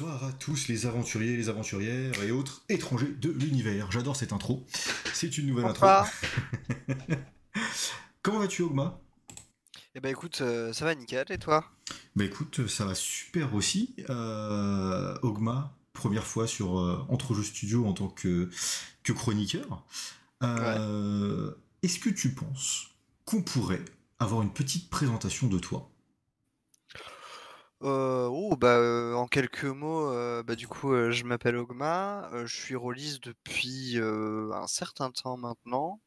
Bonsoir à tous les aventuriers, les aventurières et autres étrangers de l'univers. J'adore cette intro. C'est une nouvelle intro. Comment vas-tu, Ogma? Eh ben écoute, euh, ça va nickel, et toi? Bah écoute, ça va super aussi. Euh, Ogma, première fois sur euh, Entrejeux Studio en tant que, que chroniqueur. Est-ce que tu penses qu'on pourrait avoir une petite présentation de toi? Euh, oh, bah, euh, en quelques mots, euh, bah, du coup, je m'appelle Ogma, je suis rôliste depuis, un certain temps maintenant.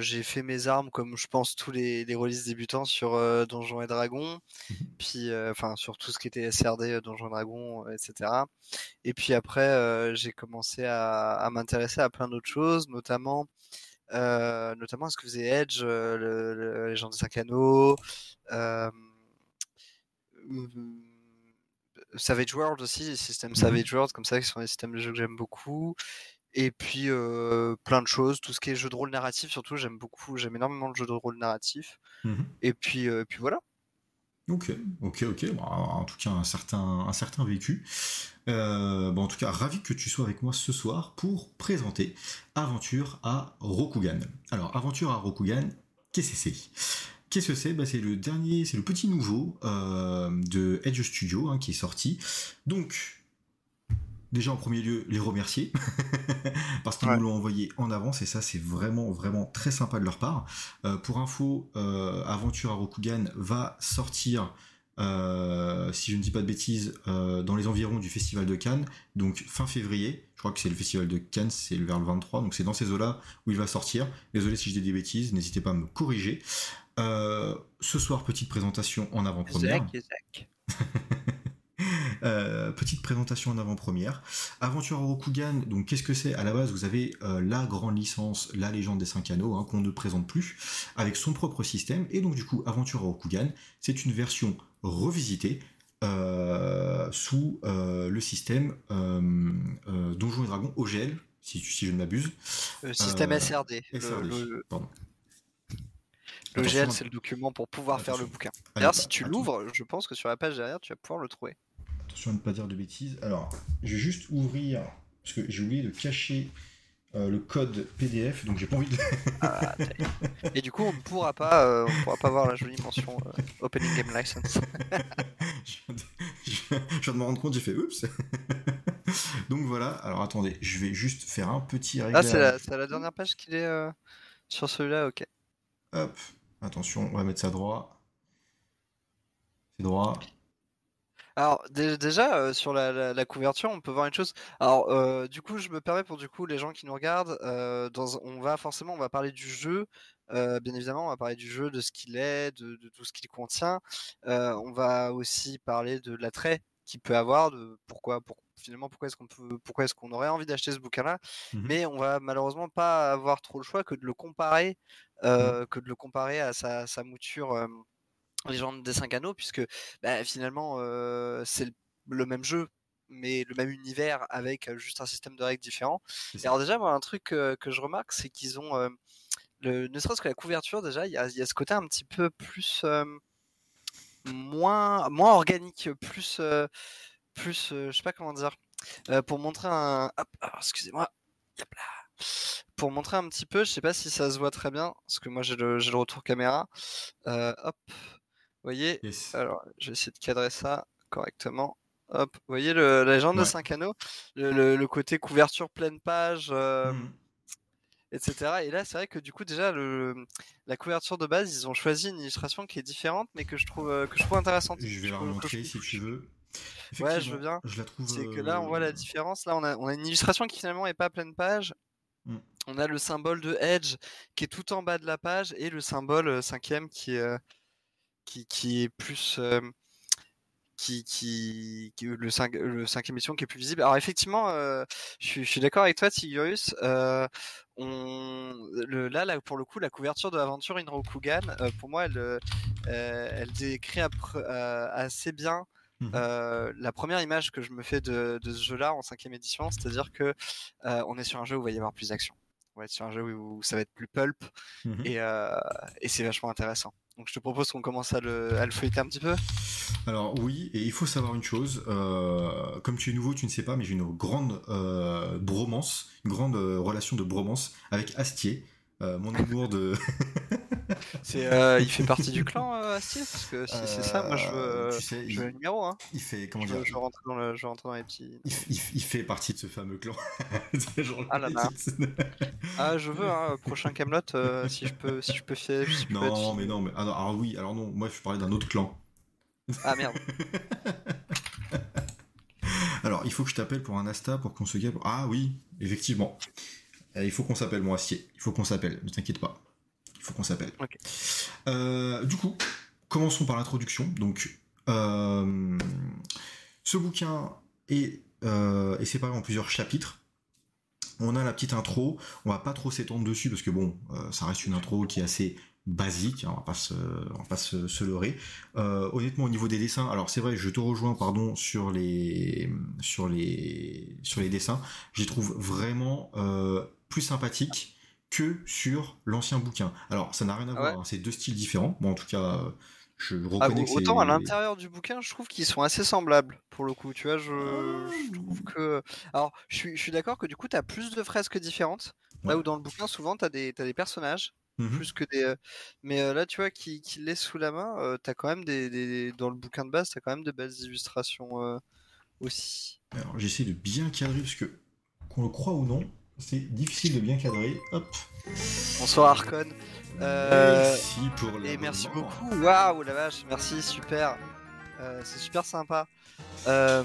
j'ai fait mes armes comme je pense tous les les rôlistes débutants sur, Donjons et Dragons, puis, enfin sur tout ce qui était SRD, Donjons et Dragons, etc. et puis après, j'ai commencé à m'intéresser à plein d'autres choses, notamment, notamment à ce que faisait Edge, le les gens des 5 Anneaux, Savage World aussi, les systèmes mmh Savage World comme ça, qui sont des systèmes de jeu que j'aime beaucoup. Et puis plein de choses, tout ce qui est jeu de rôle narratif surtout, j'aime beaucoup, j'aime énormément le jeu de rôle narratif. Mmh et puis, puis voilà. Ok, ok, ok. Bah, en tout cas, un certain, un certain vécu. Euh, bon, en tout cas, ravi que tu sois avec moi ce soir pour présenter Aventure à Rokugan. Alors, Aventure à Rokugan, qu'est-ce que c'est? Qu'est-ce que c'est? Bah, C'est le dernier, c'est le petit nouveau euh, de Edge Studio hein, qui est sorti. Donc, déjà en premier lieu, les remercier parce qu'ils nous l'ont envoyé en avance et ça c'est vraiment vraiment très sympa de leur part. Euh, pour info, euh, Aventure à Rokugan va sortir. si je ne dis pas de bêtises, dans les environs du festival de Cannes, donc fin février, je crois que c'est le festival de Cannes, c'est vers le 23, donc c'est dans ces eaux-là où il va sortir. Désolé si je dis des bêtises, n'hésitez pas à me corriger. Euh, ce soir, petite présentation en avant-première. Euh, petite présentation en avant-première. Aventure Rokugan, donc qu'est-ce que c'est? À la base, vous avez euh, la grande licence, la légende des 5 anneaux, hein, qu'on ne présente plus, avec son propre système. Et donc du coup, Aventure Rokugan, c'est une version revisitée sous le système Donjons et Dragons OGL, si, si je ne m'abuse. système SRD. pardon. Le GL, c'est le document pour pouvoir faire le bouquin. D'ailleurs, si tu l'ouvres, je pense que sur la page derrière, tu vas pouvoir le trouver. Attention à ne pas dire de bêtises. Alors, je vais juste ouvrir, parce que j'ai oublié de cacher euh, le code PDF, donc j'ai pas envie de. Ah, et du coup, on ne pourra pas, euh, on pourra pas voir la jolie mention euh, Opening Game License. je, viens de me rendre compte, j'ai fait oups. donc voilà. Alors attendez, je vais juste faire un petit réglage. Ah, c'est la, la, dernière page qu'il est sur celui-là, ok. Hop. Attention, on va mettre ça droit. C'est droit. Alors déjà euh, sur la, couverture, on peut voir une chose. Alors euh, du coup, je me permets pour du coup les gens qui nous regardent, euh, on va forcément on va parler du jeu, bien évidemment, on va parler du jeu, de ce qu'il est, de, tout ce qu'il contient. on va aussi parler de l'attrait qu'il peut avoir, de pourquoi, finalement pourquoi est-ce qu'on peut, pourquoi est-ce qu'on aurait envie d'acheter ce bouquin-là. Mmh Mais on va malheureusement pas avoir trop le choix que de le comparer Mmh. que de le comparer à sa, mouture Légende des 5 anneaux, puisque bah, finalement c'est le, même jeu, mais le même univers avec juste un système de règles différent. Et alors déjà, moi, un truc que je remarque, c'est qu'ils ont, le, ne serait-ce que la couverture, déjà, il y a, ce côté un petit peu plus... moins, moins organique, plus... plus je sais pas comment dire. pour montrer un... Hop, excusez-moi. Pour montrer un petit peu, je sais pas si ça se voit très bien, parce que moi j'ai le, le, retour caméra. Euh, hop, vous voyez Alors, je vais essayer de cadrer ça correctement. Hop, vous voyez le, la légende de 5 anneaux, le, côté couverture pleine page, euh, mmh. Etc. Et là, c'est vrai que du coup, déjà, le, la couverture de base, ils ont choisi une illustration qui est différente, mais que je trouve, euh, que je trouve intéressante. Je vais la remontrer si tu veux. Ouais, je veux bien. Je la trouve. C'est que là, on voit la différence. Là, on a, on a une illustration qui finalement est pas pleine page. Mmh. On a le symbole de Edge qui est tout en bas de la page et le symbole cinquième qui est, qui, qui, est plus. Qui, qui, le, 5, le cinquième mission qui est plus visible. Alors effectivement, je, suis, d'accord avec toi, Tigurius. on, le, là, là, pour le coup, la couverture de l'aventure in Rokugan, pour moi, elle, elle décrit assez bien Mmh euh, la première image que je me fais de, ce jeu-là en cinquième édition, c'est-à-dire que euh, on est sur un jeu où il va y avoir plus d'action. Être sur un jeu où ça va être plus pulp mmh et, euh, et c'est vachement intéressant. Donc je te propose qu'on commence à le, à le feuilleter un petit peu. Alors oui, et il faut savoir une chose, euh, comme tu es nouveau, tu ne sais pas, mais j'ai une grande euh, bromance, une grande relation de bromance avec Astier, euh, mon amour de... Euh, il fait partie du clan euh, Astier Parce que si c'est ça, moi je veux, Euh, tu sais, je veux le il, numéro. Hein. il fait, comment Je, dire, je veux rentrer dans le, je dans les petits. il, il- il fait partie de ce fameux clan. Genre- Ah là là. Ah, je veux, hein, prochain Camelot, si je peux, si je peux faire. si être Non, fi- mais non, mais alors, alors oui, alors non, moi je parlais d'un autre clan. Ah merde. Alors, il faut que je t'appelle pour un Asta pour qu'on se gagne. Ah oui, effectivement. Euh, il faut qu'on s'appelle, mon Astier. Il faut qu'on s'appelle, ne t'inquiète pas. Il faut qu'on s'appelle. Euh, du coup, commençons par l'introduction. Donc, euh, ce bouquin est, euh, est séparé en plusieurs chapitres. On a la petite intro, on va pas trop s'étendre dessus parce que bon, ça reste une intro qui est assez basique, hein, on va pas se, on va pas se, se leurrer. Euh, honnêtement, au niveau des dessins, alors c'est vrai, je te rejoins, pardon, sur les, sur les, sur les dessins. Je les trouve vraiment euh, plus sympathiques que sur l'ancien bouquin. Alors, ça n'a rien à Ah voir, hein, c'est deux styles différents. Bon, en tout cas, je Ah, reconnais que c'est. autant à l'intérieur du bouquin, je trouve qu'ils sont assez semblables pour le coup. Tu vois, je, Ah, je trouve que. Alors, je suis, je suis d'accord que du coup, tu as plus de fresques différentes. Là Ouais. où dans le bouquin, souvent, tu as, des t'as des personnages, Mhm. plus que des. Mais euh, là, tu vois, qui, qui laisse sous la main, euh, tu as quand même des, des- Dans le bouquin de base, tu as quand même de belles illustrations euh, aussi. Alors, j'essaie de bien cadrer parce que, qu'on le croit ou non, c'est difficile de bien cadrer. Hop. Bonsoir Arcon. Euh, Merci pour Et merci beaucoup. Waouh, la vache, merci, super. Euh, c'est super sympa. Euh,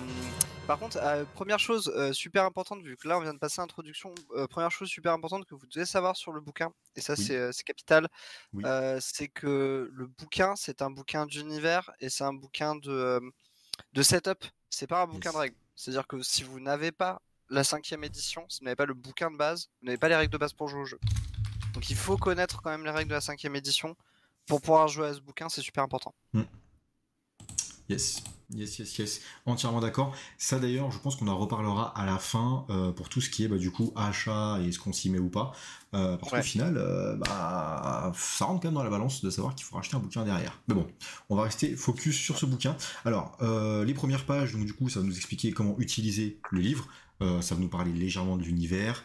par contre, première chose super importante, vu que là on vient de passer l'introduction, première chose super importante que vous devez savoir sur le bouquin, et ça Oui. c'est capital, Oui. c'est que le bouquin c'est un bouquin d'univers et c'est un bouquin de, de setup, c'est pas un bouquin Yes. de règles. C'est-à-dire que si vous n'avez pas la cinquième édition, si vous n'avez pas le bouquin de base, vous n'avez pas les règles de base pour jouer au jeu. Donc il faut connaître quand même les règles de la cinquième édition pour pouvoir jouer à ce bouquin, c'est super important. Yes, yes, yes, yes. Entièrement d'accord. Ça d'ailleurs, je pense qu'on en reparlera à la fin euh, pour tout ce qui est bah, du coup achat et est-ce qu'on s'y met ou pas. Euh, parce Ouais. qu'au final, euh, bah, ça rentre quand même dans la balance de savoir qu'il faut racheter un bouquin derrière. Mais bon, on va rester focus sur ce bouquin. Alors, les premières pages, donc du coup, ça va nous expliquer comment utiliser le livre. Euh, ça va nous parler légèrement de l'univers.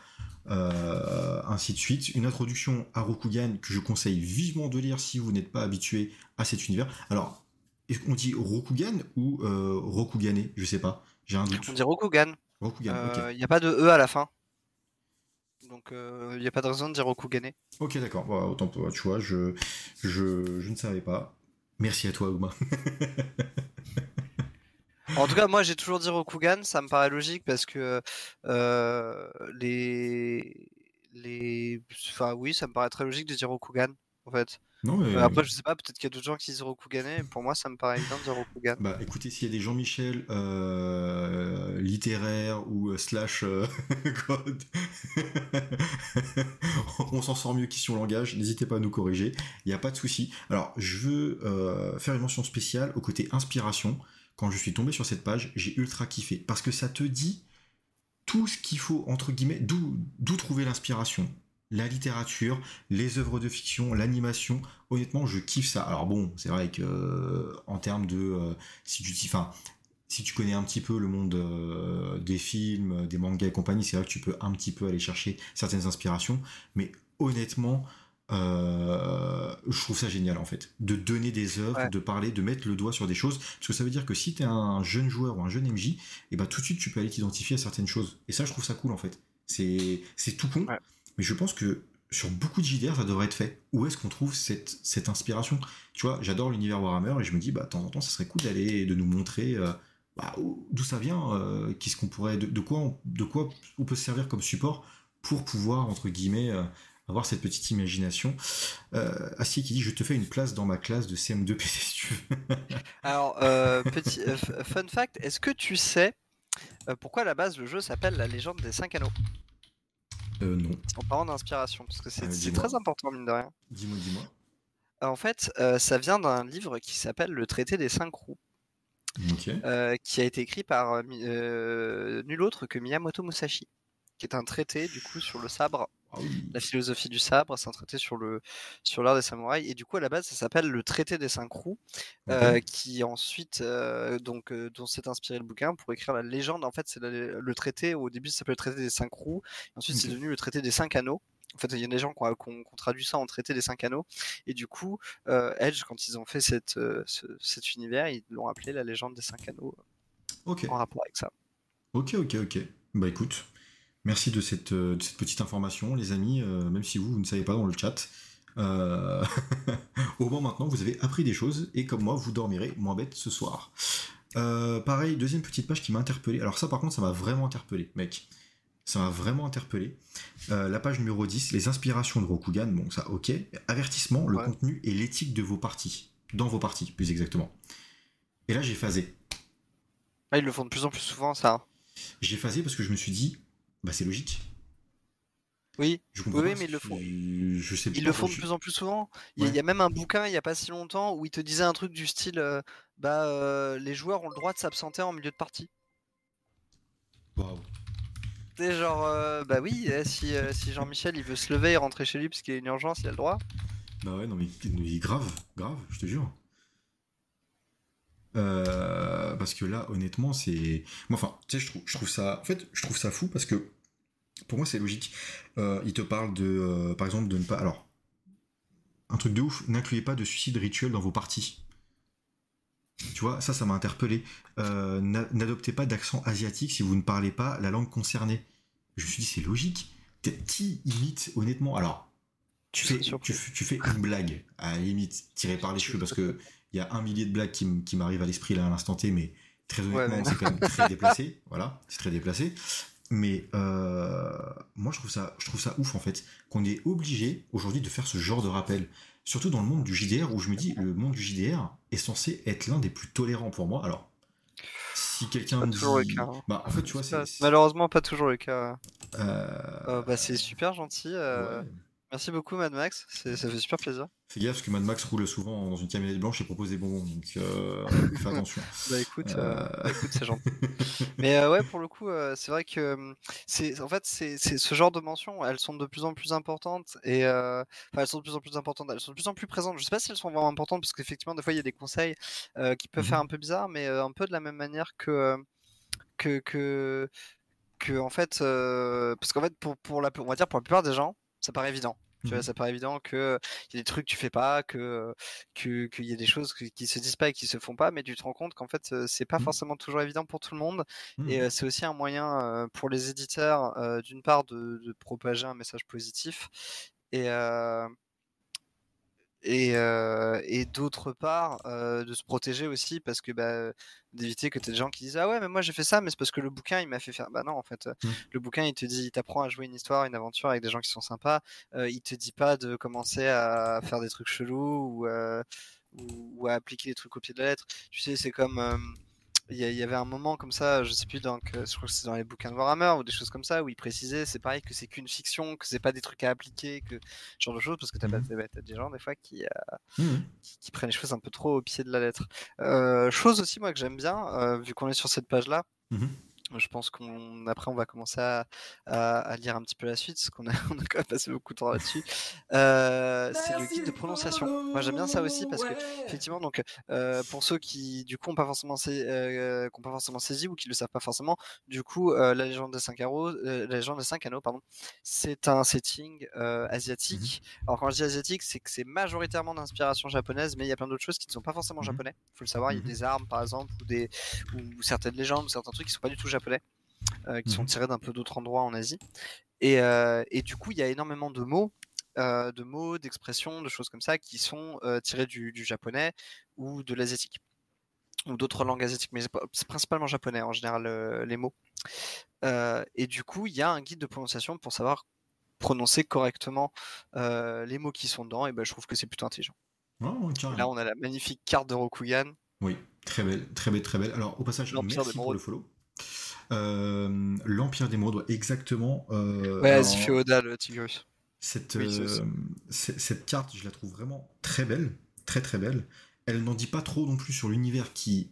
euh, ainsi de suite. Une introduction à Rokugan que je conseille vivement de lire si vous n'êtes pas habitué à cet univers. Alors, est-ce qu'on dit Rokugan ou euh, Rokugane Je sais pas. J'ai un doute. On dit Rokugan, Rokugan, ok. il n'y a pas de E à la fin. Donc il n'y a pas de raison de dire Rokugane. Ok, d'accord. Voilà, autant pour tu vois, je, je, je ne savais pas. Merci à toi, Uma. En tout cas, moi j'ai toujours dit Rokugan, ça me paraît logique parce que euh, les. les... Enfin, oui, ça me paraît très logique de dire Rokugan en fait. Non, mais. Euh, après, je sais pas, peut-être qu'il y a d'autres gens qui disent Rokugane, et pour moi ça me paraît évident de dire Rokugan. Bah écoutez, s'il y a des Jean-Michel euh, littéraires ou euh, slash code, on s'en sort mieux qu'ici au langage, n'hésitez pas à nous corriger, il n'y a pas de souci. Alors je veux faire une mention spéciale au côté inspiration. Quand je suis tombé sur cette page, j'ai ultra kiffé, parce que ça te dit tout ce qu'il faut, entre guillemets, d'où trouver l'inspiration. La littérature, les œuvres de fiction, l'animation, honnêtement, je kiffe ça. Alors bon, c'est vrai que euh, en termes de euh, si tu enfin si tu connais un petit peu le monde euh, des films, des mangas et compagnie, c'est vrai que tu peux un petit peu aller chercher certaines inspirations, mais honnêtement, euh, je trouve ça génial en fait, de donner des œuvres, Ouais. de parler, de mettre le doigt sur des choses, parce que ça veut dire que si tu es un jeune joueur ou un jeune MJ, et ben tout de suite tu peux aller t'identifier à certaines choses. Et ça, je trouve ça cool en fait. C'est c'est tout con, Ouais. mais je pense que sur beaucoup de JDR, ça devrait être fait. Où est-ce qu'on trouve cette, cette inspiration? Tu vois, j'adore l'univers Warhammer et je me dis, bah, de temps en temps, ça serait cool d'aller, de nous montrer euh, bah, où- d'où ça vient, euh, qu'est-ce qu'on pourrait, de, de quoi on, de quoi on peut se servir comme support pour pouvoir, entre guillemets, euh, avoir cette petite imagination. Euh, Astier qui dit, je te fais une place dans ma classe de CM2 PT si tu veux. Alors, euh, petit euh, fun fact, est-ce que tu sais euh, pourquoi à la base le jeu s'appelle La légende des 5 anneaux? Euh, non. En parlant d'inspiration, parce que c'est très important, mine de rien. Dis-moi, dis-moi. En fait, ça vient d'un livre qui s'appelle Le traité des cinq roues, Ok. euh, qui a été écrit par euh, nul autre que Miyamoto Musashi, qui est un traité du coup sur le sabre Ah oui. La philosophie du sabre, c'est un traité sur le sur l'art des samouraïs et du coup à la base ça s'appelle le traité des cinq roues, euh, qui ensuite euh, donc euh, dont s'est inspiré le bouquin pour écrire la légende. En fait c'est le traité au début ça s'appelait le traité des cinq roues, et ensuite c'est devenu le traité des cinq anneaux. En fait, il y a des gens qui ont, qui ont- qui ont traduit ça en traité des cinq anneaux. Et du coup, Edge, quand ils ont fait cette, ce- cet univers, ils l'ont appelé la légende des cinq anneaux Ok. en rapport avec ça. Ok, ok, ok. Bah écoute, merci de cette, euh, de cette petite information, les amis, euh, même si vous, vous ne savez pas dans le chat. Euh, Au moins maintenant, vous avez appris des choses, et comme moi, vous dormirez moins bête ce soir. Euh, pareil, deuxième petite page qui m'a interpellé. Alors ça, par contre, ça m'a vraiment interpellé, mec. Ça m'a vraiment interpellé. Euh, la page numéro 10, les inspirations de Rokugan, bon ça, ok. Avertissement, le Ouais. contenu et l'éthique de vos parties. Dans vos parties, plus exactement. Et là, j'ai phasé. Ah, ils le font de plus en plus souvent, ça. hein. J'ai phasé parce que je me suis dit, bah c'est logique. Oui, Je Oui, oui, mais ils le font. Je, je sais Ils le font de je- plus en plus souvent. Il y, a- Ouais. il y a même un bouquin il y a pas si longtemps où il te disait un truc du style euh, bah euh, les joueurs ont le droit de s'absenter en milieu de partie. Waouh. C'est genre euh, bah oui, eh, si, euh, si Jean-Michel il veut se lever et rentrer chez lui parce qu'il y a une urgence, il a le droit. Bah ouais, non mais, mais grave, grave, je te jure. Euh, parce que là, honnêtement, c'est. Enfin, tu sais, je trouve, je trouve ça. En fait, je trouve ça fou parce que pour moi, c'est logique. Euh, il te parle de, euh, par exemple, de ne pas. Alors, un truc de ouf, n'incluez pas de suicide rituel dans vos parties. Tu vois, ça, ça m'a interpellé. N'a- N'adoptez pas d'accent asiatique si vous ne parlez pas la langue concernée. Je me suis dit, c'est logique. Qui imite, honnêtement? Alors, fais, tu, fais- tu fais une blague, à la limite, tirée par les cheveux, parce que il y a un millier de blagues qui, qui m'arrivent à l'esprit là à l'instant T, mais très honnêtement, c'est quand même très déplacé. Voilà, c'est très déplacé. Mais euh, moi, je trouve ça, je trouve ça ouf en fait, qu'on est obligé aujourd'hui de faire ce genre de rappel. Surtout dans le monde du JDR, où je me dis, le monde du JDR est censé être l'un des plus tolérants pour moi. Alors, si quelqu'un toujours le dit, cas, hein. bah en fait, tu vois, c'est, Malheureusement pas toujours le cas. euh, Euh, bah c'est super gentil. euh, ouais. Merci beaucoup Mad Max, ça fait super plaisir. Fais gaffe parce que Mad Max roule souvent dans une camionnette blanche et propose des bonbons, donc euh, fais attention. Bah écoute, euh, Euh. bah, écoute c'est gentil. Mais euh, ouais, pour le coup, euh, c'est vrai que hum, c'est en fait c'est c'est ce genre de mentions, elles sont de plus en plus importantes et euh, enfin elles sont de plus en plus importantes, elles sont de plus en plus présentes. Je sais pas si elles sont vraiment importantes parce qu'effectivement des fois il y a des conseils euh, qui peuvent Mhm. faire un peu bizarre, mais euh, un peu de la même manière que euh, que que que en fait euh, parce qu'en fait pour pour la on va dire pour la plupart des gens ça paraît évident. Tu vois, Mhm. ça paraît évident que il y a des trucs que tu fais pas, que que qu'il y a des choses qui, qui se disent pas et qui se font pas, mais tu te rends compte qu'en fait euh, c'est pas Mhm. forcément toujours évident pour tout le monde. Et euh, c'est aussi un moyen euh, pour les éditeurs, euh, d'une part, de, de propager un message positif et, euh, et, euh, et d'autre part, euh, de se protéger aussi parce que bah, d'éviter que tu aies des gens qui disent Ah ouais, mais moi j'ai fait ça, mais c'est parce que le bouquin il m'a fait faire. Bah non, en fait, euh, Mm. le bouquin il te dit, il t'apprend à jouer une histoire, une aventure avec des gens qui sont sympas. Euh, il te dit pas de commencer à faire des trucs chelous ou, euh, ou, ou à appliquer les trucs au pied de la lettre. Tu sais, c'est comme. Il y, avait un moment comme ça, je sais plus, que- je crois que c'est dans les bouquins de Warhammer ou des choses comme ça, où il précisait, c'est pareil, que c'est qu'une fiction, que c'est pas des trucs à appliquer, que ce genre de choses, parce que t'as Mhm. pas- t'as des gens des fois qui, euh, Mhm. qui, qui prennent les choses un peu trop au pied de la lettre. Euh, chose aussi, moi, que j'aime bien, euh, vu qu'on est sur cette page-là, Mhm. Je pense qu'on après on va commencer à, à- à lire un petit peu la suite, parce qu'on a, on a quand même passé beaucoup de temps là-dessus. Euh, c'est le guide de prononciation. Moi j'aime bien ça aussi parce que effectivement donc euh, pour ceux qui du coup ont pas forcément sais- euh, qui ont pas forcément saisi ou qui le savent pas forcément, du coup la légende des cinq arrows, la légende des cinq anneaux pardon, c'est un setting asiatique. Alors quand je dis asiatique, c'est que c'est majoritairement d'inspiration japonaise, mais il y a plein d'autres choses qui ne sont pas forcément Mhm. japonais. Faut le savoir, il y a Mhm. des armes par exemple ou des ou certaines légendes ou certains trucs qui sont pas du tout japonais, euh, qui sont Mhm. tirés d'un peu d'autres endroits en Asie. Et, euh, et du coup, il y a énormément de mots, euh, de mots, d'expressions, de choses comme ça qui sont tirés du, du japonais ou de l'asiatique ou d'autres langues asiatiques, mais c'est principalement japonais en général les mots. Et du coup, il y a un guide de prononciation pour savoir prononcer correctement les mots qui sont dedans. Et ben, je trouve que c'est plutôt intelligent. Carrément. là, on a la magnifique carte de Rokugan. Oui, très belle, très belle, très belle. Alors, au passage, merci pour le follow. Euh, L'Empire des Mondes, exactement. euh, Ouais, c'est féodal, Tigris. cette, Oui, euh, ça. cette carte, je la trouve vraiment très belle, très très belle. Elle n'en dit pas trop non plus sur l'univers qui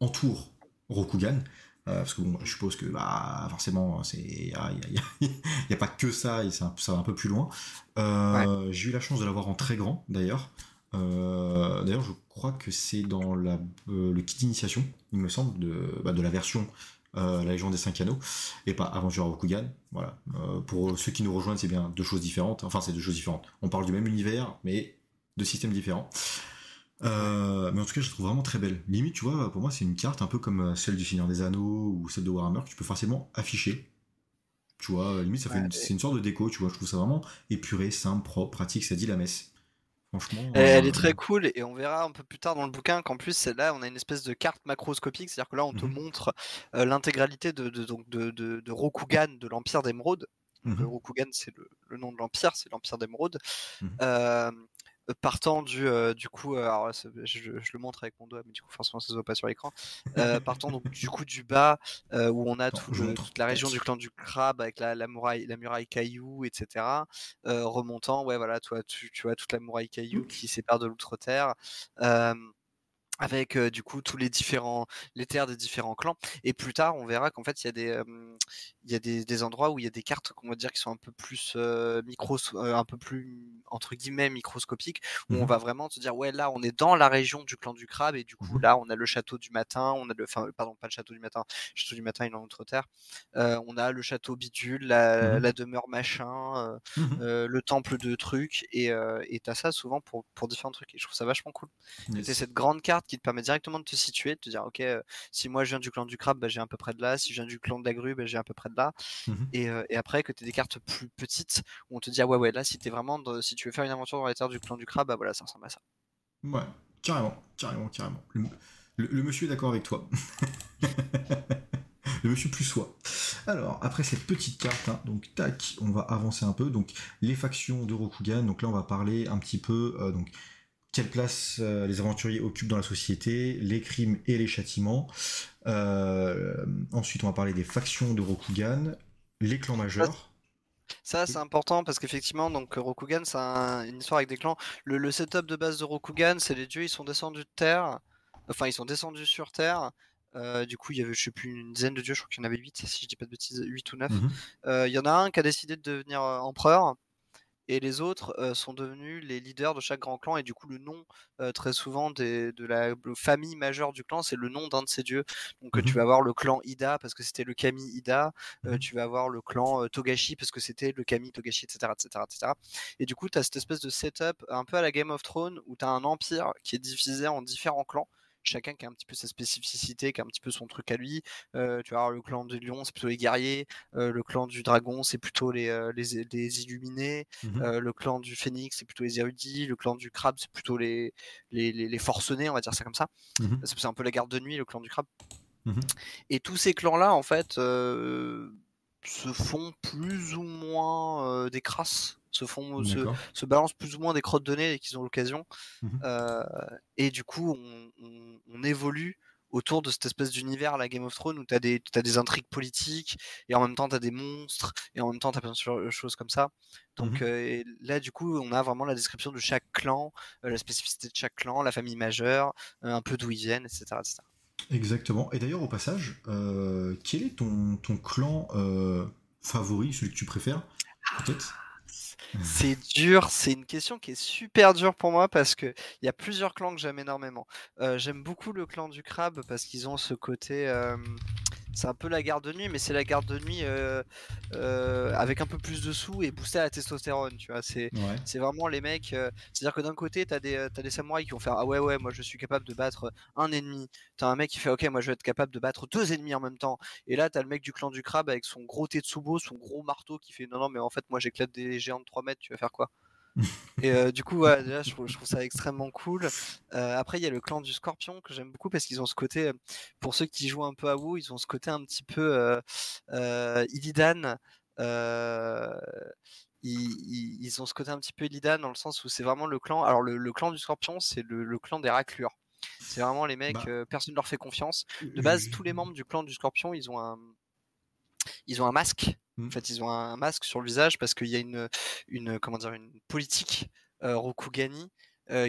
entoure Rokugan, parce que bon, je suppose que bah, forcément, il n'y a, pas que ça, et ça va un peu plus loin. J'ai eu la chance de l'avoir en très grand, d'ailleurs. d'ailleurs, je crois que c'est dans la, le kit d'initiation, il me semble, de, bah, de la version la Légion des Cinq Anneaux, et pas Aventure Rokugan. Voilà. pour ceux qui nous rejoignent, c'est bien deux choses différentes. Enfin, c'est deux choses différentes. On parle du même univers, mais de systèmes différents. Euh, mais en tout cas, je la trouve vraiment très belle. Limite, tu vois, pour moi, c'est une carte un peu comme euh, celle du Seigneur des Anneaux ou celle de Warhammer que tu peux facilement afficher. Tu vois, limite, ça fait c'est une sorte de déco, tu vois. Je trouve ça vraiment épuré, simple, propre, pratique, ça dit la messe. Franchement. Elle, est euh, très cool et on verra un peu plus tard dans le bouquin qu'en plus, celle-là, on a une espèce de carte macroscopique, c'est-à-dire que là, on te mhm. montre l'intégralité de, de, de, de, Rokugan de l'Empire d'Emeraude. Le mhm. Rokugan, c'est le, nom de l'Empire, c'est l'Empire d'Emeraude. Mhm partant du euh, du coup euh, alors je, le montre avec mon doigt mais du coup forcément ça se voit pas sur l'écran. Euh, partant donc du coup du bas où on a toute la région du clan du crabe avec la, la muraille la muraille caillou etc remontant ouais voilà toi tu, tu vois toute la muraille caillou qui sépare de l'outre-terre avec du coup tous les différents les terres des différents clans et plus tard on verra qu'en fait il y a des il y a des, des, endroits où il y a des cartes qu'on va dire qui sont un peu plus micro un peu plus entre guillemets microscopiques où on mmh va vraiment te dire ouais là on est dans la région du clan du crabe et du coup mmh là on a le château du matin on a le enfin pardon pas le château du matin le château du matin il est en outre terre on a le château bidule la, mmh la demeure machin le temple de trucs et et t'as ça souvent pour pour différents trucs et je trouve ça vachement cool. C'est cette grande carte qui te permet directement de te situer, de te dire, ok, euh, si moi je viens du clan du crabe, bah, j'ai à peu près de là. Si je viens du clan de la grue, bah, j'ai à peu près de là. Mmh euh, et, après, que tu as des cartes plus petites où on te dit, ah ouais, ouais, là, si, es vraiment si tu veux faire une aventure dans les terres du clan du crabe, bah voilà, ça ressemble à ça. Ouais, carrément, carrément, carrément. Le, monsieur est d'accord avec toi. le monsieur plus soi. Alors, après cette petite carte, hein, donc tac, on va avancer un peu. Donc, les factions de Rokugan. Donc là, on va parler un petit peu. Euh, donc, quelle place euh, les aventuriers occupent dans la société, les crimes et les châtiments. Euh, ensuite, on va parler des factions de Rokugan, les clans majeurs. Ça, c'est important parce qu'effectivement, donc Rokugan, c'est une histoire avec des clans. Le, setup de base de Rokugan, c'est les dieux, ils sont descendus de terre. Enfin, ils sont descendus sur terre. Euh, du coup, il y avait, je sais plus, une dizaine de dieux, je crois qu'il y en avait 8, si je dis pas de bêtises, 8 ou 9. Mhm. Il y en a un qui a décidé de devenir empereur et les autres sont devenus les leaders de chaque grand clan et du coup le nom très souvent de la famille majeure du clan c'est le nom d'un de ces dieux. Donc tu mmh vas avoir le clan Ida parce que c'était le kami Ida mmh tu vas avoir le clan Togashi parce que c'était le kami Togashi etc etc etc et du coup tu as cette espèce de setup un peu à la Game of Thrones où tu as un empire qui est divisé en différents clans chacun qui a un petit peu sa spécificité, qui a un petit peu son truc à lui. Euh, tu vois, le clan du lion, c'est plutôt les guerriers. Euh, le clan du dragon, c'est plutôt les, euh, les, illuminés. Mmh le clan du phénix, c'est plutôt les érudits. Le clan du crabe, c'est plutôt les, les, les, forcenés, on va dire ça comme ça. Mmh c'est un peu la garde de nuit, le clan du crabe. Mmh Et tous ces clans-là, en fait, se font plus ou moins des crasses se font se, balancent plus ou moins des crottes de nez et qu'ils ont l'occasion. Mmh euh, et du coup, on, évolue autour de cette espèce d'univers la Game of Thrones où tu as des as des intrigues politiques et en même temps tu as des monstres et en même temps tu as plein de choses comme ça. Donc mmh euh, là du coup, on a vraiment la description de chaque clan, euh, la spécificité de chaque clan, la famille majeure, un peu d'où ils viennent, etc., Exactement. Et d'ailleurs au passage, quel est ton, ton clan favori, celui que tu préfères Peut-être? C'est dur, c'est une question qui est super dure pour moi parce que il y a plusieurs clans que j'aime énormément. Euh, j'aime beaucoup le clan du crabe parce qu'ils ont ce côté euh, c'est un peu la garde de nuit, mais c'est la garde de nuit euh, euh, avec un peu plus de sous et boosté à la testostérone, tu vois. C'est vraiment les mecs. Euh, c'est-à-dire que d'un côté, t'as des, as des samouraïs qui vont faire Ah ouais, ouais, moi je suis capable de battre un ennemi. T'as un mec qui fait Ok, moi je vais être capable de battre deux ennemis en même temps. Et là, t'as le mec du clan du crabe avec son gros Tetsubo, son gros marteau qui fait Non, non, mais en fait, moi j'éclate des géants de 3 mètres, tu vas faire quoi? Et euh, du coup, je, trouve, ça extrêmement cool. Euh, après, il y a le clan du Scorpion que j'aime beaucoup parce qu'ils ont ce côté, pour ceux qui jouent un peu à WoW, ils ont ce côté un petit peu euh, Illidan. Ils, ont ce côté un petit peu Illidan dans le sens où c'est vraiment le clan. Alors, le, clan du Scorpion, c'est le, clan des raclures. C'est vraiment les mecs, bah personne ne leur fait confiance. De base, tous les membres du clan du Scorpion, ils ont un, ils ont un masque en mmh. fait, ils ont un masque sur le visage parce qu'il y a une, une, comment dire, une politique euh, Rokugani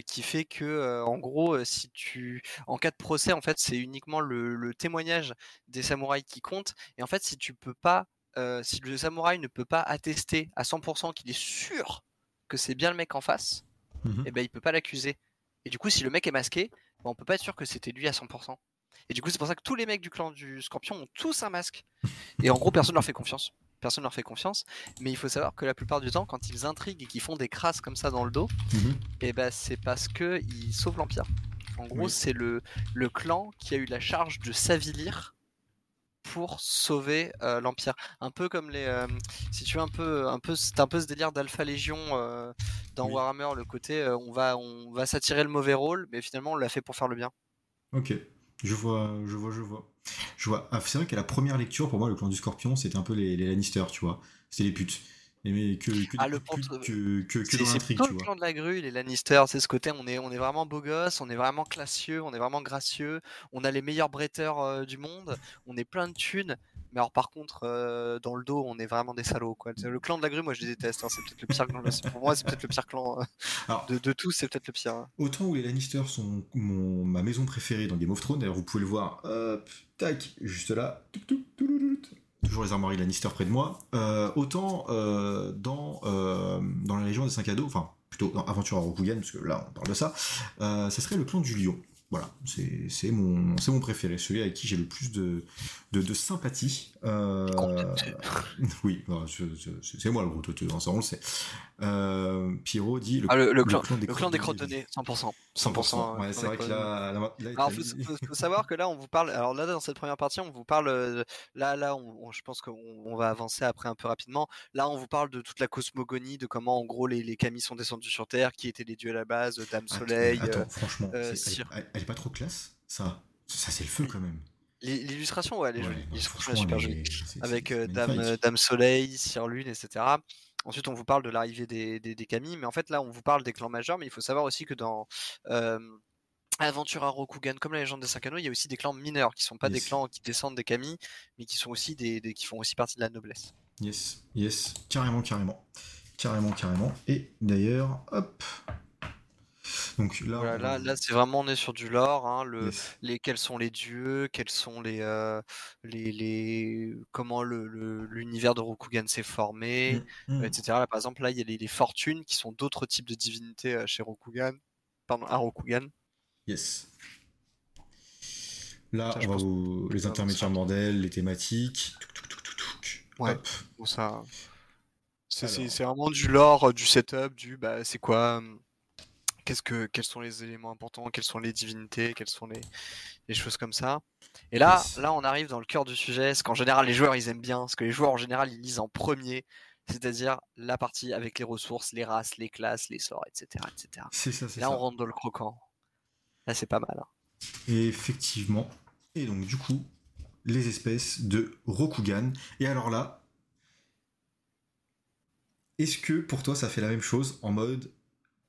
qui fait que, en gros, si tu, en cas de procès, en fait, c'est uniquement le, témoignage des samouraïs qui compte. Et en fait, si tu peux pas, si le samouraï ne peut pas attester à 100% qu'il est sûr que c'est bien le mec en face, mmh et eh ben il peut pas l'accuser. Et du coup, si le mec est masqué, ben, on peut pas être sûr que c'était lui à 100%. Et du coup, c'est pour ça que tous les mecs du clan du Scorpion ont tous un masque. Et en gros, personne leur fait confiance. Personne leur fait confiance. Mais il faut savoir que la plupart du temps, quand ils intriguent et qu'ils font des crasses comme ça dans le dos, mhm. et eh ben c'est parce que ils sauvent l'empire. En gros, c'est le, le clan qui a eu la charge de s'avilir pour sauver euh, l'empire. Un peu comme les, euh, si tu veux un peu, un peu, c'est un peu ce délire d'Alpha Légion euh, dans Warhammer, le côté on va, on va s'attirer le mauvais rôle, mais finalement on l'a fait pour faire le bien. Ok. Je vois, je vois, je vois. Je vois. Ah, c'est vrai qu'à la première lecture, pour moi, le clan du Scorpion, c'était un peu les, les Lannister, tu vois. C'était les putes. Mais que, que, ah, le que, que, que dans l'intrigue, le clan de la grue, les Lannister, c'est ce côté, on est, on est vraiment beau gosse, on est vraiment classieux, on est vraiment gracieux, on a les meilleurs bretteurs euh, du monde, on est plein de thunes, mais alors par contre, euh, dans le dos, on est vraiment des salauds. Quoi. Le clan de la grue, moi je les déteste. Hein. C'est peut-être le pire clan. Pour moi, c'est peut-être le pire clan euh, de, de, tous. C'est peut-être le pire. Hein. Autant où les Lannister sont mon, ma maison préférée dans Game of Thrones. D'ailleurs, vous pouvez le voir. Hop, tac, juste là. Toujours les armoiries Lannister près de moi. Euh, autant dans dans la Légion des 5 cadeaux, enfin plutôt dans Aventure à Rokugan, parce que là on parle de ça, ça serait le clan du lion. Voilà, c'est mon, mon préféré, celui avec qui j'ai le plus de, de, sympathie. Euh, oui, c'est moi le gros toteux, hein, ça on le sait. Euh, Pierrot dit le, ah, le, clan, des, clan des 100%. 100%. ouais, c'est vrai que là. alors, faut, faut, savoir que là, on vous parle. Alors là, dans cette première partie, on vous parle. Euh, là, là, on, je pense qu'on va avancer après un peu rapidement. Là, on vous parle de toute la cosmogonie, de comment, en gros, les, les Kami sont descendus sur Terre, qui étaient les dieux à la base, Dame Soleil. Attends, franchement, elle, est pas trop classe, ça. Ça, c'est le feu quand même. L'illustration, ouais, elle est jolie. Super jolie. Avec Dame, Dame Soleil, Sir Lune, etc. Ensuite, on vous parle de l'arrivée des, des, Kami, mais en fait, là, on vous parle des clans majeurs, mais il faut savoir aussi que dans euh, Aventura Rokugan, comme la légende des Sakano, il y a aussi des clans mineurs, qui sont pas des clans qui descendent des Kami, mais qui sont aussi des, qui font aussi partie de la noblesse. Yes, yes, carrément, carrément. Carrément, carrément. Et d'ailleurs, hop, donc là, là, c'est vraiment on est sur du lore. Hein, le, les, quels sont les dieux, quels sont les, euh, les, les, comment le, l'univers de Rokugan s'est formé, mmh, mmh. etc. Là, par exemple, là, il y a les, fortunes qui sont d'autres types de divinités euh, chez Rokugan, pardon, à Rokugan. Yes. Là, on va vous... les intermédiaires bordel, les thématiques. Ouais. Bon, ça. C'est vraiment du lore, du setup, du bah c'est quoi qu'est-ce que, quels sont les éléments importants, quelles sont les divinités, quelles sont les, les choses comme ça. Et là, là, on arrive dans le cœur du sujet, ce qu'en général les joueurs ils aiment bien, ce que les joueurs en général ils lisent en premier, c'est-à-dire la partie avec les ressources, les races, les classes, les sorts, etc., etc. C'est ça, c'est là, on rentre dans le croquant. Là, c'est pas mal. Hein. Et effectivement. Et donc, du coup, les espèces de Rokugan. Et alors là, est-ce que pour toi ça fait la même chose en mode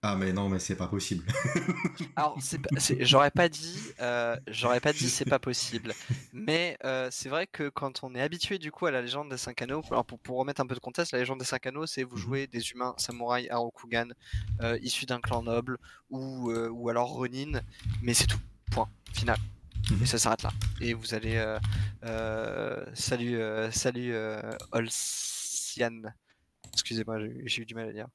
ah mais non mais c'est pas possible. Alors j'aurais pas dit euh, j'aurais pas dit c'est pas possible, mais euh, c'est vrai que quand on est habitué du coup à la légende des 5 anneaux, alors pour, remettre un peu de contexte, la légende des 5 anneaux c'est vous mhm. jouez des humains samouraïs à Rokugan euh, issus d'un clan noble ou ou alors Ronin, mais c'est tout point final. Mhm. Et ça s'arrête là. Et vous allez salut salut Olsian. Excusez-moi, j'ai eu du mal à dire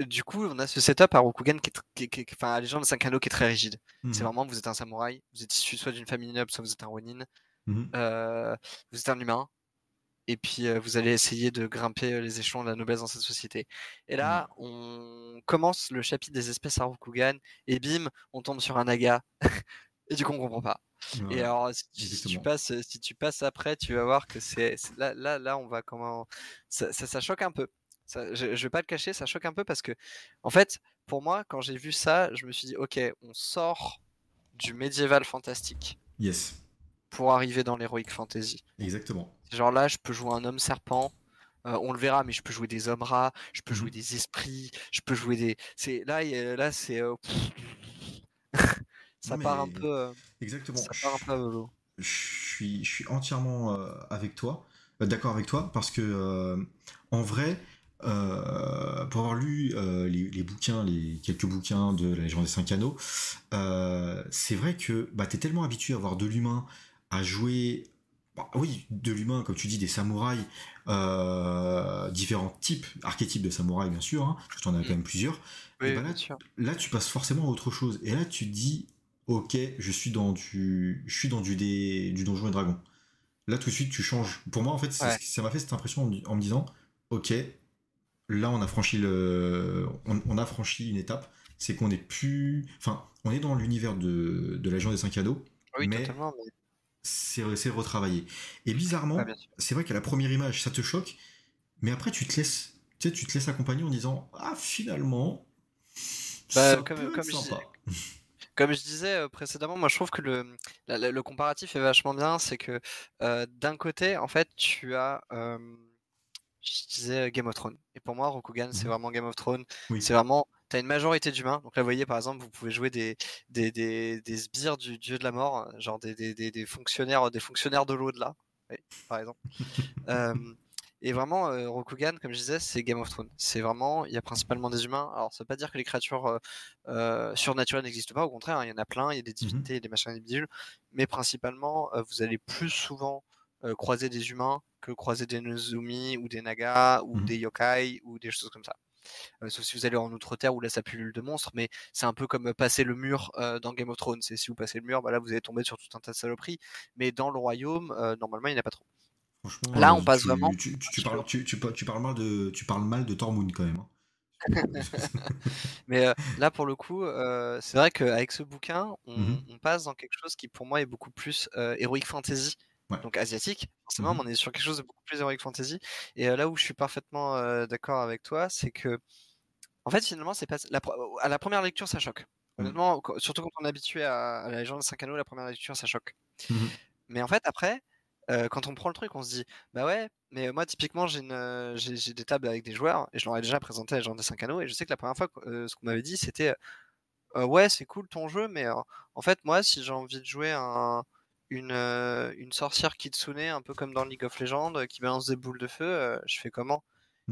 du coup, on a ce setup à Rokugan qui est, enfin, à Légende 5 anneaux qui est très rigide. C'est mhm. vraiment, vous êtes un samouraï, vous êtes issu soit d'une famille noble, soit vous êtes un Ronin, mhm. euh, vous êtes un humain, et puis euh, vous allez essayer de grimper euh, les échelons de la noblesse dans cette société. Et là, mhm. on commence le chapitre des espèces à Rokugan, et bim, on tombe sur un naga, et du coup, on comprend pas. et alors, si, tu passes, si tu passes après, tu vas voir que c'est là, là, là, on va comment, ça, ça choque un peu je, ne vais pas le cacher, ça choque un peu parce que, en fait, pour moi, quand j'ai vu ça, je me suis dit, ok, on sort du médiéval fantastique. Yes. Pour arriver dans l'heroic fantasy. Exactement. Genre là, je peux jouer un homme serpent. Euh, on le verra, mais je peux jouer des hommes rats, je peux jouer mhm. des esprits, je peux jouer des. C'est là, là, c'est. Euh, ça part un peu. Euh, Exactement. Ça part un peu Je suis, je suis entièrement avec toi, d'accord avec toi, parce que en vrai, euh, pour avoir lu euh, les, bouquins, les quelques bouquins de la légende des cinq anneaux, euh, c'est vrai que bah, tu es tellement habitué à voir de l'humain, à jouer, bah, oui, de l'humain, comme tu dis, des samouraïs, différents types, archétypes de samouraïs, bien sûr, hein, parce que tu en as quand même plusieurs. Bah, là, là, tu passes forcément à autre chose. Et là, tu te dis, ok, je suis dans du, je suis dans du, des, du donjon et dragon. Là, tout de suite, tu changes. Pour moi, en fait, ça m'a fait cette impression en me disant, ok, là, on a franchi le, on, a franchi une étape, c'est qu'on est plus, enfin, on est dans l'univers de, de l'agent des 5 cadeaux, oui, mais, c'est retravaillé. Et bizarrement, c'est vrai qu'à la première image, ça te choque, mais après, tu te laisses, tu sais, tu te laisses accompagner en disant, ah, finalement, bah, comme, comme Je... Comme je disais euh, précédemment, moi je trouve que le, le comparatif est vachement bien. C'est que euh, d'un côté, en fait, tu as je disais Game of Thrones. Et pour moi, Rokugan, c'est mmh vraiment Game of Thrones. C'est vraiment, tu as une majorité d'humains. Donc là, vous voyez, par exemple, vous pouvez jouer des, des, des, des sbires du dieu de la mort, genre des, des, des fonctionnaires, des fonctionnaires de l'au-delà, par exemple. et vraiment, Rokugan, comme je disais, c'est Game of Thrones. C'est vraiment, il y a principalement des humains. Alors, ça veut pas dire que les créatures euh, surnaturelles n'existent pas. Au contraire, hein, il y en a plein. Il y a des mmh divinités, des machins, des bidules. Mais principalement, vous allez plus souvent croiser des humains que croiser des Nozumi ou des Nagas ou mmh des yokai ou des choses comme ça. sauf si vous allez en Outre-Terre où là ça pullule de monstres, mais c'est un peu comme passer le mur dans Game of Thrones. Si vous passez le mur, bah là vous allez tomber sur tout un tas de saloperies. Mais dans le royaume, normalement il n'y en a pas trop. Là, on passe vraiment. Tu, parles, tu, parles, mal de, tu parles mal de Tormund quand même. Hein. Mais là, pour le coup, c'est vrai qu'avec ce bouquin, on, mmh on, passe dans quelque chose qui pour moi est beaucoup plus héroïque fantasy donc asiatique, forcément, mmh on est sur quelque chose de beaucoup plus heroic fantasy. Et là où je suis parfaitement d'accord avec toi, c'est que, en fait, finalement, c'est pas à la première lecture, ça choque. Mmh. Honnêtement, surtout quand on est habitué à, la légende de 5 anneaux, la première lecture, ça choque. Mmh mais en fait, après, quand on prend le truc, on se dit, bah ouais, mais moi, typiquement, j'ai des tables avec des joueurs et je leur ai déjà présenté la légende des 5 anneaux et je sais que la première fois, ce qu'on m'avait dit, c'était, ouais, c'est cool ton jeu, mais en fait, moi, si j'ai envie de jouer un une, une sorcière kitsune, un peu comme dans League of Legends, qui balance des boules de feu, je fais comment?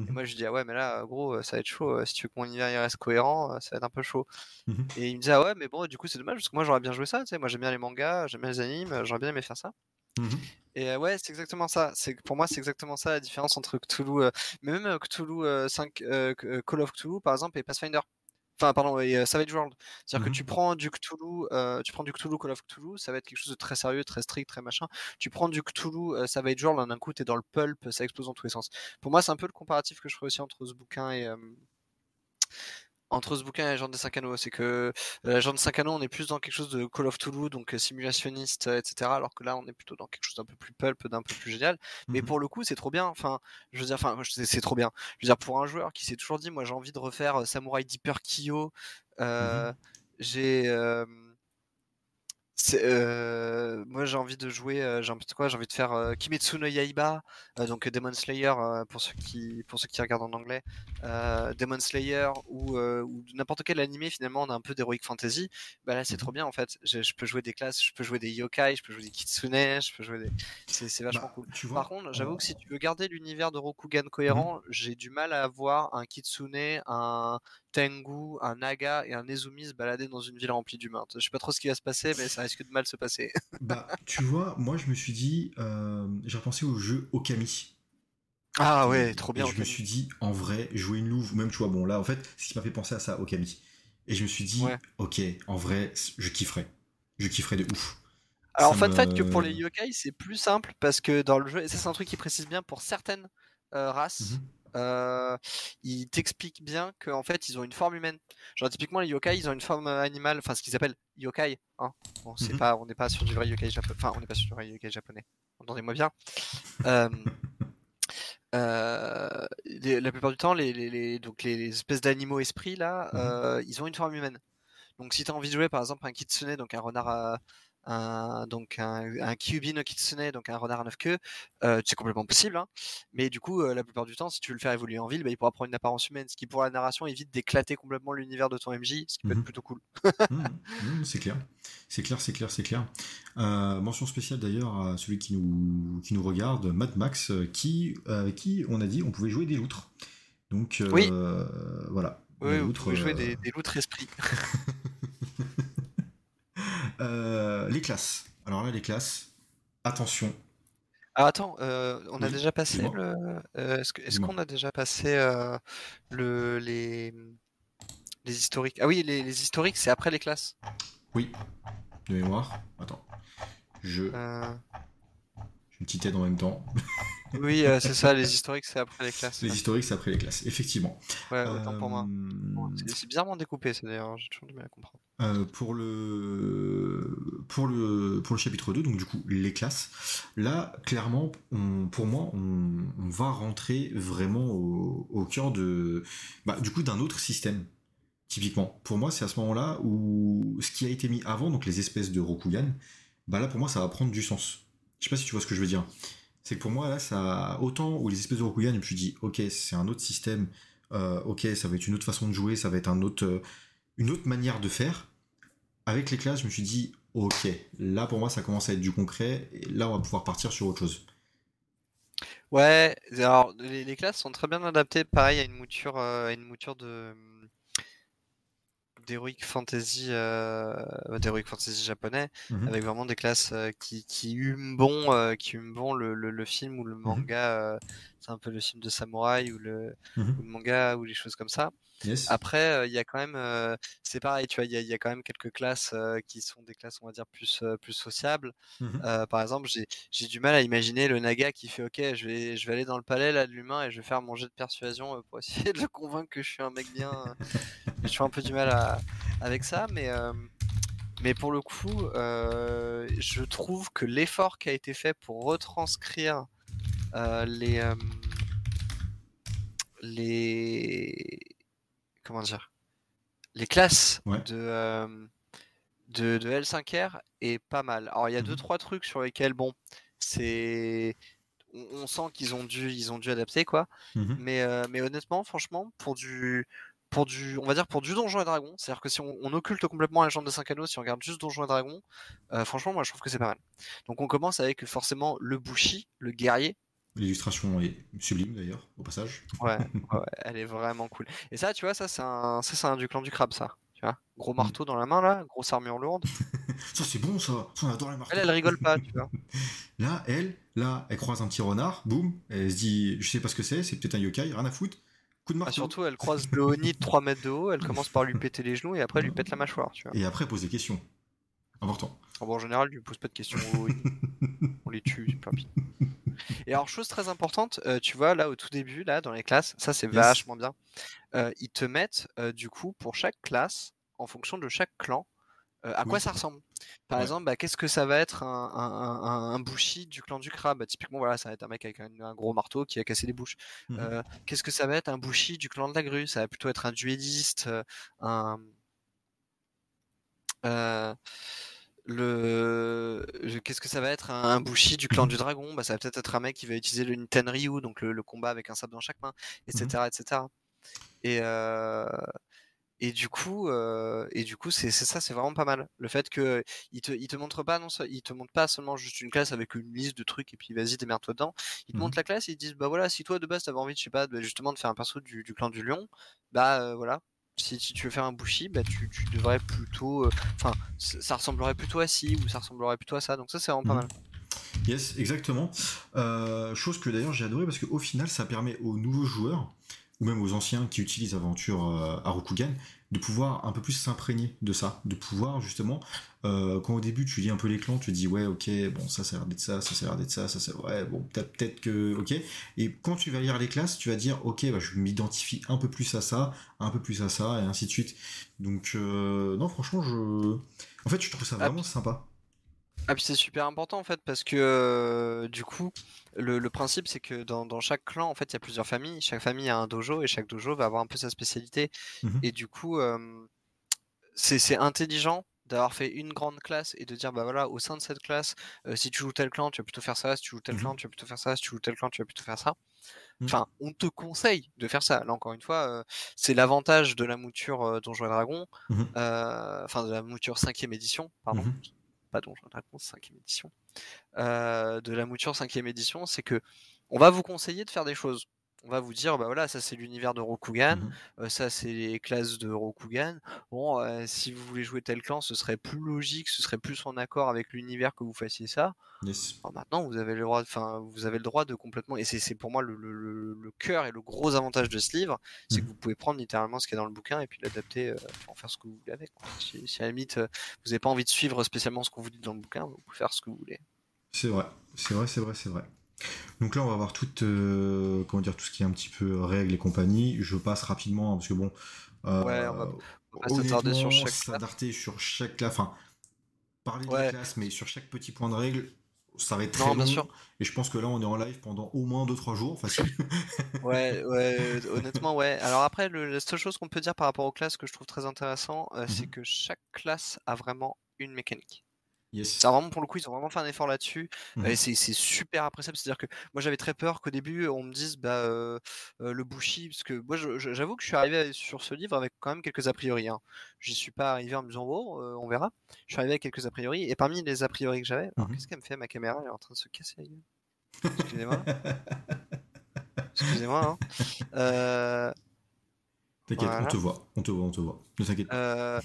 Et mmh moi je dis ah ouais mais là gros ça va être chaud, si tu veux que mon univers il reste cohérent, ça va être un peu chaud. Mmh et il me disait ah ouais mais bon du coup c'est dommage parce que moi j'aurais bien joué ça, tu sais, moi j'aime bien les mangas, j'aime bien les animes, j'aurais bien aimé faire ça. Mmh et ouais, c'est exactement ça. C'est pour moi, c'est exactement ça la différence entre Cthulhu, mais même Cthulhu 5, Call of Cthulhu par exemple et Pathfinder. Enfin, pardon, et Savage World. C'est-à-dire que mmh tu prends du Cthulhu, tu prends du Cthulhu Call of Cthulhu, ça va être quelque chose de très sérieux, très strict, très machin. Tu prends du Cthulhu Savage World, d'un coup, t'es dans le pulp, ça explose dans tous les sens. Pour moi, c'est un peu le comparatif que je ferais aussi entre ce bouquin et, entre ce bouquin et la Légende des 5 anneaux. C'est que la Légende des 5 anneaux, on est plus dans quelque chose de Call of Toulouse, donc euh, simulationniste, euh, etc. Alors que là, on est plutôt dans quelque chose d'un peu plus pulp, d'un peu plus génial. Mais mmh pour le coup, c'est trop bien. Enfin, je veux dire, enfin, c'est trop bien. Je veux dire, pour un joueur qui s'est toujours dit, moi, j'ai envie de refaire euh, Samurai Deeper Kyo, mmh j'ai euh, moi j'ai envie de jouer, euh, j'ai envie de quoi? J'ai envie de faire euh, Kimetsu no Yaiba, donc Demon Slayer pour ceux qui pour ceux qui regardent en anglais, Demon Slayer ou, ou n'importe quel animé finalement on a un peu d'heroic fantasy. Bah là c'est mmh trop bien en fait. Je, je, peux jouer des classes, je peux jouer des yokai, je peux jouer des kitsune, je peux jouer des. C'est vachement bah, cool. Tu vois, Par contre, j'avoue que si tu veux garder l'univers de Rokugan mmh cohérent, j'ai du mal à avoir un kitsune, un Tengu, un Naga et un Nezumi se balader dans une ville remplie d'humains. Je sais pas trop ce qui va se passer, mais ça risque de mal se passer. bah, tu vois, moi je me suis dit, euh, j'ai repensé au jeu Okami. Ah ouais, trop bien. je me suis dit, en vrai, jouer une louve, ou même, tu vois, bon là, en fait, ce qui m'a fait penser à ça, Okami. Et je me suis dit, ok, en vrai, je kifferais. Je kifferais de ouf. Alors, en fait, fait que pour les yokai, c'est plus simple parce que dans le jeu, et ça, c'est un truc qui précise bien pour certaines euh, races. Mhm. Euh, il t'explique bien qu'en fait ils ont une forme humaine. Genre typiquement les yokai ils ont une forme animale, enfin ce qu'ils appellent yokai. Hein. Bon, c'est pas, on n'est pas sur du vrai yokai japonais. Enfin on n'est pas sur du vrai yokai japonais. Entendez-moi bien. euh, euh, la plupart du temps les, les, les donc les, espèces d'animaux esprits là, mmh euh, ils ont une forme humaine. Donc si tu as envie de jouer par exemple un kitsune, donc un renard à, un, donc un, un Kyubi no Kitsune, donc un renard à neuf queues, euh, c'est complètement possible. Hein. Mais du coup, euh, la plupart du temps, si tu veux le faire évoluer en ville, bah, il pourra prendre une apparence humaine, ce qui pour la narration évite d'éclater complètement l'univers de ton MJ, ce qui peut être mmh plutôt cool. Mmh, mmh, c'est clair, c'est clair, c'est clair, c'est clair. Euh, mention spéciale d'ailleurs à celui qui nous, qui nous regarde, Mad Max, qui, avec qui on a dit on pouvait jouer des loutres. Donc Oui. voilà. Oui, vous pouvez jouer des, des loutres esprits. euh, les classes. Alors là, les classes, attention. Ah, attends, euh, on a déjà passé le. euh, est-ce que- est-ce Dis-moi. qu'on a déjà passé le, les, les historiques? Ah oui, les, les historiques, c'est après les classes. Oui, de mémoire. Attends. Je. J'ai une petite aide en même temps. oui, c'est ça, les historiques, c'est après les classes. Les historiques, c'est après les classes, effectivement. Ouais, autant pour moi. C'est c'est bizarrement découpé, c'est d'ailleurs, j'ai toujours du mal à comprendre. Euh, pour le pour le pour le chapitre 2 donc du coup les classes. Là clairement pour moi on, va rentrer vraiment au, au cœur de bah, du coup d'un autre système typiquement. Pour moi c'est à ce moment là où ce qui a été mis avant donc les espèces de Rokugan bah là pour moi ça va prendre du sens. Je sais pas si tu vois ce que je veux dire. C'est que pour moi là ça autant où les espèces de Rokugan je me suis dit ok c'est un autre système euh, ok ça va être une autre façon de jouer ça va être un autre euh, une autre manière de faire. Avec les classes, je me suis dit, ok, là pour moi ça commence à être du concret, et là on va pouvoir partir sur autre chose. Ouais, alors les, les classes sont très bien adaptées, pareil, à une mouture, euh, à une mouture de d'heroic fantasy, euh, d'heroic fantasy japonais, Mhm. avec vraiment des classes euh, qui, qui hument bon, euh, qui hument bon le, le, le film ou le manga. euh, c'est un peu le film de samouraï ou le, Mhm. ou le manga ou les choses comme ça. Yes. Après, euh, il y a quand même, euh, c'est pareil, tu vois, il y a, il y a quand même quelques classes euh, qui sont des classes, on va dire, plus, plus sociables. Mhm. Par exemple, j'ai, du mal à imaginer le naga qui fait, ok, je vais, je vais aller dans le palais là de l'humain et je vais faire mon jet de persuasion pour essayer de le convaincre que je suis un mec bien. je suis un peu du mal à, avec ça, mais, mais pour le coup, je trouve que l'effort qui a été fait pour retranscrire les, euh, les, comment dire, les classes Ouais. de, euh, de, de L5R est pas mal. Alors il y a deux Mhm. trois trucs sur lesquels bon, c'est on, on sent qu'ils ont dû ils ont dû adapter quoi. Mhm. Mais euh, mais honnêtement, franchement, pour du pour du on va dire pour du Donjon et Dragon, c'est-à-dire que si on, on occulte complètement la légende des 5 anneaux, si on regarde juste Donjon et Dragon, euh, franchement moi je trouve que c'est pas mal. Donc on commence avec forcément le Bushi, le guerrier. L'illustration est sublime d'ailleurs, au passage. Ouais, ouais, elle est vraiment cool. Et ça, tu vois, ça c'est un, ça c'est un du clan du crabe, ça. Tu vois, gros marteau dans la main là, grosse armure lourde. Ça c'est bon ça, ça on adore les marteaux. Elle, elle rigole pas, tu vois. Là, elle, là, elle croise un petit renard, boum, elle se dit, je sais pas ce que c'est, c'est peut-être un yokai, rien à foutre. Coup de Ah, marteau. surtout, elle croise le Oni de 3 mètres de haut, elle commence par lui péter les genoux et après elle lui pète la mâchoire, tu vois. Et après, elle pose des questions. Important. Ah bon, en général, lui pose pas de questions. On les tue, c'est. Et alors, chose très importante, euh, tu vois, là au tout début, là dans les classes, ça c'est Yes. vachement bien. Euh, ils te mettent euh, du coup pour chaque classe, en fonction de chaque clan, à quoi ça ressemble. Par Ouais. exemple, bah, qu'est-ce que ça va être un, un, un, un bushi du clan du crabe Bah, Typiquement, voilà, ça va être un mec avec un, gros marteau qui a cassé des bouches. Euh, qu'est-ce que ça va être un bushi du clan de la grue? Ça va plutôt être un dueliste, euh, un. Le qu'est-ce que ça va être? Un, un bushi du clan du dragon? Bah ça va peut-être être un mec qui va utiliser le Niten Ryu donc le, le combat avec un sabre dans chaque main etc etc et euh, et du coup euh, et du coup c'est ça c'est vraiment pas mal. Le fait que il te il te montre pas non il te montre pas seulement juste une classe avec une liste de trucs et puis vas-y démerde-toi dedans. Ils te montrent la classe et ils te disent bah voilà si toi de base t'avais envie je sais pas de- justement de faire un perso du, du clan du lion bah euh, voilà si, si tu veux faire un bushi bah tu, tu devrais plutôt euh, enfin ça ressemblerait plutôt à ci ou ça ressemblerait plutôt à ça donc ça c'est vraiment pas Mhm. mal Yes, exactement. Euh, chose que d'ailleurs j'ai adoré parce qu'au final ça permet aux nouveaux joueurs ou même aux anciens qui utilisent Aventure euh, à Rokugan de pouvoir un peu plus s'imprégner de ça, de pouvoir justement euh, quand au début tu lis un peu les clans, tu te dis ouais ok bon ça ça a l'air d'être ça, ça ça a l'air d'être ça, ça c'est ouais bon peut-être peut-être que ok et quand tu vas lire les classes tu vas dire ok bah, je m'identifie un peu plus à ça, un peu plus à ça et ainsi de suite. Donc euh, non franchement je en fait je trouve ça Ah, vraiment sympa. Ah puis c'est super important en fait parce que euh, du coup le, le principe c'est que dans, dans chaque clan en fait il y a plusieurs familles, chaque famille a un dojo et chaque dojo va avoir un peu sa spécialité Mhm. et du coup euh, c'est c'est intelligent d'avoir fait une grande classe et de dire bah voilà au sein de cette classe euh, si tu joues tel clan tu vas plutôt faire ça, si tu joues tel clan tu vas plutôt faire ça, si tu joues tel clan tu vas plutôt faire ça. Enfin on te conseille de faire ça. Là encore une fois euh, c'est l'avantage de la mouture euh, Donjons et Dragons, Mhm. enfin de la mouture 5ème édition pardon Mhm. Pas Donjons Dragons 5ème édition, euh, de la mouture 5ème édition, c'est que on va vous conseiller de faire des choses. On va vous dire, bah voilà, ça c'est l'univers de Rokugan, Mhm. euh, ça c'est les classes de Rokugan. Bon, euh, si vous voulez jouer tel clan, ce serait plus logique, ce serait plus en accord avec l'univers que vous fassiez ça. Yes. Alors maintenant, vous avez le droit, enfin, vous avez le droit de complètement, et c'est pour moi le, le- le- le cœur et le gros avantage de ce livre, c'est Mhm. que vous pouvez prendre littéralement ce qui est dans le bouquin et puis l'adapter, euh, en faire ce que vous voulez avec. quoi. Si, si à la limite, euh, vous n'avez pas envie de suivre spécialement ce qu'on vous dit dans le bouquin, vous pouvez faire ce que vous voulez. C'est vrai, c'est vrai, c'est vrai, c'est vrai. Donc là, on va voir tout, euh, comment dire, tout ce qui est un petit peu règles et compagnie. Je passe rapidement hein, parce que bon. euh, Ouais, on va- On va s'attarder sur chaque classe. s'attarder sur chaque classe. Enfin, parler Ouais. des classes, mais sur chaque petit point de règle, ça va être très Non, long. bien sûr. Et je pense que là, on est en live pendant au moins 2-3 jours, facile. Ouais, ouais, honnêtement, ouais. Alors après, le- la seule chose qu'on peut dire par rapport aux classes que je trouve très intéressant, euh, c'est Mhm. que chaque classe a vraiment une mécanique. Yes. Ça vraiment pour le coup, ils ont vraiment fait un effort là-dessus. Et c'est super appréciable. C'est-à-dire que moi j'avais très peur qu'au début on me dise bah euh, euh, le Bushi, parce que moi j'avoue que je suis arrivé sur ce livre avec quand même quelques a priori. Hein. J'y suis pas arrivé en me disant bon, euh, on verra. Je suis arrivé avec quelques a priori. Et parmi les a priori que j'avais, Mhm. qu'est-ce qu'elle me fait ma caméra? Elle est en train de se casser la gueule. Excusez-moi. Excusez-moi. hein. T'inquiète, Voilà. on te voit, on te voit, on te voit. Ne t'inquiète pas. Euh,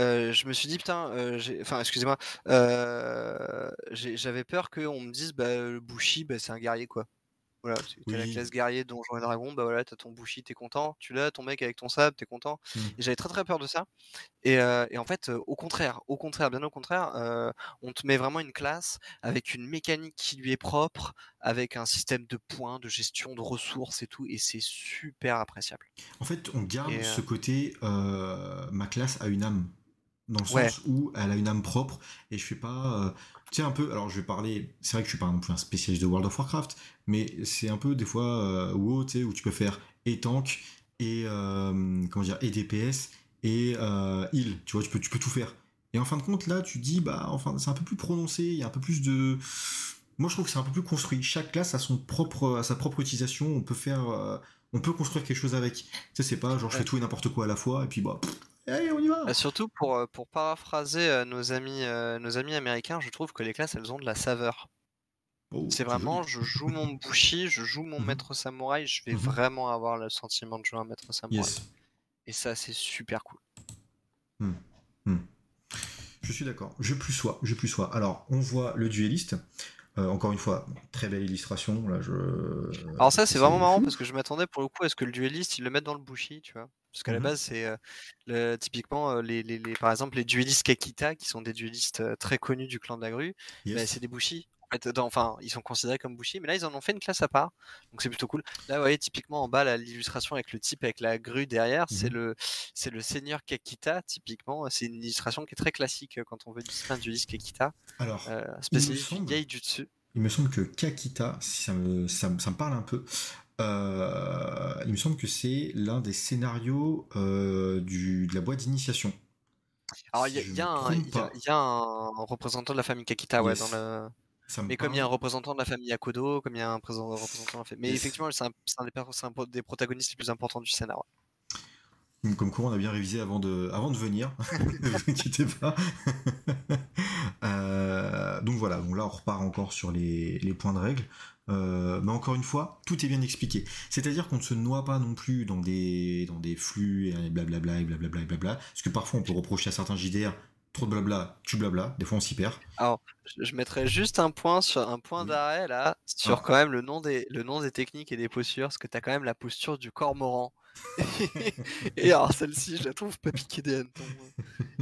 euh, je me suis dit putain, euh, j'ai- enfin excusez-moi, euh, j'avais peur qu'on me dise bah le Bushi bah, c'est un guerrier quoi. Voilà, que t'as la Oui. classe guerrier Donjons et Dragons, bah voilà, t'as ton Bushi, t'es content, tu l'as, ton mec avec ton sable, t'es content. Mm. Et j'avais très très peur de ça. Et, euh, et en fait, euh, au contraire, au contraire, bien au contraire, euh, on te met vraiment une classe avec une mécanique qui lui est propre, avec un système de points, de gestion de ressources et tout, et c'est super appréciable. En fait, on garde Et, ce côté ma classe a une âme. Dans le Ouais. sens où elle a une âme propre et je fais pas. euh, tu un peu. Alors, je vais parler. C'est vrai que je suis pas non plus un spécialiste de World of Warcraft, mais c'est un peu des fois euh, WoW, tu sais, où tu peux faire et tank et. euh, comment dire Et DPS et euh, heal. Tu vois, tu peux, tu peux tout faire. Et en fin de compte, là, tu dis, bah, enfin, c'est un peu plus prononcé, il y a un peu plus de. Moi, je trouve que c'est un peu plus construit. Chaque classe a son propre, a sa propre utilisation. On peut faire, on peut construire quelque chose avec. Tu sais, c'est pas genre je fais tout et n'importe quoi à la fois et puis bah, pff, allez, on y va. Bah, surtout pour, euh, pour paraphraser euh, nos amis, euh, nos amis américains, je trouve que les classes elles ont de la saveur. Oh, C'est vraiment, je joue mon Bushi, je joue mon Mhm. maître samouraï, je vais Mhm. vraiment avoir le sentiment de jouer un maître samouraï. Yes. Et ça, c'est super cool. Je suis d'accord. Je plus sois, je plus sois. Alors, on voit le dueliste. Euh, encore une fois, très belle illustration. Là, je. Alors ça, c'est vraiment marrant parce que je m'attendais pour le coup à ce que le dueliste, il le mette dans le Bushi, tu vois. Parce qu'à la Mhm. base, c'est euh, le- typiquement, euh, les, les- les- par exemple, les duelistes Kakita, qui sont des duelistes euh, très connus du clan de la grue, Yes. bah, c'est des Bushi. En fait, dans- enfin, ils sont considérés comme Bushi, mais là, ils en ont fait une classe à part. Donc c'est plutôt cool. Là, vous voyez, typiquement en bas, l'illustration avec le type avec la grue derrière, c'est le, c'est le seigneur Kakita, typiquement. C'est une illustration qui est très classique quand on veut illustrer un dueliste Kakita, Alors, euh, spécialiste semble- du Geijutsu. il me semble que Kakita, si ça me, ça, me- ça me parle un peu. Euh, il me semble que c'est l'un des scénarios euh, du, de la boîte d'initiation. Alors, Si il y, a- y un- y y a représentant de la famille Kakita, ouais, Yes. dans le... Mais comme il y a un représentant de la famille Akodo, comme il y a un présent- représentant de la famille... Mais Yes. effectivement, c'est un, un un des protagonistes les plus importants du scénario. Comme quoi, on a bien révisé avant de, avant de venir. ne vous inquiétez pas. Euh, donc voilà, donc là on repart encore sur les, les points de règle. Euh, mais encore une fois, tout est bien expliqué. C'est-à-dire qu'on ne se noie pas non plus dans des, dans des flux et blablabla et blablabla et blabla. Parce que parfois on peut reprocher à certains JDR trop de blabla, tu blabla. Des fois on s'y perd. Alors, je, mettrais juste un point sur un point Oui. d'arrêt là, sur Ah. quand même le nom des le nom des techniques et des postures, parce que t'as quand même la posture du cormoran. et alors celle-ci, je la trouve pas piquée des hannetons.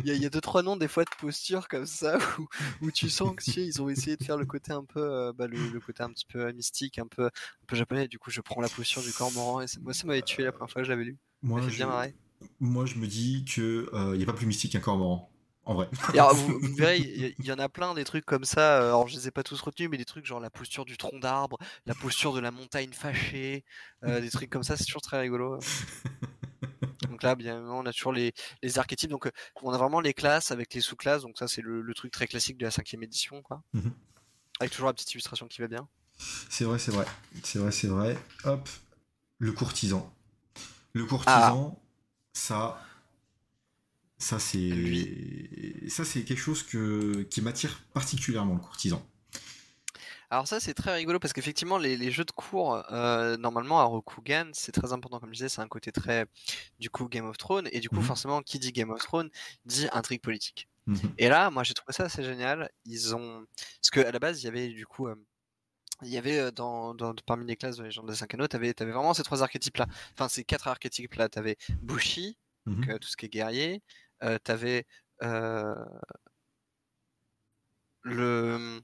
Il y, a- il y a deux trois noms des fois de postures comme ça où, où tu sens que tu sais, ils ont essayé de faire le côté un peu euh, bah, le, le côté un petit peu euh, mystique, un peu un peu japonais. Du coup, je prends la posture du cormoran et ça- moi ça m'avait tué la première fois que je l'avais lu. Moi, je, bien marrer. moi je me dis que il n'y a pas plus mystique qu'un cormoran. En vrai. Alors, vous, vous verrez, il y, en a plein des trucs comme ça. euh, Alors, je les ai pas tous retenus, mais des trucs genre la posture du tronc d'arbre, la posture de la montagne fâchée, euh, des trucs comme ça, c'est toujours très rigolo. Donc là, bien on a toujours les, les archétypes. Donc, euh, on a vraiment les classes avec les sous-classes. Donc ça, c'est le, le truc très classique de la cinquième édition, quoi. Mhm. Avec toujours la petite illustration qui va bien. C'est vrai, c'est vrai. C'est vrai, c'est vrai. Hop, le courtisan. Le courtisan, ça, ça c'est, ça c'est quelque chose que qui m'attire particulièrement le courtisan. Alors ça c'est très rigolo parce qu'effectivement les, jeux de cours euh, normalement à Rokugan c'est très important comme je disais c'est un côté très du coup Game of Thrones et du coup mhm. forcément qui dit Game of Thrones dit intrigue politique. Mhm. Et là moi j'ai trouvé ça assez génial ils ont parce qu'à la base il y avait du coup euh, il y avait euh, dans, parmi les classes de Légende des 5 anneaux, tu avais, vraiment ces trois archétypes-là. Enfin, ces quatre archétypes-là. Tu avais Bushi, mhm. tout ce qui est guerrier. Tu avais le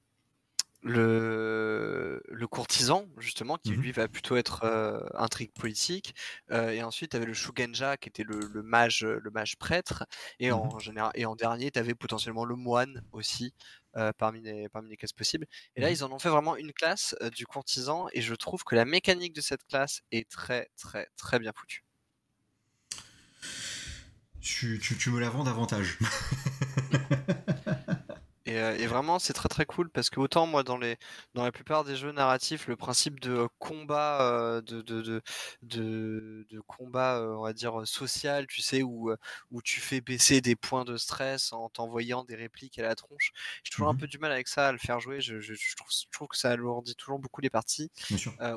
le, le courtisan, justement, qui mmh lui va plutôt être euh, intrigue politique. Euh, et ensuite, tu avais le Shugenja, qui était le, le, mage, le mage prêtre. Et, mmh en, général, et en dernier, tu avais potentiellement le moine aussi, euh, parmi, les, parmi les classes possibles. Et là, mmh ils en ont fait vraiment une classe du courtisan. Et je trouve que la mécanique de cette classe est très, très, très bien foutue. Tu, tu, me la vends davantage. Euh, et, vraiment, c'est très très cool parce que autant moi dans les dans la plupart des jeux narratifs, le principe de combat euh, de, de, de, de, combat, euh, on va dire social, tu sais, où où tu fais baisser des points de stress en t'envoyant des répliques à la tronche. J'ai toujours un mmh peu du mal avec ça à le faire jouer. Je, je, trouve, je trouve, que ça alourdit toujours beaucoup les parties.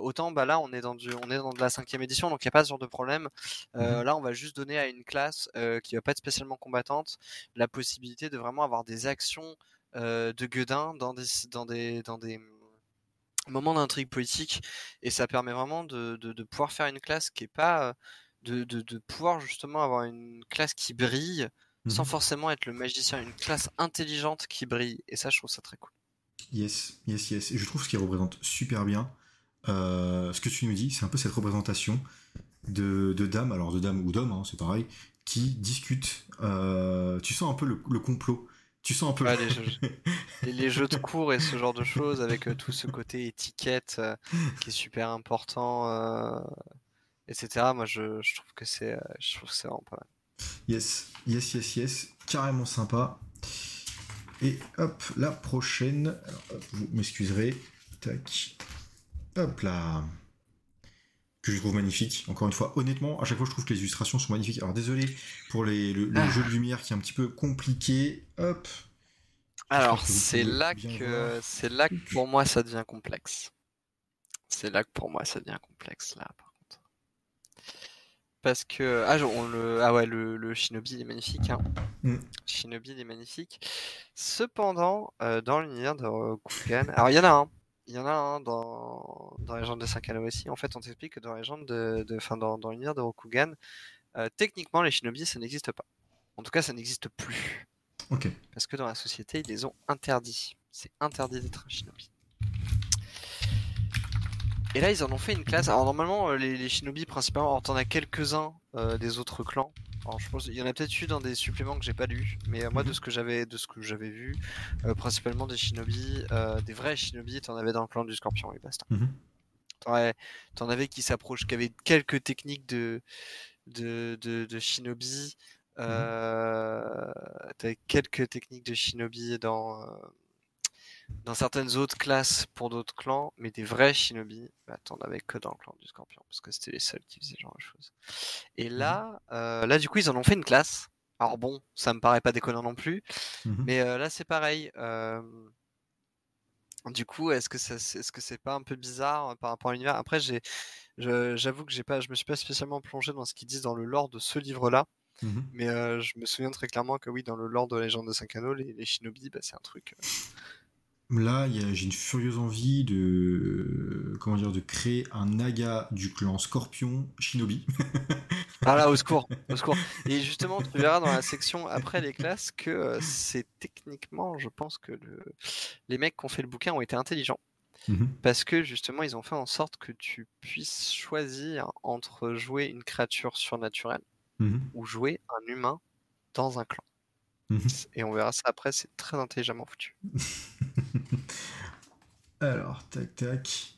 autant bah là, on est dans du, on est dans de la cinquième édition, donc il n'y a pas ce genre de problème. Mmh là, on va juste donner à une classe qui va pas être spécialement combattante la possibilité de vraiment avoir des actions euh, de Guedin dans des, dans des, dans des moments d'intrigue politique et ça permet vraiment de, de, pouvoir faire une classe qui est pas euh, de, de, pouvoir justement avoir une classe qui brille sans mmh forcément être le magicien, une classe intelligente qui brille et ça je trouve ça très cool. Yes, yes, yes. Et je trouve ce qui représente super bien euh, ce que tu nous dis, c'est un peu cette représentation de, de dames, alors de dames ou d'hommes, hein, c'est pareil, qui discutent. tu sens un peu le complot tu sens un peu. les, jeux, de cours et ce genre de choses avec euh, tout ce côté étiquette euh, qui est super important, euh, etc. Moi, je, trouve que c'est, je trouve c'est vraiment pas mal. Yes, yes, yes, yes, carrément sympa. Et hop, la prochaine. vous m'excuserez. Tac. Hop là que je trouve magnifique. Encore une fois, honnêtement, à chaque fois, je trouve que les illustrations sont magnifiques. Alors, désolé pour les, le, ah. jeu de lumière qui est un petit peu compliqué. Hop. Alors, c'est là que c'est là que pour moi ça devient complexe. C'est là que pour moi ça devient complexe là, par contre. Parce que ah, on le ah ouais le, Shinobi est magnifique. Hein. Mm. Shinobi est magnifique. Cependant, euh, dans l'univers de Kugan, alors il y en a un il y en a un dans, dans Légende de 5 anneaux aussi. En fait, on t'explique que dans Légende de, de fin, dans, dans l'univers de Rokugan, euh, techniquement, les shinobi, ça n'existe pas. En tout cas, ça n'existe plus. Parce que dans la société, ils les ont interdits. C'est interdit d'être un shinobi. Et là, ils en ont fait une classe. Alors, normalement, euh, les, les shinobi, principalement, t'en as quelques-uns euh, des autres clans. Alors, je pense il y en a peut-être eu dans des suppléments que j'ai pas lu, mais euh, moi de mhm. ce que j'avais de ce que j'avais vu, euh, principalement des shinobi, euh, des vrais shinobi, t'en avais dans le clan du Scorpion et basta. Mhm. T'en avais qui s'approchent, qui avaient quelques techniques de de, de, shinobi. Mhm. T'avais quelques techniques de shinobi dans dans certaines autres classes pour d'autres clans, mais des vrais shinobi, bah, t'en avais que dans le clan du scorpion, parce que c'était les seuls qui faisaient ce genre de choses. Et là, euh, là, du coup, ils en ont fait une classe. Alors bon, ça me paraît pas déconnant non plus, mmh mais euh, là, c'est pareil. Euh, du coup, est-ce que ça, est-ce que c'est pas un peu bizarre par rapport à l'univers? Après, j'ai, j'avoue que j'ai pas, je me suis pas spécialement plongé dans ce qu'ils disent dans le lore de ce livre-là. Mmh mais je me souviens très clairement que oui, dans le lore de la légende de 5 anneaux, les, les shinobi, bah, c'est un truc. Là, j'ai une furieuse envie de comment dire de créer un naga du clan Scorpion Shinobi. ah là, au secours, au secours. Et justement, tu verras dans la section après les classes que euh, c'est techniquement, je pense que les mecs qui ont fait le bouquin ont été intelligents. Mhm. Parce que justement, ils ont fait en sorte que tu puisses choisir entre jouer une créature surnaturelle mhm. ou jouer un humain dans un clan. Mhm. Et on verra ça après, c'est très intelligemment foutu. Alors, tac, tac.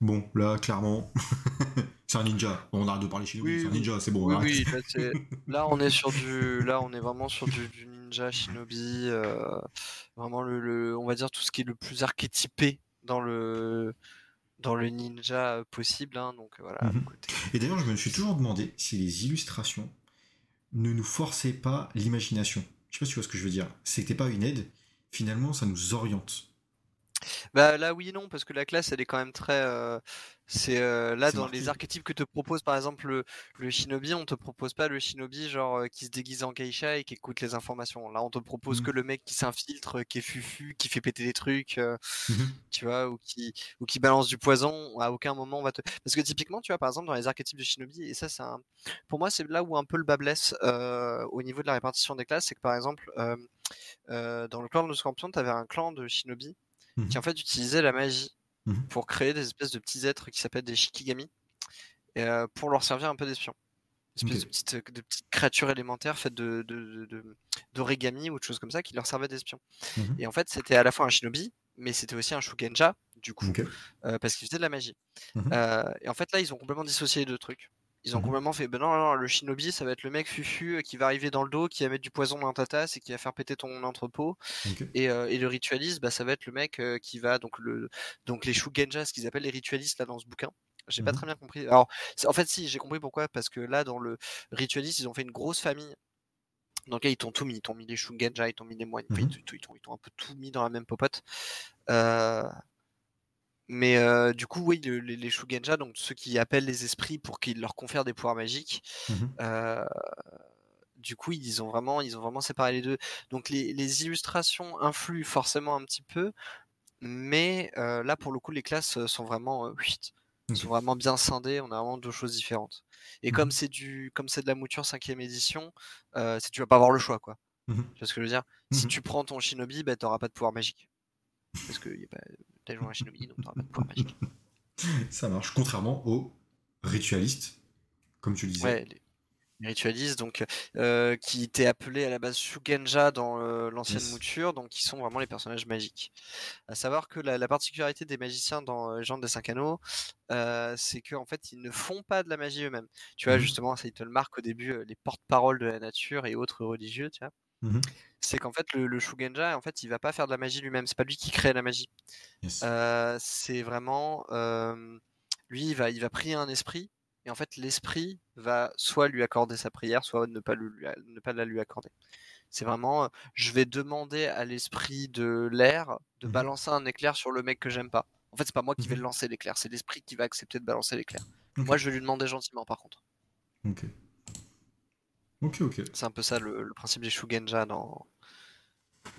Bon, là, clairement, c'est un ninja. on arrête de parler Shinobi, c'est un ninja, c'est bon. Oui, là, on est sur du, là, on est vraiment sur du, ninja Shinobi, euh, vraiment le, on va dire tout ce qui est le plus archétypé dans le, dans le ninja possible. Hein, donc voilà. Mhm. Et d'ailleurs, je me suis toujours demandé si les illustrations ne nous forçaient pas l'imagination. Je sais pas si tu vois ce que je veux dire. T'es pas une aide, finalement, ça nous oriente. Bah là oui et non parce que la classe elle est quand même très euh, c'est euh, là dans marqué. les archétypes que te propose par exemple le, le shinobi on te propose pas le shinobi genre euh, qui se déguise en geisha et qui écoute les informations là on te propose Mhm. que le mec qui s'infiltre qui est fufu qui fait péter des trucs Mhm. tu vois ou qui ou qui balance du poison à aucun moment on va te parce que typiquement tu vois par exemple dans les archétypes de shinobi et ça c'est un pour moi c'est là où un peu le bas blesse au niveau de la répartition des classes c'est que par exemple dans le clan de Scorpion tu avais un clan de shinobi Mhm. qui en fait utilisait la magie Mhm. pour créer des espèces de petits êtres qui s'appellent des shikigami et, euh, pour leur servir un peu d'espions. Une espèce Ok. de, petites, de petites créatures élémentaires faites de, d'origami ou de choses comme ça qui leur servaient d'espions. Mhm. Et en fait, c'était à la fois un shinobi, mais c'était aussi un shugenja, du coup, euh, parce qu'il faisait de la magie. Mhm. Euh, et en fait, là, ils ont complètement dissocié les deux trucs. Ils ont Mhm. complètement fait, ben non, non, le shinobi, ça va être le mec fufu euh, qui va arriver dans le dos, qui va mettre du poison dans ta tasse et qui va faire péter ton entrepôt. Et, euh, et le ritualiste, bah, ça va être le mec euh, qui va donc le donc les shugenja, ce qu'ils appellent les ritualistes là dans ce bouquin. J'ai pas Mhm. très bien compris. Alors, en fait, si j'ai compris pourquoi, parce que là dans le ritualiste, ils ont fait une grosse famille. Dans laquelle ils t'ont tout mis, ils t'ont mis les shugenja, ils t'ont mis les moines, enfin, ils t'ont- ils t'ont ils t'ont un peu tout mis dans la même popote. Euh, mais euh, du coup, oui, le- les, les shugenja, donc ceux qui appellent les esprits pour qu'ils leur confèrent des pouvoirs magiques, euh, du coup, ils ont vraiment, ils ont vraiment séparé les deux. Donc les, les illustrations influent forcément un petit peu, mais euh, là pour le coup, les classes sont vraiment, Ok. sont vraiment bien scindées. On a vraiment deux choses différentes. Et Mhm. comme c'est du, comme c'est de la mouture cinquième édition, c'est- tu vas pas avoir le choix, quoi. Mhm. Tu vois ce que je veux dire? Si tu prends ton shinobi, bah, t'auras pas de pouvoir magique. Parce que y a pas... t'as joué un shinobi, donc t'auras pas de pouvoir magique. Ça marche. Contrairement aux ritualistes, comme tu le disais. Ouais, les, les ritualistes, donc euh, qui étaient appelés à la base Shugenja dans euh, l'ancienne Yes. mouture, donc qui sont vraiment les personnages magiques. À savoir que la, la particularité des magiciens dans euh, Légende des Cinq Anneaux, euh, c'est qu'en fait ils ne font pas de la magie eux-mêmes. Tu vois Mhm. justement, ça ils te le marquent au début, les porte-paroles de la nature et autres religieux, tu vois. Mhm. C'est qu'en fait le, le Shugenja, en fait, il va pas faire de la magie lui-même. C'est pas lui qui crée la magie. Yes. Euh, c'est vraiment euh, lui il va il va prier un esprit et en fait l'esprit va soit lui accorder sa prière soit ne pas lui- ne pas la lui accorder c'est vraiment euh, je vais demander à l'esprit de l'air de Mhm. balancer un éclair sur le mec que j'aime pas en fait c'est pas moi qui vais Mhm. le lancer l'éclair c'est l'esprit qui va accepter de balancer l'éclair moi je vais lui demander gentiment par contre Ok. Ok, ok. c'est un peu ça le, le principe des Shugenja dans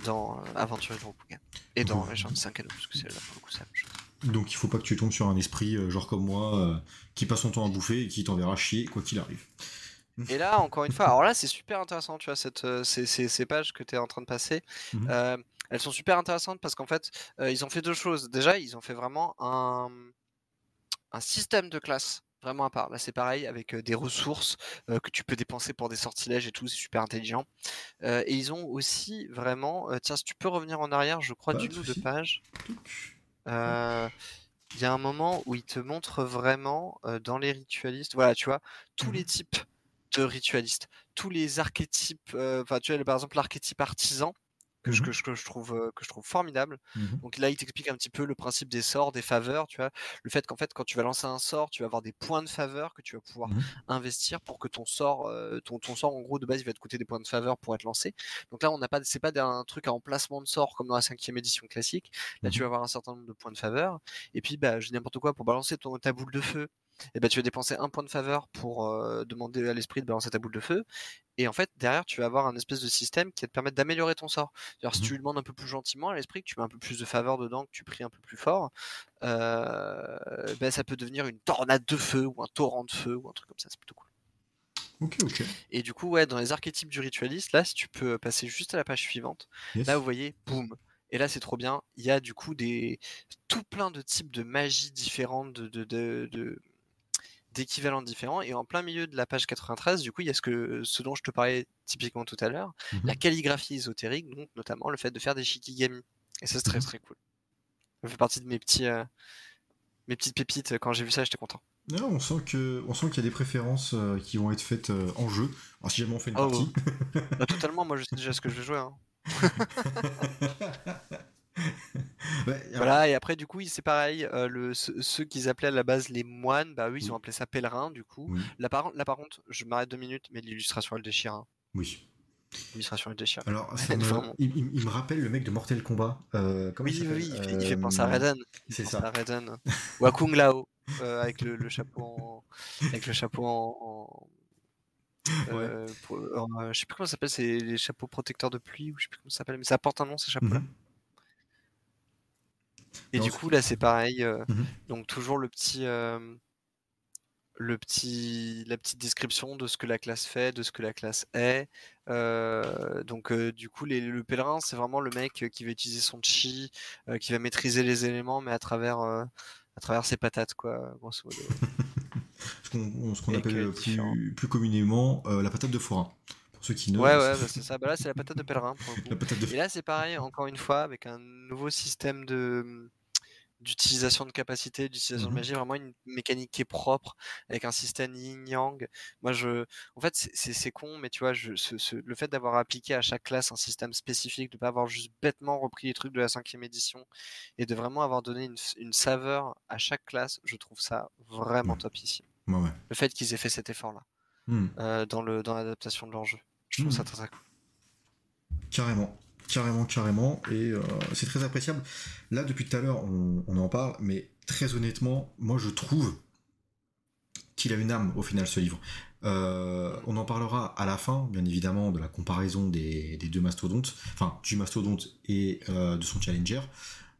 dans euh, Aventure de Rokugan et dans Mhm. Legend 5 Anneaux parce que c'est là pour le coup chose Donc il faut pas que tu tombes sur un esprit, euh, genre comme moi, euh, qui passe son temps à bouffer et qui t'enverra chier quoi qu'il arrive. Et là, encore une fois, alors là, c'est super intéressant, tu vois, cette, euh, ces, ces- ces pages que tu es en train de passer. Mhm. Elles sont super intéressantes parce qu'en fait, ils ont fait deux choses. Déjà, ils ont fait vraiment un, un système de classe vraiment à part. Là, c'est pareil, avec euh, des ressources euh, que tu peux dépenser pour des sortilèges et tout, c'est super intelligent. Euh, et ils ont aussi vraiment, euh, tiens, si tu peux revenir en arrière, je crois, d'une ou deux pages. Il y a un moment où il te montre vraiment dans les ritualistes, voilà, tu vois, tous les types de ritualistes, tous les archétypes, enfin, tu vois, par exemple, l'archétype artisan, que, je, que, je, que je trouve, euh, que je trouve formidable. Mhm. Donc là, il t'explique un petit peu le principe des sorts, des faveurs, tu vois. Le fait qu'en fait, quand tu vas lancer un sort, tu vas avoir des points de faveur que tu vas pouvoir Mhm. investir pour que ton sort, euh, ton, ton sort, en gros, de base, il va te coûter des points de faveur pour être lancé. Donc là, on n'a pas, c'est pas un truc à emplacement de sort comme dans la cinquième édition classique. Là, tu vas avoir un certain nombre de points de faveur. Et puis, bah, je dis n'importe quoi, pour balancer ton, ta boule de feu, et bah, tu vas dépenser un point de faveur pour euh, demander à l'esprit de balancer ta boule de feu. Et en fait, derrière, tu vas avoir un espèce de système qui va te permettre d'améliorer ton sort. C'est-à-dire, si Mhm. tu lui demandes un peu plus gentiment à l'esprit, que tu mets un peu plus de faveur dedans, que tu pries un peu plus fort, euh, ben, ça peut devenir une tornade de feu ou un torrent de feu ou un truc comme ça. C'est plutôt cool. Ok, ok. Et du coup, ouais, dans les archétypes du ritualiste, là, si tu peux passer juste à la page suivante, Yes. là, vous voyez, boum. Et là, c'est trop bien. Il y a du coup des tout plein de types de magie différentes, de, de, de, de- d'équivalents différents. Et en plein milieu de la page 93, du coup, il y a ce, que, ce dont je te parlais typiquement tout à l'heure, Mhm. la calligraphie ésotérique, donc notamment le fait de faire des shikigami. Et ça, c'est très Mhm. très cool. Ça fait partie de mes petits, euh, mes petites pépites. Quand j'ai vu ça, j'étais content. Ah, on sent que, on sent qu'il y a des préférences euh, qui vont être faites euh, en jeu. Alors, si jamais on fait une Oh, partie. Bah, totalement, moi je sais déjà ce que je vais jouer. hein. Ouais, Voilà, et après, du coup, c'est pareil. euh, le, ceux, qu'ils appelaient à la base les moines, bah eux, ils Oui. ont appelé ça pèlerin, du coup. Oui, Là par, là, par contre, je m'arrête deux minutes, mais l'illustration, elle déchire. hein. oui. L'illustration est chiant. Alors, ça me- il, il- il me rappelle le mec de Mortal Kombat. Euh, comment Oui, il oui, il fait, il fait penser à Euh, Raiden. C'est ça. à Raiden. Ou à Kung Lao, euh, avec le, le chapeau en... Avec le chapeau en... en- euh, pour- en- je sais plus comment ça s'appelle, c'est les chapeaux protecteurs de pluie, ou je sais plus comment ça s'appelle, mais ça porte un nom ces chapeaux-là. Mhm. Et Non, du coup, là, c'est pareil. euh, Mhm. Donc, toujours le petit, euh, le petit, la petite description de ce que la classe fait, de ce que la classe est. Euh, donc, du coup, les- le pèlerin, c'est vraiment le mec qui va utiliser son chi, qui va maîtriser les éléments, mais à travers, à travers ses patates, quoi, grosso modo. Ce qu'on appelle plus, plus communément la patate de forain. Ceux qui ne. Ouais, ouais, bah, c'est ça. Bah, là, c'est la patate de pèlerin, pour le coup. La patate de Et là, c'est pareil, encore une fois, avec un nouveau système de d'utilisation de capacité, d'utilisation de magie, vraiment une mécanique qui est propre, avec un système yin-yang. Moi, je, en fait, c'est- con, mais tu vois, je, ce- ce- le fait d'avoir appliqué à chaque classe un système spécifique, de pas avoir juste bêtement repris les trucs de la cinquième édition, et de vraiment avoir donné une, une saveur à chaque classe, je trouve ça vraiment Ouais. Ouais, ouais. Le fait qu'ils aient fait cet effort-là Hmm. euh, dans l'adaptation de leur jeu, je trouve ça Mhm. très très cool. Carrément, carrément, carrément. Et euh, c'est très appréciable. Là, depuis tout à l'heure, on, on en parle, mais très honnêtement, moi, je trouve qu'il a une âme au final, ce livre. Euh, on en parlera à la fin, bien évidemment, de la comparaison des, des deux mastodontes, enfin, du mastodonte et euh, de son challenger.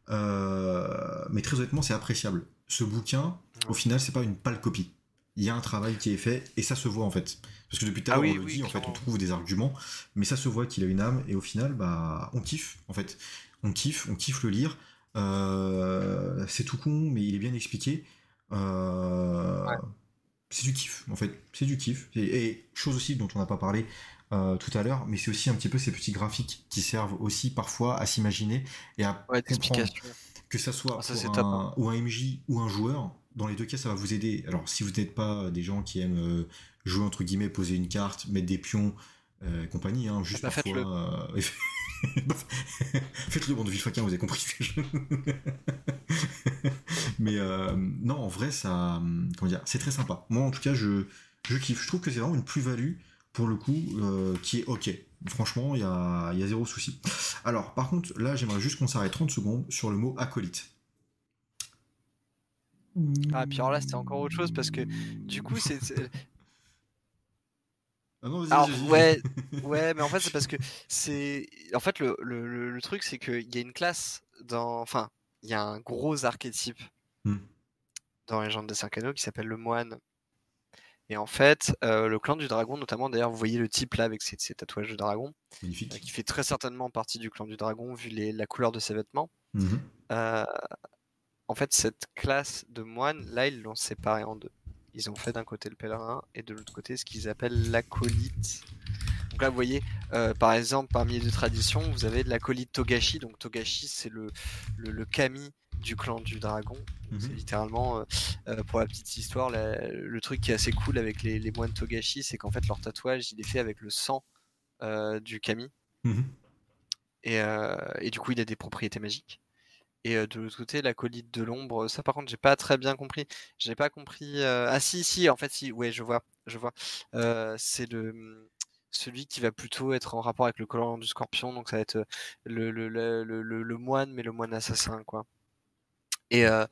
Mais très honnêtement, c'est appréciable. Ce bouquin, au final, c'est pas une pâle copie. Il y a un travail qui est fait et ça se voit en fait. Parce que depuis tout à Ah l'heure, on le oui, dit, en fait, on trouve des arguments, mais ça se voit qu'il a une âme et au final, bah, on kiffe en fait. On kiffe, on kiffe le lire. Euh, c'est tout con, mais il est bien expliqué. Euh, Ouais. C'est du kiff en fait, c'est du kiff. Et, et chose aussi dont on n'a pas parlé euh, tout à l'heure, mais c'est aussi un petit peu ces petits graphiques qui servent aussi parfois à s'imaginer et à Ouais, comprendre que ça soit Ah, ça, pour c'est un, top, hein. ou un MJ ou un joueur, dans les deux cas, ça va vous aider. Alors, si vous n'êtes pas des gens qui aiment euh, jouer entre guillemets, poser une carte, mettre des pions, euh, compagnie, hein, juste bah, parfois. euh, Faites-le, bon de Villefaquin, vous avez compris ce que je. Mais euh, non, en vrai, ça, comment dire, c'est très sympa. Moi, en tout cas, je, je kiffe. Je trouve que c'est vraiment une plus-value pour le coup euh, qui est ok. Franchement, il y a, y a zéro souci. Alors, par contre, là, j'aimerais juste qu'on s'arrête 30 secondes sur le mot acolyte. Ah, puis alors là, c'était encore autre chose parce que du coup, c'est. Ah non, Alors, ouais, ouais, mais en fait, c'est parce que c'est. En fait, le, le, le- truc, c'est qu'il y a une classe dans. Enfin, il y a un gros archétype Hmm. dans Légende des Cinq Anneaux qui s'appelle le moine. Et en fait, euh, le clan du dragon, notamment, d'ailleurs, vous voyez le type là avec ses, ses tatouages de dragon, euh, qui fait très certainement partie du clan du dragon vu les- la couleur de ses vêtements. Euh, en fait, cette classe de moines, là, ils l'ont séparée en deux. Ils ont fait d'un côté le pèlerin et de l'autre côté ce qu'ils appellent l'acolyte. Donc là, vous voyez, euh, par exemple, parmi les deux traditions, vous avez de l'acolyte Togashi. Donc Togashi, c'est le, le, le kami du clan du dragon. Mhm. C'est littéralement, euh, euh, pour la petite histoire, la- le truc qui est assez cool avec les, les moines Togashi, c'est qu'en fait, leur tatouage, il est fait avec le sang euh, du kami. Mhm. Et, et du coup, il a des propriétés magiques. Et de l'autre côté, l'acolyte de l'ombre, ça par contre, j'ai pas très bien compris. J'ai pas compris. euh, Ah si, si, en fait, si. Ouais, je vois, je vois. Euh, c'est le celui qui va plutôt être en rapport avec le collant du scorpion, donc ça va être le, le, le, moine, mais le moine assassin, quoi. Et euh,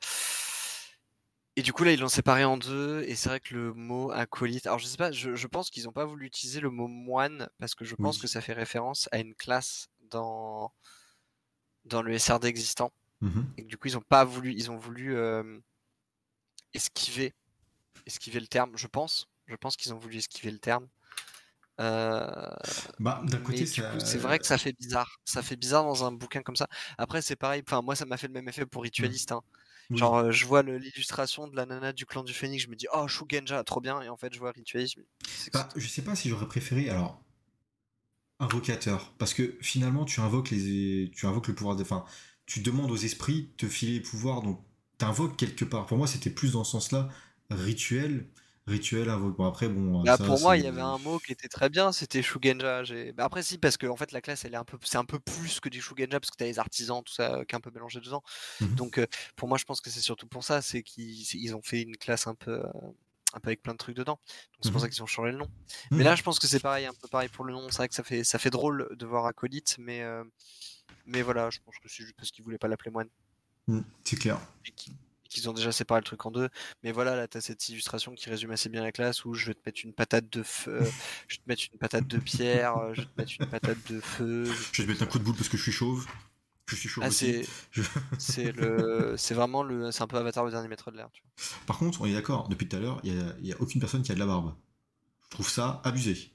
et du coup là, ils l'ont séparé en deux, et c'est vrai que le mot acolyte. Alors je sais pas, je, je pense qu'ils ont pas voulu utiliser le mot moine parce que je pense Oui. que ça fait référence à une classe dans dans le SRD existant Mhm. et du coup ils ont pas voulu ils ont voulu euh, esquiver esquiver le terme je pense je pense qu'ils ont voulu esquiver le terme Euh, Bah, d'un côté, ça... c'est vrai que ça fait bizarre ça fait bizarre dans un bouquin comme ça après c'est pareil enfin moi ça m'a fait le même effet pour ritualiste hein. Oui. genre euh, je vois l'illustration de la nana du clan du phénix je me dis oh Shugenja trop bien et en fait je vois ritualiste Bah, je sais pas si j'aurais préféré. Alors, invocateur, parce que finalement, tu invoques les, tu invoques le pouvoir de, enfin, tu demandes aux esprits de te filer les pouvoirs, donc t'invoques quelque part. Pour moi, c'était plus dans ce sens-là, rituel, rituel, invoque. Bon après, bon. Bah, ça, pour moi, il y avait un mot qui était très bien, c'était Shugenja. Bah, après, si, parce que en fait, la classe, elle est un peu, c'est un peu plus que du Shugenja, parce que t'as les artisans, tout ça, euh, qui est un peu mélangé dedans. Mhm. Donc, euh, pour moi, je pense que c'est surtout pour ça, c'est qu'ils ont fait une classe un peu, euh, un peu avec plein de trucs dedans. Donc c'est pour Mhm. ça qu'ils ont changé le nom. Mhm. Mais là, je pense que c'est pareil, un peu pareil pour le nom. C'est vrai que ça fait, ça fait drôle de voir Acolyte, mais, euh, mais voilà, je pense que c'est juste parce qu'ils voulaient pas l'appeler moine. Mm, c'est clair. Et qu'ils ont déjà séparé le truc en deux. Mais voilà, là, t'as cette illustration qui résume assez bien la classe où je vais te mettre une patate de feu, euh, je vais te mettre une patate de pierre, euh, je vais te mettre une patate de feu. je- vais te mettre un coup de boule parce que je suis chauve. Je suis chauve Ah, aussi. c'est, le, c'est vraiment le, c'est un peu Avatar le dernier maître de l'air. tu vois. Par contre, on est d'accord, depuis tout à l'heure, il n'y a, il y a aucune personne qui a de la barbe. Je trouve ça abusé.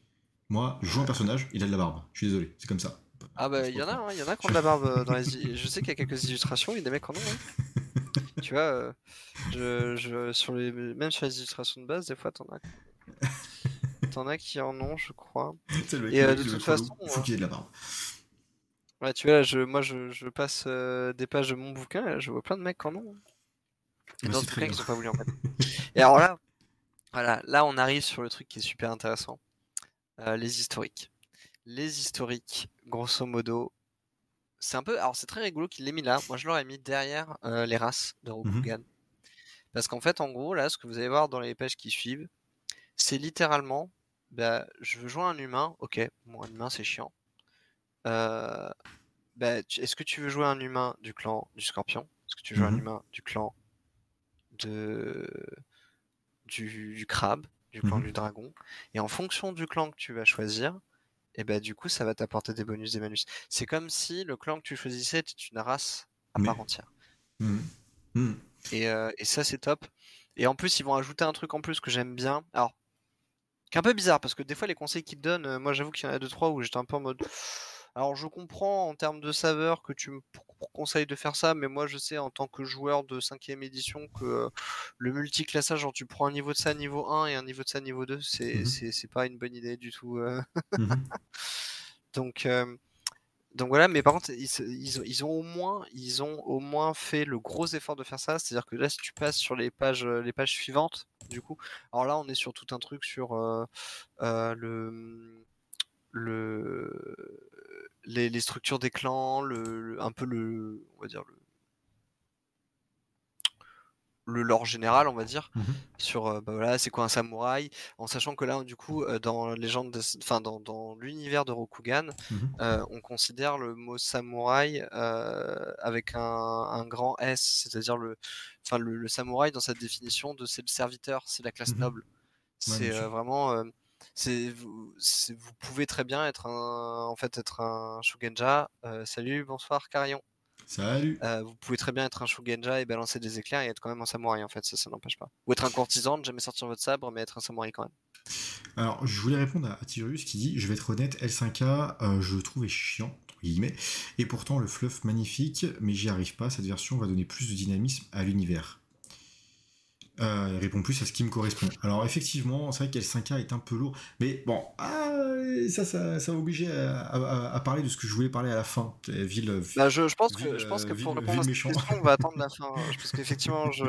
Moi, je joue un personnage, il a de la barbe. Je suis désolé, c'est comme ça. Ah bah, il y en a, hein, il y en a qui ont de la barbe euh, dans les. Je sais qu'il y a quelques illustrations, il y a des mecs en ont. hein. tu vois, euh, je, je, sur les, même sur les illustrations de base, des fois, t'en as. T'en as qui en ont, je crois. C'est le mec Et, euh, de toute façon, faut qu'il ait de la barbe. Ouais, tu vois, là, je, moi, je, je passe euh, des pages de mon bouquin, là, je vois plein de mecs qui en ont. Et Bah, dans bouquin, ils ont pas voulu en mettre. Et alors là, voilà, là, on arrive sur le truc qui est super intéressant. Les historiques. Les historiques, grosso modo, c'est un peu. Alors, c'est très rigolo qu'il l'ait mis là. Moi, je l'aurais mis derrière euh, les races de Rokugan. Parce qu'en fait, en gros, là, ce que vous allez voir dans les pages qui suivent, c'est littéralement bah, je veux jouer un humain. Ok, bon, un humain, c'est chiant. Euh, bah, Est-ce que tu veux jouer un humain du clan du scorpion? Est-ce que tu veux jouer Mhm. un humain du clan de du, du crabe, du clan Mhm. du dragon? Et en fonction du clan que tu vas choisir, et bah, du coup, ça va t'apporter des bonus, des malus. C'est comme si le clan que tu choisissais était une race à part entière. Mm. Mm. Et, euh, et ça, c'est top. Et en plus, ils vont ajouter un truc en plus que j'aime bien. Alors, qui est un peu bizarre parce que des fois, les conseils qu'ils te donnent, euh, moi, j'avoue qu'il y en a deux, trois où j'étais un peu en mode. Alors, je comprends en termes de saveur que tu me conseilles de faire ça, mais moi, je sais en tant que joueur de 5ème édition que euh, le multiclassage, genre, tu prends un niveau de ça niveau 1 et un niveau de ça niveau 2, c'est Mhm. c'est- pas une bonne idée du tout. euh. Mhm. Donc, euh, donc voilà, mais par contre, ils, ont, ils ont au moins, ils ont au moins fait le gros effort de faire ça. C'est-à-dire que là, si tu passes sur les pages, les pages suivantes, du coup, alors là, on est sur tout un truc sur le, le, les, les structures des clans, le, le- un peu le, on va dire le, le lore général, on va dire Mhm. sur euh, bah voilà, c'est quoi un samouraï, en sachant que là, du coup, euh, dans légende, de- enfin dans, dans l'univers de Rokugan, Mhm. euh, on considère le mot samouraï euh, avec un, un grand S, c'est-à-dire le, enfin le, le samouraï dans sa définition de c'est le serviteur, c'est la classe Mhm. noble. C'est vraiment, c'est vous, c'est- vous pouvez très bien être un, en fait être un shugenja. Euh, salut, bonsoir Carillon. Salut. Euh, vous pouvez très bien être un Shugenja et balancer des éclairs et être quand même un samouraï en fait, ça, ça n'empêche pas. Ou être un courtisan, jamais sortir votre sabre, mais être un samouraï quand même. Alors, je voulais répondre à Tyrus qui dit Je vais être honnête, L5K, euh, je le trouvais chiant, entre guillemets, et pourtant le fluff magnifique, mais j'y arrive pas. Cette version va donner plus de dynamisme à l'univers. Euh, il répond plus à ce qui me correspond. Alors, effectivement, c'est vrai qu'L5K est un peu lourd, mais bon, ah, ça, ça, ça m'a obligé à, à- à parler de ce que je voulais parler à la fin. Euh, Ville, Bah, je, je pense Ville, que, je pense que euh, pour ville- répondre ville à cette question, on va attendre la fin. hein. Parce qu'effectivement, je...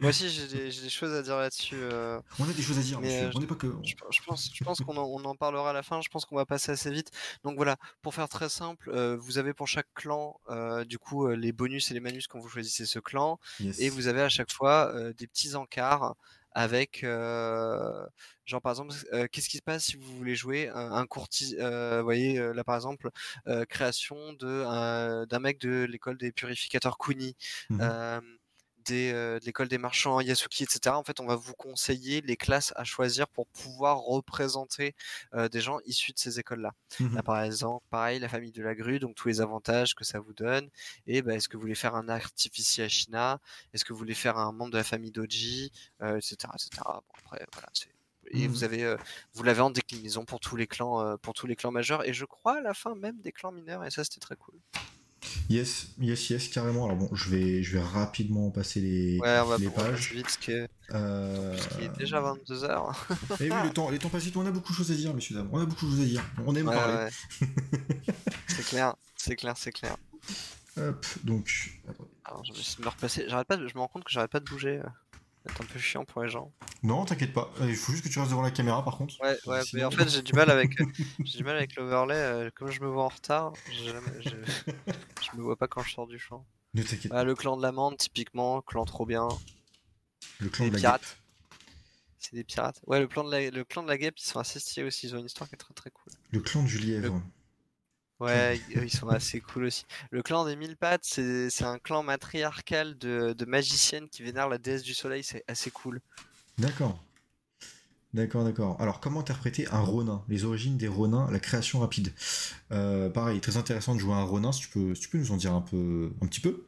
moi aussi j'ai des, choses à dire là-dessus. euh, on a des choses à dire, Mais, monsieur. euh, On n'est pas que. Je, je pense, je pense qu'on en, on en parlera à la fin. Je pense qu'on va passer assez vite. Donc voilà, pour faire très simple, euh, vous avez pour chaque clan, euh, du coup, euh, les bonus et les manus quand vous choisissez ce clan. Yes. Et vous avez à chaque fois euh, des petits encarts avec, euh, genre par exemple, euh, qu'est-ce qui se passe si vous voulez jouer un, un courtis, euh, vous voyez là par exemple, création de d'un mec de l'école des purificateurs Kuni, euh, des, euh, de l'école des marchands Yasuki, etc. En fait, on va vous conseiller les classes à choisir pour pouvoir représenter euh, des gens issus de ces écoles-là. Mhm. Là, par exemple, pareil, la famille de la grue, donc tous les avantages que ça vous donne. Et bah, est-ce que vous voulez faire un artificier Ashina Est-ce que vous voulez faire un membre de la famille Doji euh, etc., etc. Bon, après, voilà, c'est- Et Mhm. vous avez, euh, vous l'avez en déclinaison pour tous les clans, euh, pour tous les clans majeurs, et je crois à la fin même des clans mineurs, et ça c'était très cool. Yes, yes, yes, carrément. Alors bon, je vais, je vais rapidement passer les, Ouais, les pages. vite, parce que- Euh, puisqu'il est déjà 22h. Et oui, le temps, les temps passent vite. On a beaucoup de choses à dire, messieurs dames. On a beaucoup de choses à dire. On aime Ouais, parler. ouais. c'est clair, c'est clair, c'est clair. Hop, donc. Alors je vais essayer de me replacer. J'arrête pas, de- je me rends compte que j'arrête pas de bouger. C'est un peu chiant pour les gens. Non, t'inquiète pas. Il faut juste que tu restes devant la caméra, par contre. Ouais, ouais, mais en fait j'ai du mal avec, euh, j'ai du mal avec l'overlay. euh, comme je me vois en retard, je, je me vois pas quand je sors du champ. Ne t'inquiète Ah, le clan de l'amande, typiquement, clan trop bien. Le clan les de la pirates. guêpe. C'est des pirates. Ouais, le, plan de la... le clan de la guêpe, ils sont assez stylés aussi. Ils ont une histoire qui est très très cool. Le clan du lièvre. Ouais, ils sont assez cool aussi. Le clan des mille pattes, c'est un clan matriarcal de, de magiciennes qui vénèrent la déesse du soleil. C'est assez cool. D'accord. D'accord, d'accord. Alors, comment interpréter un Ronin? Les origines des Ronins, la création rapide. Euh, pareil, très intéressant de jouer un Ronin. Si tu peux, si tu peux nous en dire un peu, un petit peu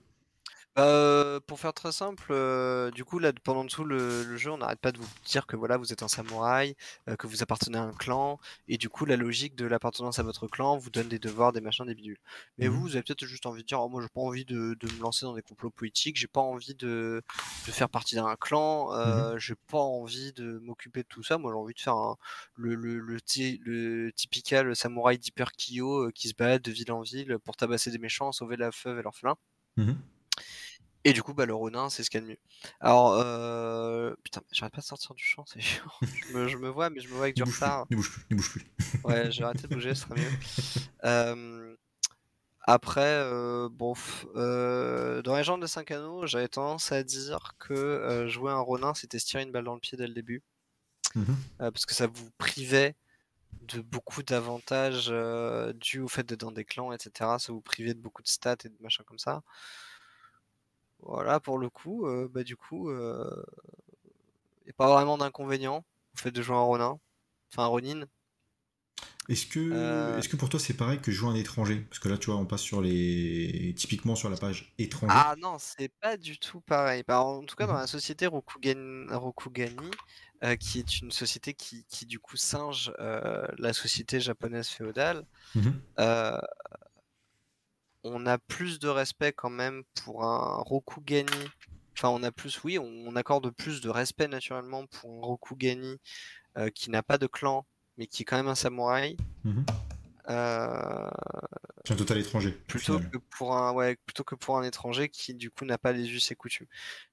euh, pour faire très simple, euh, du coup, là, pendant tout le, jeu, on n'arrête pas de vous dire que voilà, vous êtes un samouraï, euh, que vous appartenez à un clan, et du coup, la logique de l'appartenance à votre clan vous donne des devoirs, des machins, des bidules. Mais vous, mmh vous avez peut-être juste envie de dire, oh, moi, j'ai pas envie de, me lancer dans des complots politiques, j'ai pas envie de, faire partie d'un clan, mmh j'ai pas envie de m'occuper de tout ça. Moi, j'ai envie de faire le, le, le, typical samouraï d'Hyper Kyo qui se balade de ville en ville pour tabasser des méchants, sauver la feuve et l'orphelin. Mmh et du coup, bah, le Ronin, c'est ce qu'il y a de mieux. Alors, euh... putain, j'arrête pas de sortir du champ, c'est chiant. je, me, vois, mais je me vois avec du retard. Ne bouge plus, ne bouge plus. ouais, j'ai arrêté de bouger, ce serait mieux. Après, euh, bon, euh, dans les gens de 5 anneaux, j'avais tendance à dire que euh, jouer un Ronin, c'était se tirer une balle dans le pied dès le début. Mmh parce que ça vous privait de beaucoup d'avantages dus au fait d'être dans des clans, etc. Ça vous privait de beaucoup de stats et de machins comme ça. Voilà, pour le coup, euh, bah, du coup, il euh, n'y a pas vraiment d'inconvénient au fait de jouer un Ronin, enfin un Ronin. Est-ce que, euh. est-ce que pour toi c'est pareil que jouer un étranger? Parce que là, tu vois, on passe sur les. typiquement sur la page étranger. Ah non, c'est pas du tout pareil. Bah, en tout cas, dans mmh la société Rokugani, qui est une société qui, qui du coup singe la société japonaise féodale, mmh on a plus de respect quand même pour un Rokugani. Enfin, on a plus, oui, on, accorde plus de respect naturellement pour un Rokugani euh, qui n'a pas de clan, mais qui est quand même un samouraï. Mhm. Euh, c'est un total étranger. Plutôt que, pour un, ouais, plutôt que pour un étranger qui, du coup, n'a pas les us et coutumes.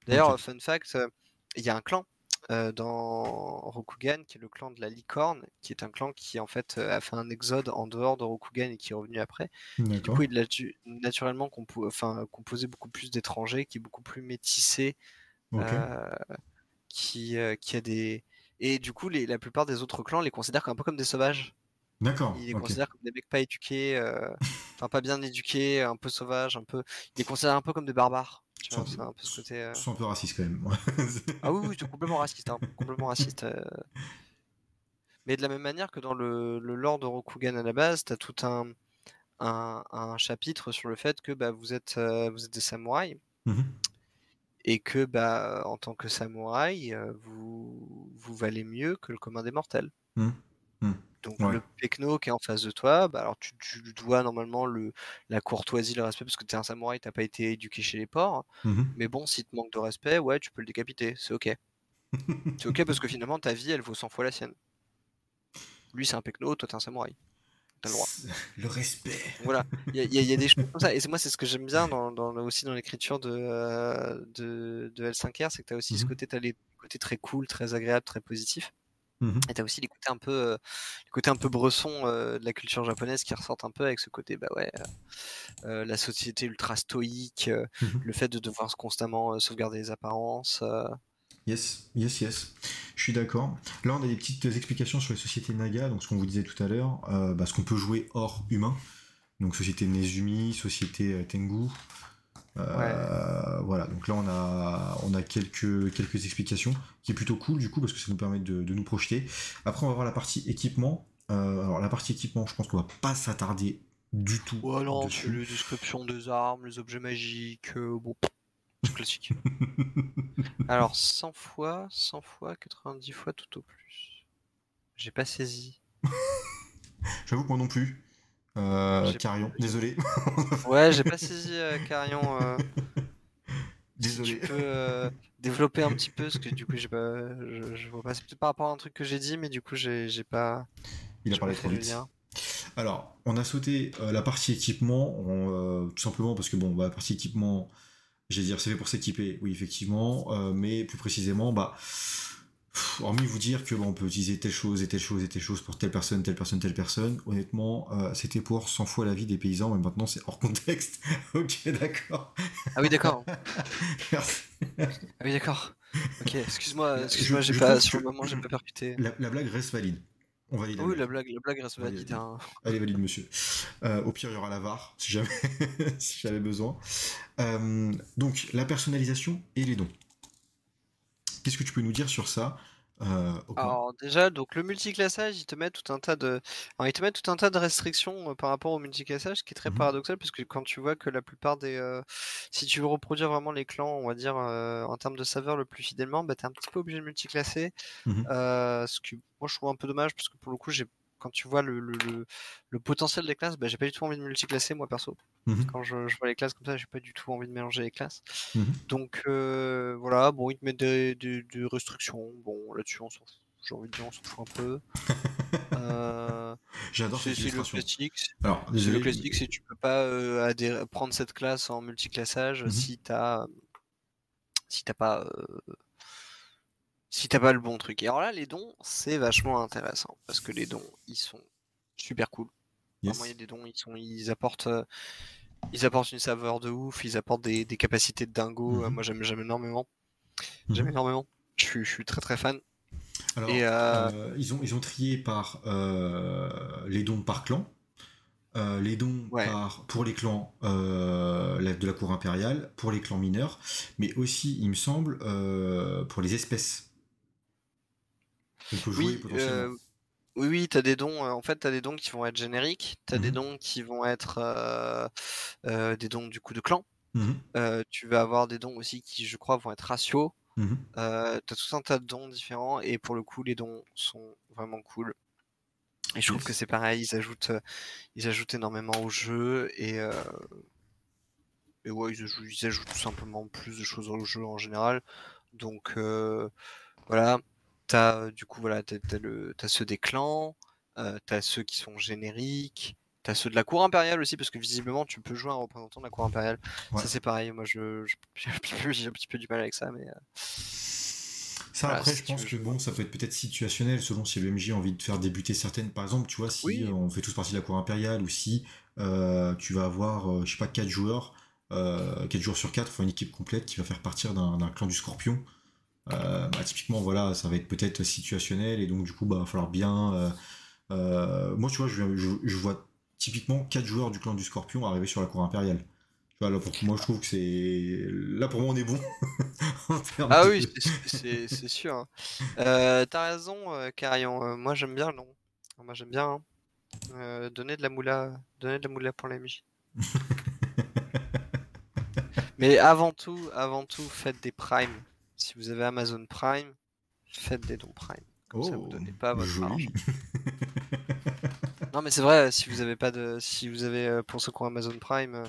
D'ailleurs, fun fact, euh, il y a un clan euh, dans Rokugan, qui est le clan de la licorne, qui est un clan qui en fait euh, a fait un exode en dehors de Rokugan et qui est revenu après. du coup, il a naturellement enfin, composé beaucoup plus d'étrangers, qui est beaucoup plus métissé, euh, qui, qui a des et du coup, les, la plupart des autres clans les considèrent un peu comme des sauvages. D'accord. Ils les considèrent comme des mecs pas éduqués, enfin pas bien éduqués, un peu sauvages, un peu. Ils les considèrent un peu comme des barbares. Tu vois, un peu ce côté. un peu raciste quand même. ah oui, oui, c'est complètement raciste. Hein, complètement raciste. Euh. Mais de la même manière que dans le, le lore de Rokugan à la base, tu as tout un, un, un, chapitre sur le fait que bah, vous, êtes, euh, vous êtes des samouraïs. Mmh et que bah, en tant que samouraï, euh, vous, vous valez mieux que le commun des mortels. Mmh. Mmh. Donc le Pekno qui est en face de toi, bah alors tu, dois normalement le, la courtoisie, le respect, parce que tu es un samouraï, t'as pas été éduqué chez les porcs. Mmh Mais bon, si te manque de respect, ouais, tu peux le décapiter, c'est ok. c'est ok parce que finalement ta vie, elle vaut 100 fois la sienne. Lui, c'est un Pekno, toi, t'es un samouraï. T'as le droit. Le respect. Voilà, il y, a des choses comme ça. Et moi, c'est ce que j'aime bien dans, aussi dans l'écriture de, euh, de, de, L5R, c'est que tu as aussi ce mmh côté, as les côtés très cool, très agréable, très positif. Mmh et t'as aussi les côtés un peu, euh, les côtés un peu bresson euh, de la culture japonaise qui ressortent un peu avec ce côté, bah ouais, euh, la société ultra stoïque, mmh le fait de devoir constamment sauvegarder les apparences. Yes, yes, yes. Je suis d'accord. Là, on a des petites explications sur les sociétés Naga, donc ce qu'on vous disait tout à l'heure, bah, ce qu'on peut jouer hors humain. Donc société Nezumi, société Tengu, euh, voilà, donc là on a, on a quelques, quelques explications, qui est plutôt cool du coup parce que ça nous permet de, nous projeter. Après on va voir la partie équipement. Euh, alors la partie équipement, je pense qu'on va pas s'attarder du tout. Ouais, non, c'est les descriptions des armes, les objets magiques, euh, bon, c'est classique. alors 100 fois, 100 fois, 90 fois tout au plus. J'ai pas saisi. J'avoue que moi non plus. Euh, Carion, désolé. ouais, j'ai pas saisi euh, Carion. Euh. Désolé. tu peux euh, développer un petit peu, parce que du coup, j'ai pas, je, vois pas. C'est peut-être par rapport à un truc que j'ai dit, mais du coup, j'ai pas. Il a parlé trop vite. Alors, on a sauté la partie équipement, tout simplement parce que bon, bah, la partie équipement, j'ai dire, c'est fait pour s'équiper, oui, effectivement, mais plus précisément, bah hormis vous dire que bon, on peut utiliser telle chose et telle chose et telle chose pour telle personne, telle personne, telle personne, honnêtement, euh, c'était pour 100 fois la vie des paysans, mais maintenant c'est hors contexte. ok, d'accord. Ah oui, d'accord. Merci. Ah oui, d'accord. Ok, excuse-moi, excuse-moi, Je- j'ai pas, sur le moment, j'ai pas percuté. La, la blague reste valide. On valide. Ah oui, la blague, la blague reste valide. hein. Allez, valide, monsieur. Euh, au pire, il y aura la VAR, si jamais, si j'avais besoin. Euh, donc, la personnalisation et les dons. Qu'est-ce que tu peux nous dire sur ça? Euh, Alors déjà, donc le multiclassage, il te met tout un tas de, alors, il te met tout un tas de restrictions euh, par rapport au multiclassage, ce qui est très Mhm. paradoxal parce que quand tu vois que la plupart des, euh, si tu veux reproduire vraiment les clans, on va dire en termes de saveur le plus fidèlement, bah t'es un petit peu obligé de multiclasser, euh, ce que moi je trouve un peu dommage parce que pour le coup j'ai quand tu vois le, le, le- le potentiel des classes, bah, j'ai pas du tout envie de multiclasser moi perso. Mhm. Quand je, je vois les classes comme ça, j'ai pas du tout envie de mélanger les classes. Mhm. Donc euh, voilà, bon, ils te mettent des, des- des restrictions. Bon, là-dessus, on s'en fout. J'ai envie de dire, on s'en fout un peu. Euh, J'adore c'est c'est le classique. Alors, C'est désolé. le classique, c'est tu peux pas euh, adhérer- prendre cette classe en multiclassage Mhm. si t'as si t'as pas si t'as pas le bon truc. Et alors là, les dons, c'est vachement intéressant parce que les dons, ils sont super cool. Yes. Y a des dons, ils sont, ils apportent, euh, ils apportent une saveur de ouf, ils apportent des, des capacités de dingo. Euh, Mhm. Moi, j'aime, j'aime énormément. Mhm. J'aime énormément. Je suis, je suis très très fan. Alors, Et, euh, euh, ils, ont, ils ont trié par les dons par clan, euh, les dons Ouais. par, pour les clans euh, la- de la cour impériale, pour les clans mineurs, mais aussi, il me semble, euh, pour les espèces. On peut jouer Oui, potentiellement. euh, oui, oui, t'as des dons. euh, en fait, t'as des dons qui vont être génériques. T'as des Mhm. dons qui vont être euh, euh, des dons du coup de clan. Mhm, Euh, tu vas avoir des dons aussi qui, je crois, vont être ratios. mhm. Euh, t'as tout un tas de dons différents et pour le coup, les dons sont vraiment cool. Et je trouve Yes. que c'est pareil, ils ajoutent, euh, ils ajoutent énormément au jeu et, euh, et ouais, ils ajoutent, ils ajoutent tout simplement plus de choses au jeu en général. Donc euh, voilà, t'as du coup voilà, t'as, t'as le, t'as ceux des clans, euh, t'as ceux qui sont génériques, t'as ceux de la cour impériale aussi parce que visiblement tu peux jouer un représentant de la cour impériale. Ouais. Ça c'est pareil, moi je, j'ai un petit peu- du mal avec ça, mais euh, Ça, Voilà, après, si je pense veux que bon, ça peut être peut-être situationnel selon si le MJ a envie de faire débuter certaines. Par exemple, tu vois, si Oui. on fait tous partie de la cour impériale ou si euh, tu vas avoir, je sais pas, 4 joueurs, euh, 4 joueurs sur 4, enfin une équipe complète qui va faire partir d'un clan du scorpion. Euh, bah, typiquement, voilà, ça va être peut-être situationnel et donc du coup, bah, va falloir bien. euh, euh, moi, tu vois, je, je, je vois typiquement 4 joueurs du clan du scorpion arriver sur la cour impériale. Tu vois, là, pour moi, je trouve que c'est. Là, pour moi, on est bon. Ah oui, c'est- sûr. hein. T'as raison, Carillon. euh, moi j'aime bien, non. Moi j'aime bien. hein. Donner de la moula, donner de la moula pour la MJ. Mais avant tout, avant tout, faites des primes. Si vous avez Amazon Prime, faites des dons Prime. Comme ça, vous Oh, donnez pas votre argent. joli. Non, mais c'est vrai. Si vous avez pas de, si vous avez euh, pour ceux qui ont Amazon Prime, euh,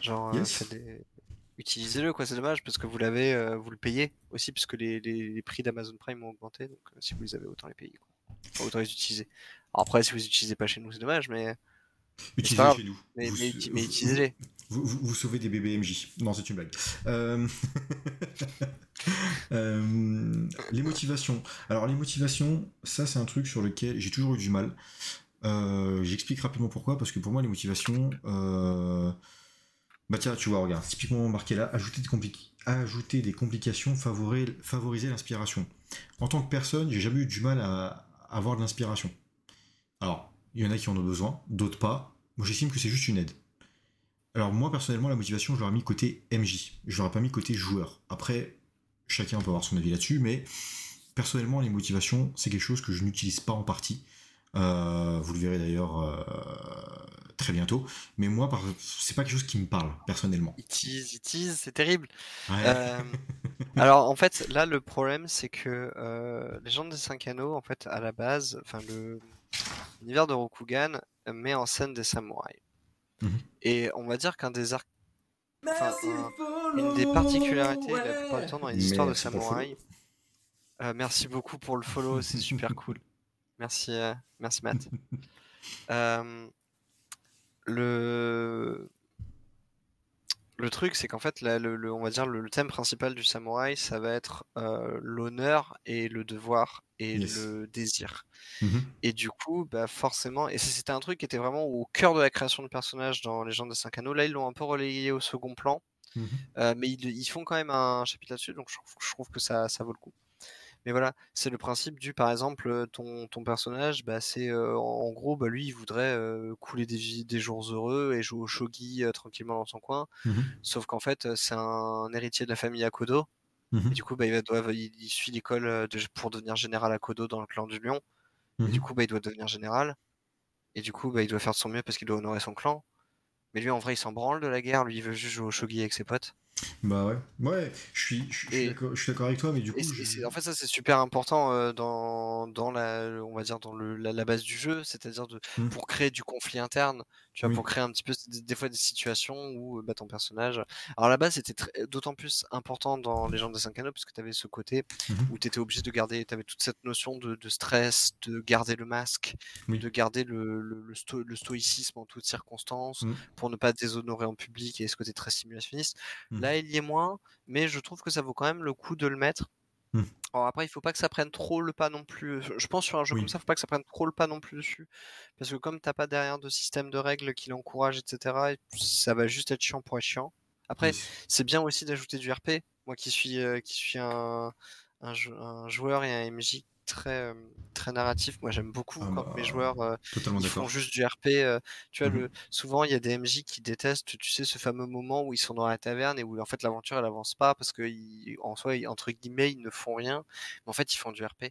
genre euh, Yes. faites des- utilisez-le quoi. C'est dommage parce que vous l'avez, vous le payez aussi parce que les, les- les prix d'Amazon Prime ont augmenté. Donc si vous les avez, autant les payer. Quoi. Enfin, autant les utiliser. Alors après, si vous les utilisez pas chez nous, c'est dommage, mais Utilisez chez nous. mais, vous, mais utilisez-les. vous- sauvez des bébés MJ. Non, c'est une blague. Euh, euh, les motivations. Alors, les motivations, ça, c'est un truc sur lequel j'ai toujours eu du mal. Euh, J'explique rapidement pourquoi, parce que pour moi, les motivations. Bah, tiens, tu vois, regarde, typiquement marqué là, ajouter des, compli- ajouter des complications, favoriser, favoriser l'inspiration. En tant que personne, j'ai jamais eu du mal à avoir de l'inspiration. Alors, il y en a qui en ont besoin, d'autres pas. Moi, j'estime que c'est juste une aide. Alors, moi, personnellement, la motivation, je l'aurais mis côté MJ. Je l'aurais pas mis côté joueur. Après, chacun peut avoir son avis là-dessus, mais personnellement, les motivations, c'est quelque chose que je n'utilise pas en partie. Euh, vous le verrez d'ailleurs euh, très bientôt. Mais moi, c'est pas quelque chose qui me parle, personnellement. Ils teasent, ils teasent, c'est terrible. Ouais. Euh, alors en fait, là le problème c'est que euh, Légende des 5 anneaux, en fait, à la base, enfin le l'univers de Rokugan met en scène des samouraïs. Mhm. Et on va dire qu'un des arcs, enfin, un- une des particularités la plupart du temps dans les histoires de samouraïs. Euh, merci beaucoup pour le follow, c'est super cool. Merci, euh, merci Matt. Euh, le le truc, c'est qu'en fait, le, on va dire le, thème principal du samouraï, ça va être l'honneur et le devoir et le désir. Mmh et du coup, bah forcément, et c'était un truc qui était vraiment au cœur de la création du personnage dans Légende des Cinq Anneaux. Là, ils l'ont un peu relayé au second plan, mmh mais ils, font quand même un chapitre là-dessus, donc je trouve, que ça, ça vaut le coup. Mais voilà, c'est le principe du, par exemple, ton, ton personnage, bah, c'est en gros, bah, lui, il voudrait couler des, des jours heureux et jouer au shogi tranquillement dans son coin. Mmh Sauf qu'en fait, c'est un héritier de la famille Akodo. Mmh et du coup, bah, il, doit, il, suit l'école pour devenir général Akodo dans le clan du lion. Et du mmh coup, bah, il doit devenir général. Et du coup, bah, il doit faire de son mieux parce qu'il doit honorer son clan. Mais lui, en vrai, il s'en branle de la guerre. Lui, il veut juste jouer au shogi avec ses potes. Bah ouais, ouais, je suis, je, suis d'accord avec toi, mais du coup. En fait, ça c'est super important euh, dans, dans la, on va dire dans le, la, base du jeu, c'est-à-dire de mmh. pour créer du conflit interne, tu vois, pour créer un petit peu des, fois des situations où bah, ton personnage. Alors la base c'était d'autant plus important dans les gens des 5 anneaux parce que tu avais ce côté mmh où tu étais obligé de garder, tu avais toute cette notion de, de, stress, de garder le masque, de garder le, le, le, stoïcisme en toutes circonstances mmh. pour ne pas déshonorer en public et ce côté très simulationniste. Là, il y est moins, mais je trouve que ça vaut quand même le coup de le mettre. Après, il faut pas que ça prenne trop le pas non plus. Je pense sur un jeu comme ça, il faut pas que ça prenne trop le pas non plus dessus, parce que comme t'as pas derrière de système de règles qui l'encourage, etc., ça va juste être chiant pour être chiant. Après, c'est bien aussi d'ajouter du RP. Moi qui suis euh, qui suis un, un, joueur et un MJ très très narratif. Moi, j'aime beaucoup ah quand mes bah, joueurs font juste du RP. tu vois, mmh le, souvent il y a des MJ qui détestent, tu sais, ce fameux moment où ils sont dans la taverne et où en fait l'aventure elle avance pas parce que en soi, entre guillemets, ils ne font rien, mais en fait ils font du RP.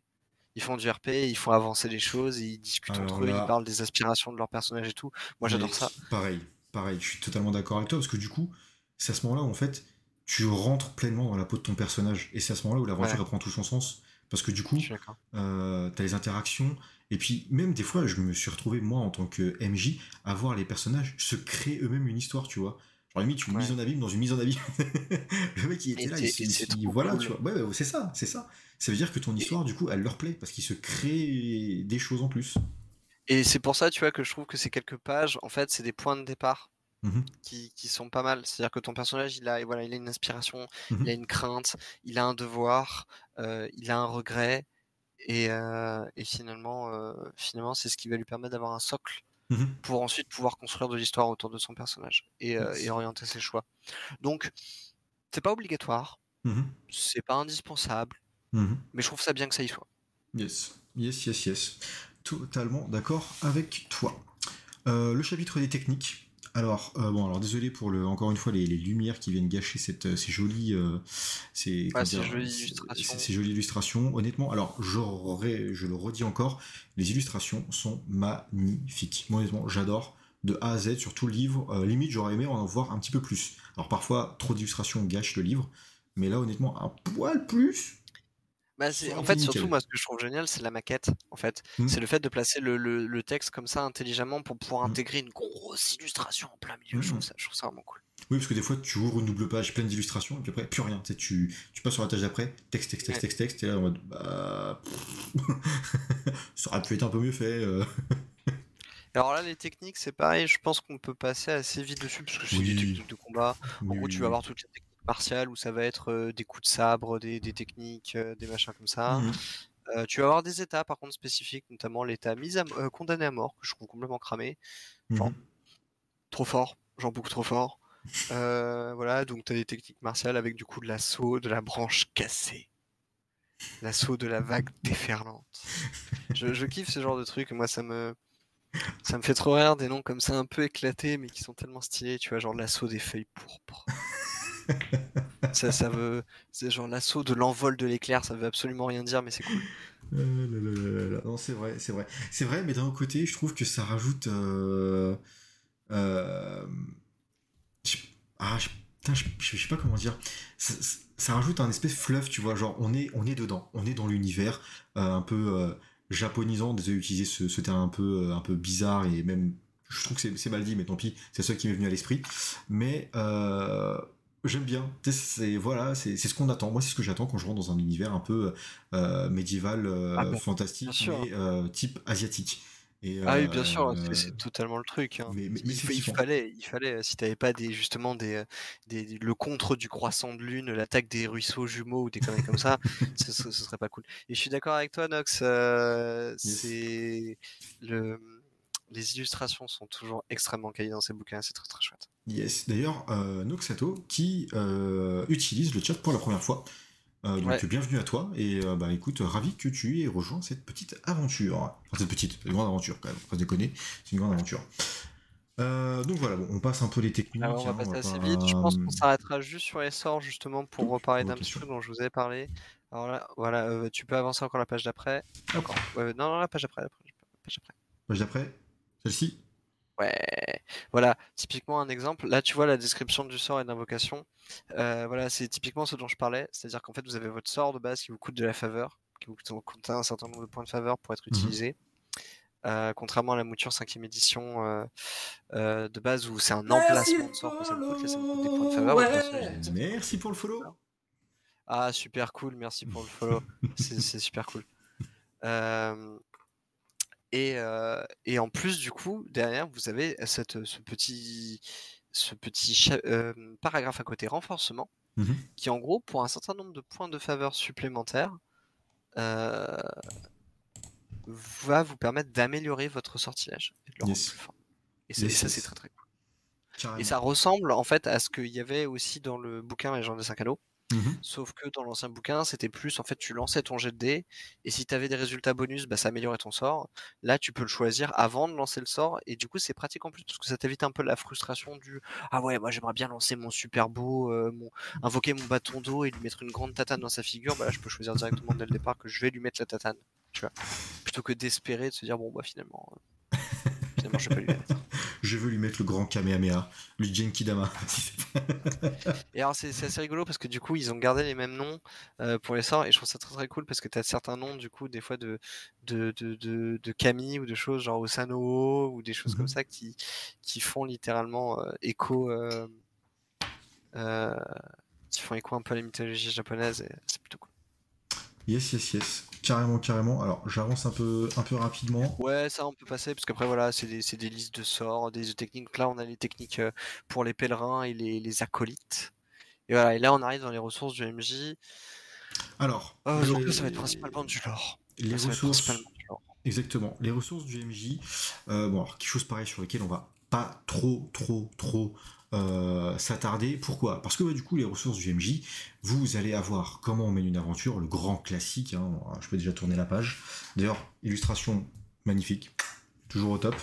Ils font du RP, ils font avancer les choses, ils discutent entre eux, ils parlent des aspirations de leur personnage et tout. Moi, j'adore ça. Pareil, pareil. Je suis totalement d'accord avec toi parce que du coup, c'est à ce moment-là où en fait tu rentres pleinement dans la peau de ton personnage et c'est à ce moment-là où l'aventure prend tout son sens parce que du coup, euh, tu as les interactions. Et puis, même des fois, je me suis retrouvé, moi, en tant que MJ, à voir les personnages se créer eux-mêmes une histoire, tu vois. Genre, limite, une mise en abîme dans une mise en abîme. le mec, il était là, il, voilà, tu vois. Ouais, c'est ça, c'est ça. Ça veut dire que ton histoire, du coup, elle leur plaît, parce qu'il se crée des choses en plus. Et c'est pour ça, tu vois, que je trouve que ces quelques pages, en fait, c'est des points de départ. Mmh qui, qui, sont pas mal. C'est-à-dire que ton personnage, il a, voilà, il a une inspiration, mmh il a une crainte, il a un devoir, euh, il a un regret, et, euh, et finalement, euh, finalement, c'est ce qui va lui permettre d'avoir un socle mmh pour ensuite pouvoir construire de l'histoire autour de son personnage et, et orienter ses choix. Donc, c'est pas obligatoire, c'est pas indispensable, mais je trouve ça bien que ça y soit. Yes, yes, yes, yes. Totalement d'accord avec toi. le chapitre des techniques. Alors, euh, bon, alors désolé pour le, encore une fois les, lumières qui viennent gâcher cette, euh, ces jolies, euh, ces, jolies illustrations. Honnêtement, alors j'aurais, je le redis encore, les illustrations sont magnifiques. Moi, honnêtement, j'adore de A à Z sur tout le livre. limite, j'aurais aimé en voir un petit peu plus. Alors parfois, trop d'illustrations gâchent le livre, mais là, honnêtement, un poil plus, bah, en fait, surtout, moi, ce que je trouve génial, c'est la maquette. En fait, mmh. c'est le fait de placer le, texte comme ça intelligemment pour pouvoir mmh. intégrer une grosse illustration en plein milieu. Je, trouve mmh. ça, vraiment cool. Oui, parce que des fois, tu ouvres une double page pleine d'illustrations et puis après, plus rien. Tu, tu, tu passes sur la page d'après, texte, texte, texte, texte, texte, et là, en mode, bah. ça aurait pu être un peu mieux fait. Euh. Alors là, les techniques, c'est pareil. Je pense qu'on peut passer assez vite dessus parce que c'est des techniques de combat. En gros, tu vas avoir toutes les techniques martial où ça va être des coups de sabre, des, techniques, des machins comme ça. Mmh tu vas avoir des états par contre spécifiques, notamment l'état mise à, condamné à mort que je trouve complètement cramé. Genre, mmh trop fort, genre beaucoup trop fort. voilà, donc tu as des techniques martiales avec du coup de l'assaut, de la branche cassée. L'assaut de la vague déferlante. Je, je, kiffe ce genre de truc, moi ça me ça me fait trop rire des noms comme ça un peu éclatés mais qui sont tellement stylés, tu vois, genre l'assaut des feuilles pourpres ça, ça veut. C'est genre l'assaut de l'envol de l'éclair, ça veut absolument rien dire, mais c'est cool. Euh, non, c'est vrai, c'est vrai. C'est vrai, mais d'un autre côté, je trouve que ça rajoute. Euh, euh, ah, je, je, sais pas comment dire. Ça, rajoute un espèce fluff, tu vois. Genre, on est, on est dedans, on est dans l'univers un peu japonisant. Désolé d'utiliser ce, ce, terme un peu, un peu bizarre et même. Je trouve que c'est mal dit, mais tant pis, c'est ce qui m'est venu à l'esprit. Mais J'aime bien. C'est voilà, c'est ce qu'on attend. Moi, c'est ce que j'attends quand je rentre dans un univers un peu euh, médiéval, euh, ah fantastique, mais euh, type asiatique. ah oui, bien sûr, c'est totalement le truc. Hein. Mais, il, fallait, il fallait, si t'avais pas des justement des, des, le contre du croissant de lune, l'attaque des ruisseaux jumeaux ou des conneries comme ça, ce, ce, serait pas cool. Et je suis d'accord avec toi, Nox. C'est le les illustrations sont toujours extrêmement qualies dans ces bouquins, c'est très très chouette. Yes, d'ailleurs, euh, Noxato qui euh, utilise le chat pour la première fois. Euh, donc bienvenue à toi et bah écoute, ravi que tu aies rejoint cette petite aventure. Enfin cette petite, une grande aventure quand même, pas déconner, c'est une grande aventure. donc voilà, on passe un peu les techniques. on va hein, passer assez vite. Je pense qu'on s'arrêtera juste sur les sorts justement pour reparler d'un petit truc dont je vous avais parlé. Alors là, voilà, tu peux avancer encore la page d'après. Encore. non, non, la page d'après. Page d'après. Page d'après celle-ci Ouais, voilà, typiquement un exemple. Là, tu vois la description du sort et de l'invocation. Euh, voilà, c'est typiquement ce dont je parlais. C'est-à-dire qu'en fait, vous avez votre sort de base qui vous coûte de la faveur, qui vous coûte un certain nombre de points de faveur pour être mhm. utilisé. Euh, contrairement à la mouture 5ème édition euh, de base où c'est un emplacement de sort que ça vous coûte, ça vous coûte des points de faveur. Merci pour le follow. Ah, super cool, merci pour le follow. c'est super cool. Et, et, en plus, du coup, derrière, vous avez cette, ce petit, ce petit paragraphe à côté renforcement, mmh qui en gros, pour un certain nombre de points de faveur supplémentaires, va vous permettre d'améliorer votre sortilège. Et, et ça, c'est très très cool. Et ça ressemble en fait à ce qu'il y avait aussi dans le bouquin Les gens des 5 anneaux. Mmh Sauf que dans l'ancien bouquin, c'était plus en fait tu lançais ton jet de dés et si tu avais des résultats bonus, bah, ça améliorait ton sort. Là, tu peux le choisir avant de lancer le sort et du coup, c'est pratique en plus parce que ça t'évite un peu la frustration du ah ouais, moi j'aimerais bien lancer mon super beau, euh, invoquer mon bâton d'eau et lui mettre une grande tatane dans sa figure. Bah là, je peux choisir directement dès le départ que je vais lui mettre la tatane, tu vois, plutôt que d'espérer de se dire bon bah finalement. Je veux lui mettre le grand Kamehameha, le Genkidama. et alors c'est assez rigolo parce que du coup ils ont gardé les mêmes noms euh, pour les sorts et je trouve ça très très cool parce que tu as certains noms du coup des fois de de, de, de, Kami ou de choses genre Osano ou des choses comme mhm. ça qui, qui font littéralement euh, écho euh, qui font écho un peu à la mythologie japonaise et c'est plutôt cool. Yes, yes, yes. Carrément, carrément. Alors, j'avance un peu, un peu rapidement. Ouais, ça, on peut passer, parce qu'après, voilà, c'est des, des, listes de sorts, des techniques. Là, on a les techniques euh, pour les pèlerins et les, les, acolytes. Et voilà, et là, on arrive dans les ressources du MJ. Alors, euh, ça va être principalement du lore. Les ressources. Exactement. Les ressources du MJ. Euh, bon, alors, quelque chose pareil sur lequel on va pas trop, trop, trop euh, s'attarder. Pourquoi? Parce que bah, du coup, les ressources du MJ, vous allez avoir comment on mène une aventure, le grand classique. Hein. je peux déjà tourner la page. D'ailleurs, illustration magnifique, toujours au top.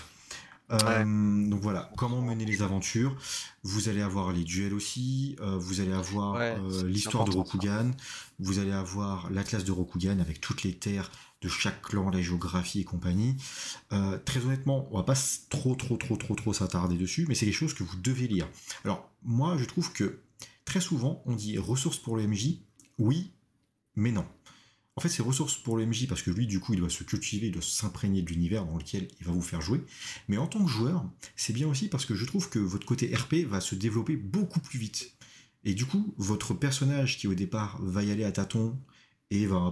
Euh, donc voilà, comment mener les aventures. Vous allez avoir les duels aussi. Euh, vous allez avoir l'histoire de Rokugan. Vous allez avoir l'atlas de Rokugan avec toutes les terres de chaque clan, la géographie et compagnie. Euh, très honnêtement, on va pas trop trop trop trop trop s'attarder dessus, mais c'est des choses que vous devez lire. Alors moi, je trouve que très souvent, on dit ressources pour le MJ, oui, mais non. En fait, c'est ressources pour le MJ parce que lui, du coup, il doit se cultiver, il doit s'imprégner de l'univers dans lequel il va vous faire jouer. Mais en tant que joueur, c'est bien aussi parce que je trouve que votre côté RP va se développer beaucoup plus vite. Et du coup, votre personnage qui au départ va y aller à tâtons, et va un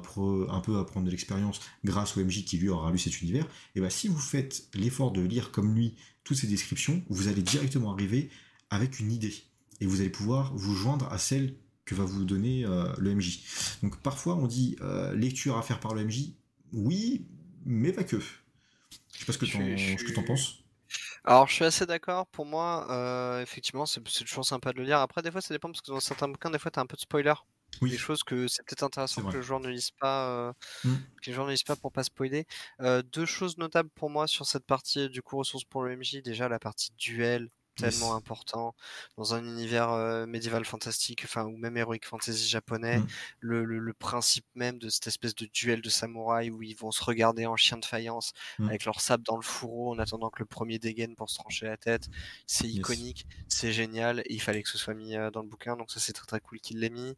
peu apprendre de l'expérience grâce au MJ qui lui aura lu cet univers, et bah si vous faites l'effort de lire comme lui toutes ces descriptions, vous allez directement arriver avec une idée. Et vous allez pouvoir vous joindre à celle que va vous donner euh, le MJ. Donc parfois on dit euh, lecture à faire par le MJ, oui, mais pas que. Je sais pas ce que tu en penses. Alors, je suis assez d'accord. Pour moi, euh, effectivement, c'est toujours sympa de le lire. Après, des fois, ça dépend parce que dans certains bouquins, des fois, tu as un peu de spoiler. Oui. Des choses que c'est peut-être intéressant que le joueur ne lise pas, euh, mmh. que les joueurs ne lisent pas pour pas spoiler. Euh, deux choses notables pour moi sur cette partie du coup ressources pour le MJ. Déjà la partie duel, tellement important dans un univers euh, médiéval fantastique, enfin ou même heroic fantasy japonais. Mmh. Le, le, principe même de cette espèce de duel de samouraïs où ils vont se regarder en chien de faïence mmh. avec leur sable dans le fourreau en attendant que le premier dégaine pour se trancher la tête. C'est iconique, c'est génial et il fallait que ce soit mis dans le bouquin, donc ça c'est très très cool qu'il l'ait mis.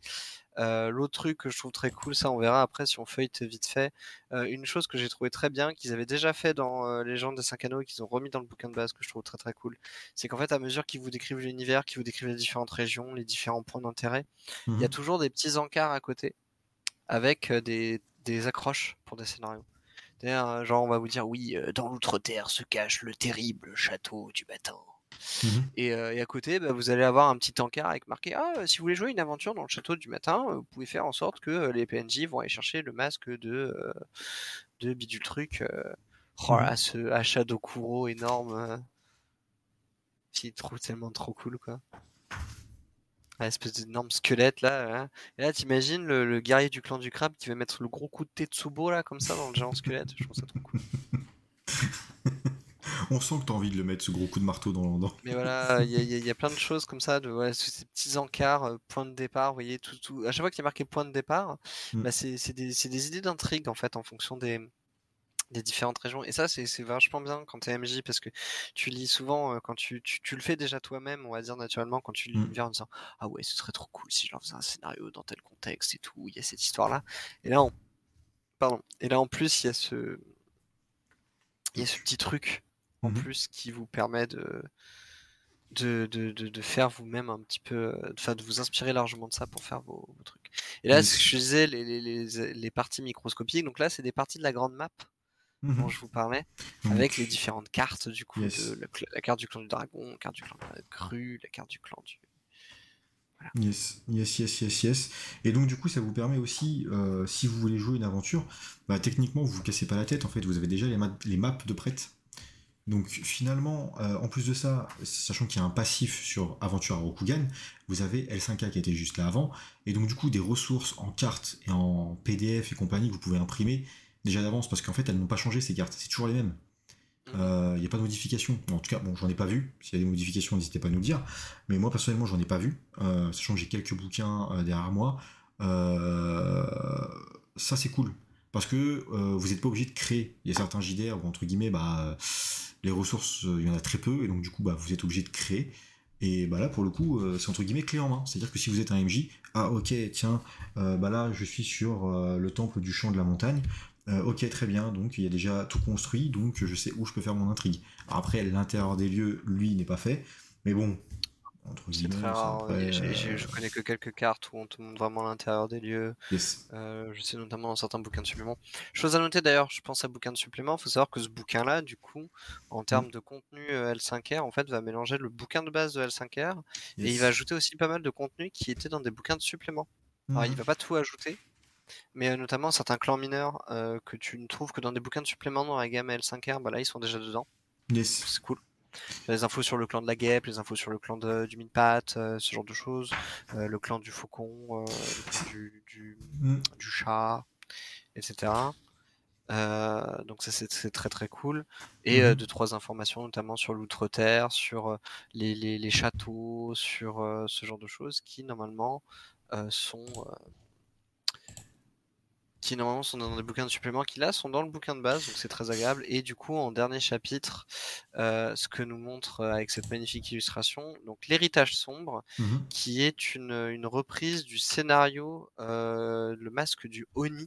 Euh, l'autre truc que je trouve très cool, ça on verra après si on feuillete vite fait, euh, une chose que j'ai trouvé très bien, qu'ils avaient déjà fait dans euh, Légende des 5 anneaux et qu'ils ont remis dans le bouquin de base, que je trouve très très cool, c'est qu'en fait à mesure qu'ils vous décrivent l'univers, qu'ils vous décrivent les différentes régions, les différents points d'intérêt, il y a mmh toujours des petits encarts à côté avec des, des accroches pour des scénarios. D'ailleurs, genre, on va vous dire, oui, euh, dans l'outre-terre se cache le terrible château du matin. Et, euh, et à côté, bah, vous allez avoir un petit encart avec marqué Ah, si vous voulez jouer une aventure dans le château du matin, euh, vous pouvez faire en sorte que euh, les PNJ vont aller chercher le masque de, euh, de Bidule Truc. euh. Oh là, ce à Shadow Kuro énorme. C'est trop, tellement trop cool, quoi. Un espèce d'énorme squelette là. hein. Et là, t'imagines le, le guerrier du clan du crabe qui va mettre le gros coup de Tetsubo là, comme ça, dans le géant squelette. Je trouve ça trop cool. On sent que t'as envie de le mettre ce gros coup de marteau dans. dans... Mais voilà, il y, a- il y y a plein de choses comme ça, de voilà, ces petits encarts, euh, point de départ, vous voyez, tout, tout. À chaque fois qu'il y a marqué point de départ, Mm. bah, c'est des, des idées d'intrigue en fait en fonction des, des différentes régions. Et ça, c'est vachement bien quand t'es MJ parce que tu lis souvent, euh, quand tu, tu, tu le fais déjà toi-même, on va dire naturellement, quand tu lis Mm. l'univers en disant Ah ouais, ce serait trop cool si je leur faisais un scénario dans tel contexte et tout, il y a cette histoire-là. Et là, on... Pardon. Et là, en plus, il y a ce. Il y a ce petit truc en Mhm. plus qui vous permet de, de, de, de, de faire vous-même un petit peu, euh, enfin de vous inspirer largement de ça pour faire vos, vos trucs. Et là, que je disais, les, les, les, les parties microscopiques, donc là, c'est des parties de la grande map Mhm. dont je vous parlais, Donc, avec les différentes cartes du coup, Yes. de la, carte du clan du dragon, la carte du clan de la grue, la carte du clan du. Yes, yes, yes, yes, yes. Et donc du coup, ça vous permet aussi, euh, si vous voulez jouer une aventure, bah, techniquement, vous vous cassez pas la tête. En fait, vous avez déjà les, ma- les maps de prête. Donc finalement, euh, en plus de ça, sachant qu'il y a un passif sur Aventure à Rokugan, vous avez L5K qui était juste là avant, et donc du coup des ressources en cartes et en PDF et compagnie que vous pouvez imprimer déjà d'avance, parce qu'en fait elles n'ont pas changé ces cartes, c'est toujours les mêmes. Euh, Il n'y a pas de modification. En tout cas, bon, j'en ai pas vu. S'il y a des modifications, n'hésitez pas à nous le dire. Mais moi, personnellement, j'en ai pas vu. Euh, sachant que j'ai quelques bouquins derrière moi. Ça, c'est cool. Parce que euh, vous n'êtes pas obligé de créer. Il y a certains JDR où, entre guillemets, bah, euh, les ressources, euh, il y en a très peu. Et donc, du coup, bah, vous êtes obligé de créer. Et bah là, pour le coup, c'est entre guillemets clé en main. C'est-à-dire que si vous êtes un MJ, ah ok, tiens, bah là, je suis sur le temple du champ de la montagne. Ok, très bien, donc il y a déjà tout construit, donc je sais où je peux faire mon intrigue. Après, l'intérieur des lieux, lui, n'est pas fait, mais bon, entre C'est très rare. après, euh, je connais que quelques cartes où on te montre vraiment l'intérieur des lieux. yes. Euh, je sais notamment dans certains bouquins de suppléments. Chose à noter d'ailleurs, je pense à bouquin de supplément, il faut savoir que ce bouquin-là, du coup, en termes de contenu euh, L5R, en fait, va mélanger le bouquin de base de L5R et il va ajouter aussi pas mal de contenu qui était dans des bouquins de supplément. Alors, il Mhm. va pas tout ajouter, mais euh, notamment certains clans mineurs euh, que tu ne trouves que dans des bouquins de supplément dans la gamme L5R, bah là, ils sont déjà dedans. Yes. C'est cool. Les infos sur le clan de la guêpe, les infos sur le clan de- du mine-pat, euh, ce genre de choses. Euh, le clan du faucon, euh, clan du, du, du chat, etc. Donc ça c'est très très cool. Et Mhm. deux trois informations notamment sur l'outre-terre, sur les, les, les châteaux, sur ce genre de choses qui normalement sont qui normalement sont dans des bouquins de supplément qui là sont dans le bouquin de base donc c'est très agréable et du coup en dernier chapitre euh, ce que nous montre euh, avec cette magnifique illustration donc l'héritage sombre Mhm. qui est une, une reprise du scénario euh, Le Masque du Oni,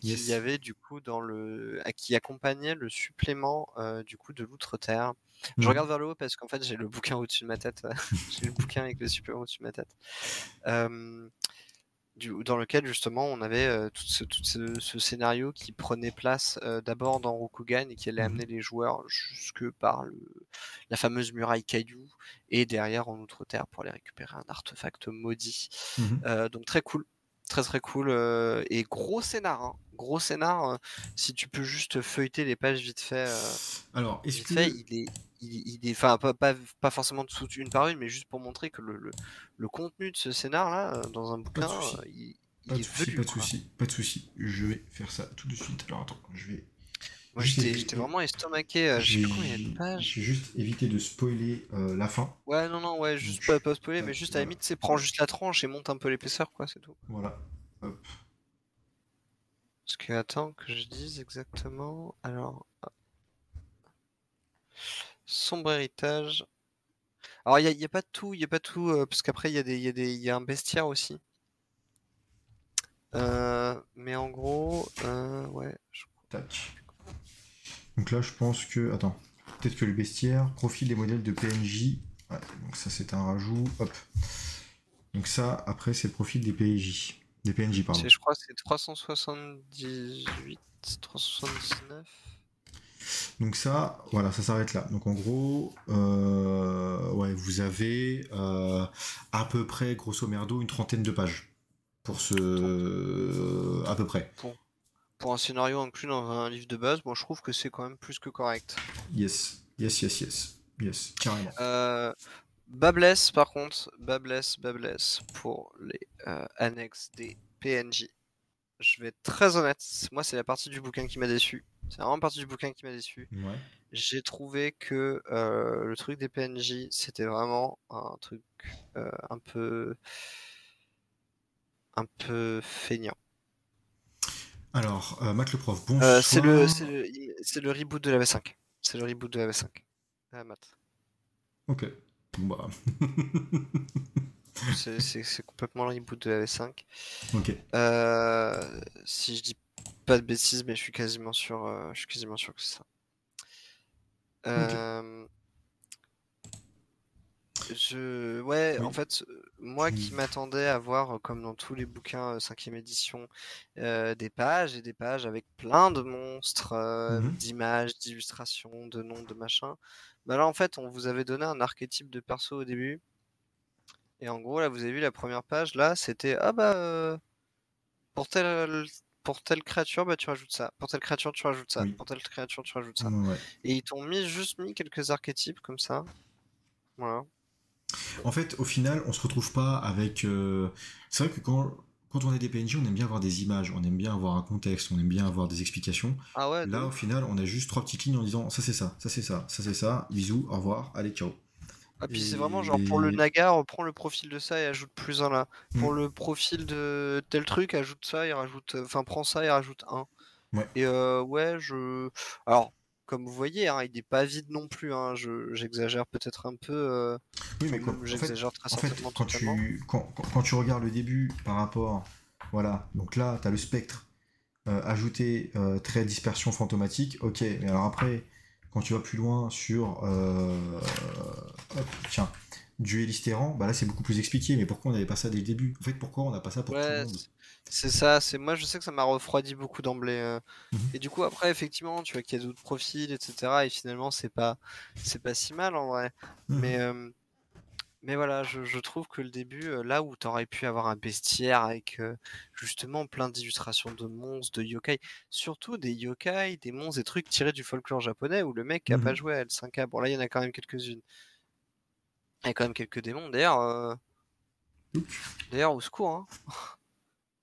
qu'il Yes. y avait du coup dans le, qui accompagnait le supplément du coup de l'Outre-Terre. Je regarde vers le haut parce qu'en fait j'ai le bouquin au-dessus de ma tête, j'ai le bouquin avec le supplément au-dessus de ma tête. Euh, du- dans lequel justement on avait euh, tout, ce, tout ce, ce scénario qui prenait place euh, d'abord dans Rokugan et qui allait Mhm. amener les joueurs jusque par le, la fameuse muraille caillou et derrière en Outre-Terre pour aller récupérer un artefact maudit. Mhm. Euh, donc très cool, très très cool et gros scénar, hein. gros scénar. si tu peux juste feuilleter les pages vite fait, Alors, vite fait, il est, il, il est, enfin pas, pas, pas forcément une par une, mais juste pour montrer que le, le, le contenu de ce scénar là euh, dans un bouquin, souci. euh, il, il Pas de est souci, velu, pas de souci, pas de souci. Je vais faire ça tout de suite. Alors attends, je vais. Moi j'étais vraiment estomaqué, euh, J'ai de juste évité de spoiler euh, la fin. Ouais, non, non, ouais, juste pas, pas spoiler, mais juste à la limite, c'est prends juste la tranche et monte un peu l'épaisseur, quoi, c'est tout. Voilà. Hop. Parce que, attends, que je dise exactement. Alors. Sombre héritage. Alors, il n'y a, pas tout, il y a pas tout, euh, parce qu'après, il y, a des- il y, a des- il y a un bestiaire aussi. Euh, mais en gros, euh, ouais. je- Tac. Donc là, je pense que. Attends. Peut-être que le bestiaire, profil des modèles de PNJ. Ouais, donc ça, c'est un rajout. Hop. Donc ça, après, c'est le profil des PNJ. Des PNJ, pardon. Je crois que c'est 378, 379. Donc ça, voilà, ça s'arrête là. Donc en gros, euh, ouais, vous avez euh, à peu près, grosso merdo, une trentaine de pages pour ce, à peu près. Pour, pour un scénario inclus dans un livre de base, moi je trouve que c'est quand même plus que correct. Yes, yes, yes, yes, yes, carrément. Euh, Babless, par contre, Babless, Babless pour les annexes des PNJ. Je vais être très honnête, moi c'est la partie du bouquin qui m'a déçu. C'est vraiment partie du bouquin qui m'a déçu. Ouais. J'ai trouvé que euh, le truc des PNJ, c'était vraiment un truc euh, un peu un peu feignant. Alors, euh, Matt le prof, bon. Euh, c'est le, c'est le, c'est le reboot de la V5. C'est le reboot de la V5. Ah, Matt. Ok. Bon, bah. C'est- complètement reboot de la V5. ok. Euh, si je dis pas de bêtises, mais je suis quasiment sûr, euh, je suis quasiment sûr que c'est ça. Euh, Je, ouais, Oui. en fait, moi qui m'attendais à voir, comme dans tous les bouquins 5ème édition, des pages et des pages avec plein de monstres, Mhm. d'images, d'illustrations, de noms, de machins. Bah là, en fait, on vous avait donné un archétype de perso au début. Et en gros, là, vous avez vu la première page, là, c'était ah bah euh, pour telle pour telle créature, bah tu rajoutes ça. Pour telle créature, tu rajoutes ça. Oui. Pour telle créature, tu rajoutes ça. Ouais. Et ils t'ont mis juste mis quelques archétypes comme ça. Voilà. En fait, au final, on se retrouve pas avec. euh, C'est vrai que quand, quand on est des PNJ, on aime bien avoir des images, on aime bien avoir un contexte, on aime bien avoir des explications. Ah ouais. Là, au final, on a juste trois petites lignes en disant ça c'est ça, ça c'est ça, ça c'est ça, bisous, au revoir, allez, ciao. Ah, puis c'est vraiment genre pour le Naga, reprend le profil de ça et ajoute plus un là. Pour Mm. le profil de tel truc, ajoute ça et rajoute. Enfin, prends ça et rajoute un. Ouais. Et euh, ouais, je. Alors, comme vous voyez, hein, il n'est pas vide non plus. Hein, je... J'exagère peut-être un peu. euh, Oui, mais quand, même en fait, J'exagère très en fait, certainement quand, totalement. tu, quand, quand- tu regardes le début par rapport. Voilà, donc là, tu as le spectre euh, ajouté euh, trait dispersion fantomatique, ok, mais alors après, quand tu vas plus loin sur. euh, hop, tiens, dueliste errant, bah là c'est beaucoup plus expliqué, mais pourquoi on n'avait pas ça dès le début? En fait, pourquoi on n'a pas ça pour tout le monde? c'est- c'est ça. C'est moi, je sais que ça m'a refroidi beaucoup d'emblée. euh. Mhm. Et du coup, après, effectivement, tu vois qu'il y a d'autres profils, etc. Et finalement, c'est pas, c'est pas si mal en vrai. Mhm. Mais, euh, mais voilà, je, je trouve que le début, euh, là où t'aurais pu avoir un bestiaire avec euh, justement plein d'illustrations de monstres, de yokai, surtout des yokai, des monstres, des trucs tirés du folklore japonais où le mec a pas Mhm. joué à L5A. Bon, là, il y en a quand même quelques-unes. Il y a quand même quelques démons. D'ailleurs, euh, d'ailleurs, au secours, hein.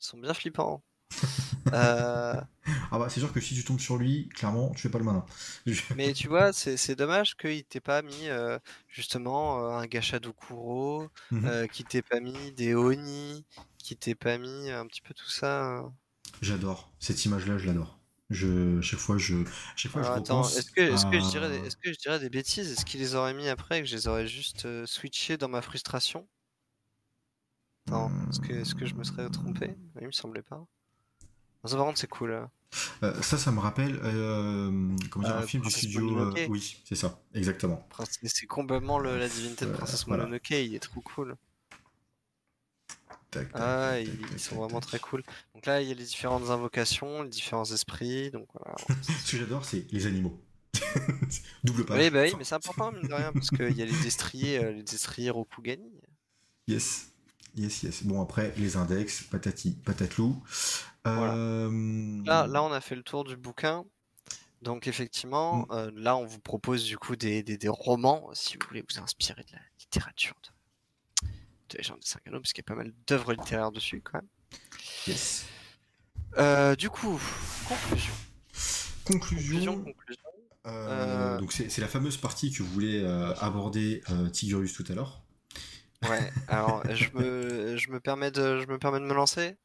Ils sont bien flippants. Euh, Ah bah c'est sûr que si tu tombes sur lui, clairement, tu fais pas le malin. Mais tu vois, c'est c'est dommage qu'il t'ait pas mis euh, justement euh, un Gashado Kuro, Mhm. euh, qu'il t'ait pas mis des Oni, qu'il t'ait pas mis un petit peu tout ça. euh. J'adore cette image-là, je l'adore. Je chaque fois je chaque fois Alors, je attends, est-ce que, est-ce que je dirais, des- est-ce que je dirais des bêtises? Est-ce qu'ils les auraient mis après et que je les aurais juste euh, switchés dans ma frustration? Attends, est-ce que, est-ce que je me serais trompé? Il me semblait pas. Ça par contre c'est cool. euh. Ça, ça me rappelle euh, comment dire, Euh, un film du studio. Mononoke. oui, c'est ça, exactement. C'est complètement le- la divinité de Princesse voilà. Mononoke, il est trop cool. Tac, tac, Ah, tac, ils, sont vraiment très cool. Donc là, il y a les différentes invocations, les différents esprits, donc voilà. Ce que j'adore, c'est les animaux. Double page. Oui, bah oui, mais c'est important, mine de rien, parce qu'il y a les destriers, les destriers Rokugani. Yes, yes, yes. Bon après les index, patati, patatlou. Voilà. Euh, Là, là, on a fait le tour du bouquin. Donc effectivement, Mm. euh, là, on vous propose du coup des, des, des romans, si vous voulez vous inspirer de la littérature de, de Légende des Cinq Anneaux, parce qu'il y a pas mal d'œuvres littéraires dessus quand même. Yes. Euh, du coup, conclusion. Conclusion. Conclusion, conclusion. euh, Donc c'est la fameuse partie que voulait aborder Tigurius tout à l'heure. Ouais, alors je me, je me permets de, je me permets de me lancer?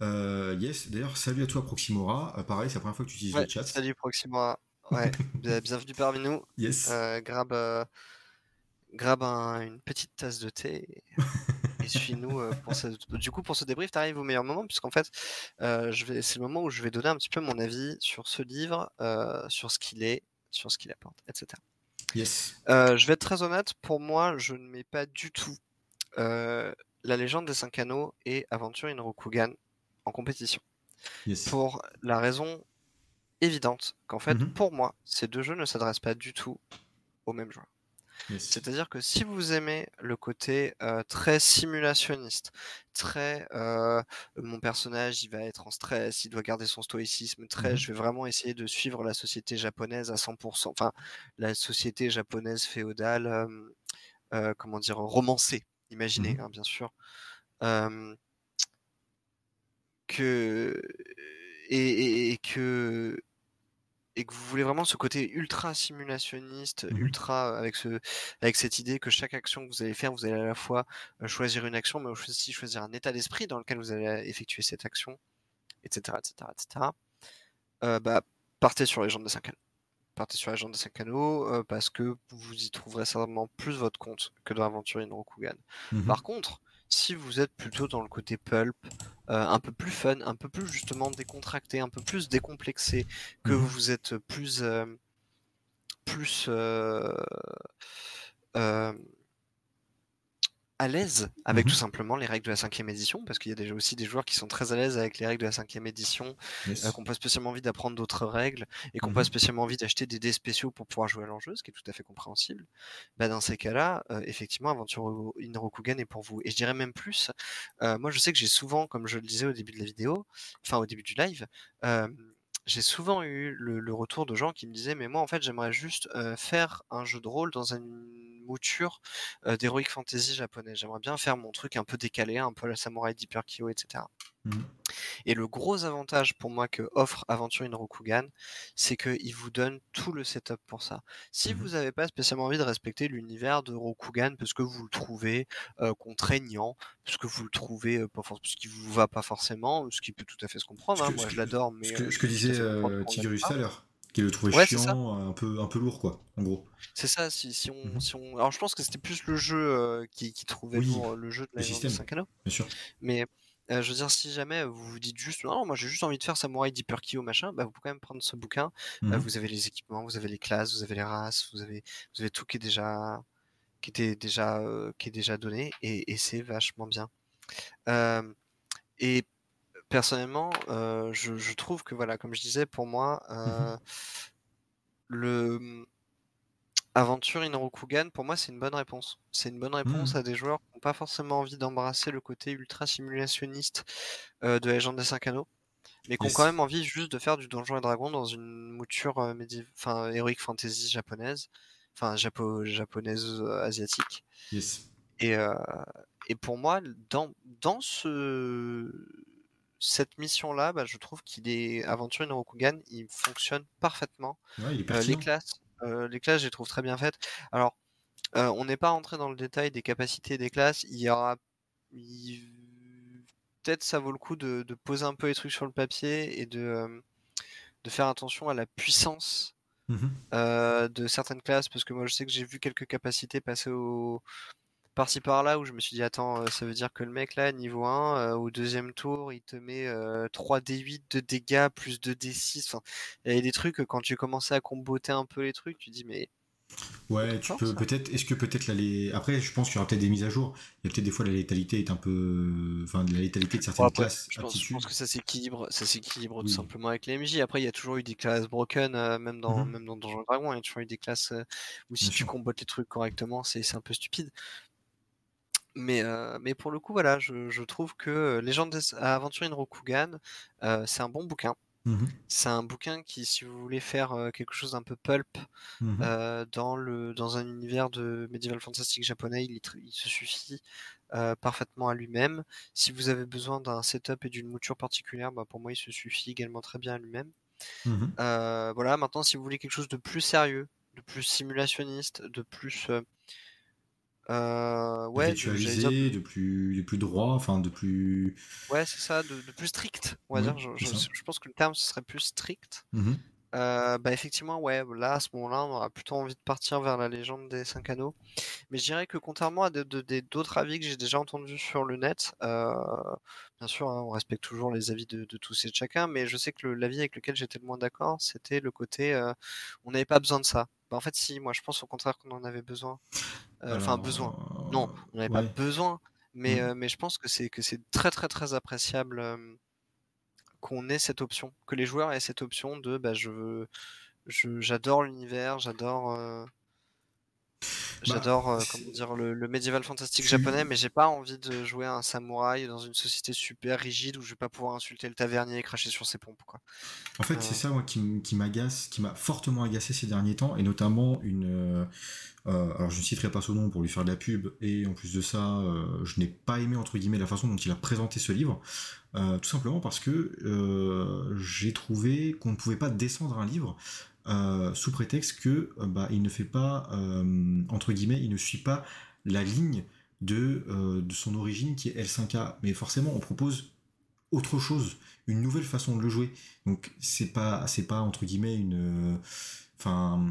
Euh, yes, d'ailleurs, salut à toi Proximora. Euh, pareil, c'est la première fois que tu utilises Ouais, le chat. salut Proxima. Ouais, bien- bienvenue parmi nous. Yes. Euh, grabe, euh, grabe un- une petite tasse de thé et, suis-nous pour ce, du coup pour ce débrief. T'arrives au meilleur moment puisqu'en fait, c'est le moment où je vais donner un petit peu mon avis sur ce livre, sur ce qu'il est, sur ce qu'il apporte, etc. Yes. Je vais être très honnête. Pour moi, je ne mets pas du tout la légende des cinq anneaux et Aventure in Rokugan en compétition. Yes. Pour la raison évidente qu'en fait, Mhm. pour moi, ces deux jeux ne s'adressent pas du tout aux mêmes joueurs. Yes. C'est-à-dire que si vous aimez le côté euh, très simulationniste, très euh, mon personnage il va être en stress, il doit garder son stoïcisme, très Mhm. je vais vraiment essayer de suivre la société japonaise à 100%, enfin la société japonaise féodale, euh, euh, comment dire, romancée, imaginez, Mhm. hein, bien sûr, euh, que et, et- et que et que vous voulez vraiment ce côté ultra simulationniste, Mhm. ultra avec ce avec cette idée que chaque action que vous allez faire, vous allez à la fois euh, choisir une action, mais aussi choisir un état d'esprit dans lequel vous allez effectuer cette action, etc., etc., etc. Euh, bah, partez sur Légende des 5 Anneaux. Partez sur Légende des 5 Anneaux euh, parce que vous y trouverez certainement plus votre compte que dans Aventure Rokugan. Mhm. Par contre, si vous êtes plutôt dans le côté pulp, euh, un peu plus fun, un peu plus justement décontracté, un peu plus décomplexé, que Mhm. vous êtes plus euh, plus à l'aise avec Mhm. tout simplement les règles de la cinquième édition, parce qu'il y a déjà aussi des joueurs qui sont très à l'aise avec les règles de la cinquième édition, Yes. euh, qui n'ont pas spécialement envie d'apprendre d'autres règles et qui n'ont Mhm. pas spécialement envie d'acheter des dés spéciaux pour pouvoir jouer à l'enjeu, ce qui est tout à fait compréhensible. Bah, dans ces cas-là, euh, effectivement, Aventure in Rokugan est pour vous. Et je dirais même plus, euh, moi je sais que j'ai souvent, comme je le disais au début de la vidéo, enfin au début du live, euh, j'ai souvent eu le, le retour de gens qui me disaient mais moi en fait j'aimerais juste euh, faire un jeu de rôle dans une mouture euh, d'heroic fantasy japonais. J'aimerais bien faire mon truc un peu décalé, un peu la samouraï d'Hyper Kyo, etc. Mhm. Et le gros avantage pour moi que offre Aventure in Rokugan, c'est qu'il vous donne tout le setup pour ça. Si Mhm. vous n'avez pas spécialement envie de respecter l'univers de Rokugan parce que vous le trouvez euh, contraignant, parce que vous le trouvez euh, pas parce qu'il vous va pas forcément, ce qui peut tout à fait se comprendre. Hein, que- moi je l'adore, mais Ce que, euh, ce que disait Tigurus à l'heure, qu'il le trouvait Ouais, chiant, un peu, un peu lourd, quoi, en gros. C'est ça, si, si on, Mhm. si on... Alors je pense que c'était plus le jeu euh, qui, qui trouvait Oui, le jeu de la de système. 5 anneaux. Bien sûr. Mais euh, je veux dire, si jamais vous vous dites juste, non, moi j'ai juste envie de faire Samouraï Deeper Kyo, machin, bah, vous pouvez quand même prendre ce bouquin. Euh, Mhm. vous avez les équipements, vous avez les classes, vous avez les races, vous avez, vous avez tout qui est déjà, qui était déjà, euh, qui est déjà donné, et, et c'est vachement bien. Et personnellement, euh, je, je trouve que voilà, comme je disais, pour moi, euh, le Aventure in Rokugan, pour moi, c'est une bonne réponse. C'est une bonne réponse Mhm. à des joueurs qui n'ont pas forcément envie d'embrasser le côté ultra simulationniste euh, de la légende des 5 anneaux, mais qui ont quand même envie juste de faire du Donjon et Dragon dans une mouture euh, enfin, heroic fantasy japonaise, enfin japo japonaise asiatique. Yes. Et, et pour moi, dans, dans ce, cette mission-là, bah, je trouve qu'il est Aventure in Rokugan, il fonctionne parfaitement. Ouais, il est Euh, les classes, euh, les classes, je les trouve très bien faites. Alors, euh, on n'est pas rentré dans le détail des capacités des classes. Il y aura, il- peut-être ça vaut le coup de, de poser un peu les trucs sur le papier et de, de faire attention à la puissance euh, de certaines classes, parce que moi je sais que j'ai vu quelques capacités passer au par-ci par-là où je me suis dit attends euh, ça veut dire que le mec là niveau 1 euh, au deuxième tour il te met euh, 3d8 de dégâts plus 2d6 enfin il y a des trucs quand tu commençais à comboter un peu les trucs tu dis mais Ouais, tu peux peut-être. Est-ce que peut-être là les. Après, je pense qu'il y aura peut-être des mises à jour. Il y a peut-être des fois la létalité est un peu. Enfin, de la létalité de Bon, certaines après, classes, je pense, je aptitudes. pense que ça s'équilibre, ça s'équilibre tout simplement avec les MJ. Après, il y a toujours eu des classes broken, euh, même dans Mhm. même dans Donjons et Dragons, il y a toujours eu des classes euh, où si Bien tu sûr. combattes les trucs correctement, c'est c'est un peu stupide. Mais euh, mais pour le coup, voilà, je, je trouve que Légende des Aventure in Rokugan, euh, c'est un bon bouquin. Mhm. C'est un bouquin qui, si vous voulez faire euh, quelque chose d'un peu pulp euh, dans le dans un univers de médiéval fantastique japonais, il, il se suffit euh, parfaitement à lui-même. Si vous avez besoin d'un setup et d'une mouture particulière, bah, pour moi, il se suffit également très bien à lui-même. Euh, voilà, maintenant, si vous voulez quelque chose de plus sérieux, de plus simulationniste, de plus euh, ouais, de- dire de plus, de plus droit, enfin de plus. Ouais, c'est ça, de, de plus strict, on va dire. Je, je- pense que le terme ce serait plus strict. Mhm. Euh, bah effectivement, ouais, là à ce moment-là, on aura plutôt envie de partir vers la légende des cinq anneaux. Mais je dirais que contrairement à d'autres avis que j'ai déjà entendus sur le net, euh, bien sûr, hein, on respecte toujours les avis de, de tous et de chacun, mais je sais que le- l'avis avec lequel j'étais le moins d'accord, c'était le côté euh, on n'avait pas besoin de ça. Bah, en fait, si, moi je pense au contraire qu'on en avait besoin. Euh, Enfin, besoin. Non, on n'avait pas besoin, mais, Mm. euh, mais je pense que c'est que c'est très très très appréciable. euh, qu'on ait cette option, que les joueurs aient cette option de bah, je j'adore l'univers, j'adore bah, J'adore euh, comment dire le, le médiéval fantastique japonais, mais j'ai pas envie de jouer un samouraï dans une société super rigide où je vais pas pouvoir insulter le tavernier et cracher sur ses pompes. Quoi. En fait, c'est euh. ça moi, qui m'agace, qui m'a fortement agacé ces derniers temps, et notamment une. Euh, alors je ne citerai pas son nom pour lui faire de la pub, et en plus de ça, je n'ai pas aimé entre guillemets la façon dont il a présenté ce livre, tout simplement parce que j'ai trouvé qu'on ne pouvait pas descendre un livre sous prétexte que euh, bah, il ne fait pas euh, entre guillemets, il ne suit pas la ligne de, de son origine qui est L5A. Mais forcément, on propose autre chose, une nouvelle façon de le jouer. Donc c'est pas c'est pas entre guillemets une enfin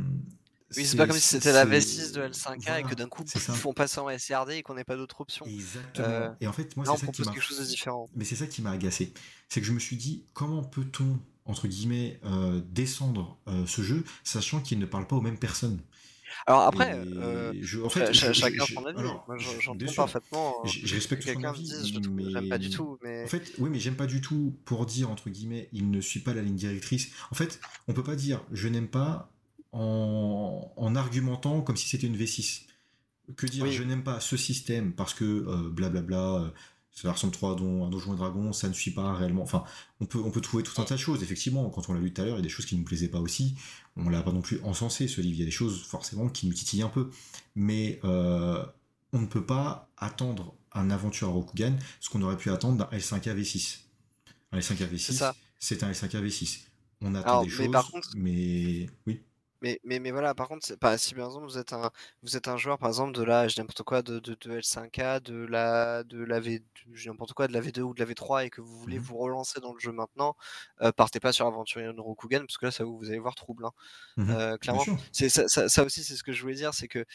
oui, c'est pas comme si c'était la V6 de L5A et que d'un coup, ils font passer en SRD et qu'on n'ait pas d'autre option. Exactement. et en fait, moi, c'est ça qui m'a. Mais c'est ça qui m'a agacé. C'est que je me suis dit, comment peut-on entre guillemets, euh, descendre euh, ce jeu, sachant qu'il ne parle pas aux mêmes personnes. Alors après, euh, je, en fait, chacun son avis. J'entends parfaitement. Je respecte son avis, mais j'aime pas du tout. Mais... En fait, oui, mais j'aime pas du tout pour dire entre guillemets, il ne suit pas la ligne directrice. En fait, on peut pas dire je n'aime pas en, en, argumentant comme si c'était une V6. Que dire je n'aime pas ce système parce que blablabla, ça ressemble trop à, don, un Donjon et Dragon, ça ne suit pas réellement. Enfin, on peut, on peut trouver tout un tas de choses. Effectivement, quand on l'a lu tout à l'heure, il y a des choses qui ne nous plaisaient pas aussi. On l'a pas non plus encensé, ce livre. Il y a des choses, forcément, qui nous titillent un peu. Mais euh, on ne peut pas attendre un aventure à Rokugan ce qu'on aurait pu attendre d'un L5A V6. Un L5A V6, c'est un L5A V6. On attend des choses, mais oui. Mais, mais, mais voilà, par contre, pas si par exemple vous êtes un vous êtes un joueur par exemple de la je n'importe quoi de, de, L5A, de la de la V n'importe quoi de la V2 ou de la V3 et que vous voulez mmh vous relancer dans le jeu maintenant, euh, partez pas sur Aventurier no Rokugan parce que là ça vous, vous allez voir trouble. Hein. Mmh euh, clairement, c'est ça, ça, aussi c'est ce que je voulais dire, c'est que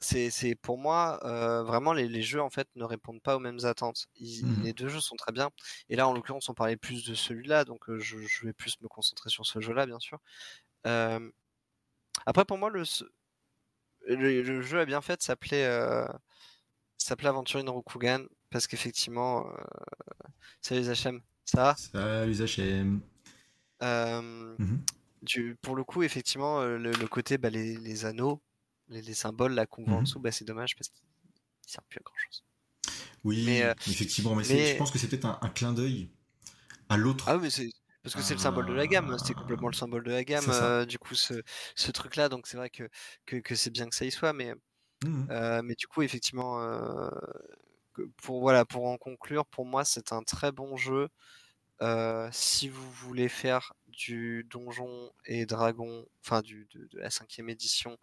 c'est pour moi euh, vraiment les, les, jeux en fait ne répondent pas aux mêmes attentes. Mmh les deux jeux sont très bien et là en l'occurrence on parlait plus de celui-là donc je, je, vais plus me concentrer sur ce jeu-là bien sûr après, pour moi, le, le, jeu a bien fait de s'appeler euh, s'appelait Aventure in Rokugan parce qu'effectivement, euh, salut HM, ça va? Salut HM. Mmh pour le coup, effectivement, euh, le, côté bah, les, les, anneaux, les, les, symboles là qu'on voit en mmh dessous, bah, c'est dommage parce qu'ils servent plus à grand chose. Oui, mais, effectivement, mais, je pense que c'est peut-être un, un, clin d'œil à l'autre. Ah, mais c'est parce que c'est le symbole de la gamme, c'est complètement le symbole de la gamme, euh, du coup, ce, ce truc-là, donc c'est vrai que, que, que c'est bien que ça y soit, mais, mmh euh, mais du coup, effectivement, euh, pour, voilà, pour en conclure, pour moi, c'est un très bon jeu. si vous voulez faire du donjon et dragon, enfin du, de, la cinquième édition,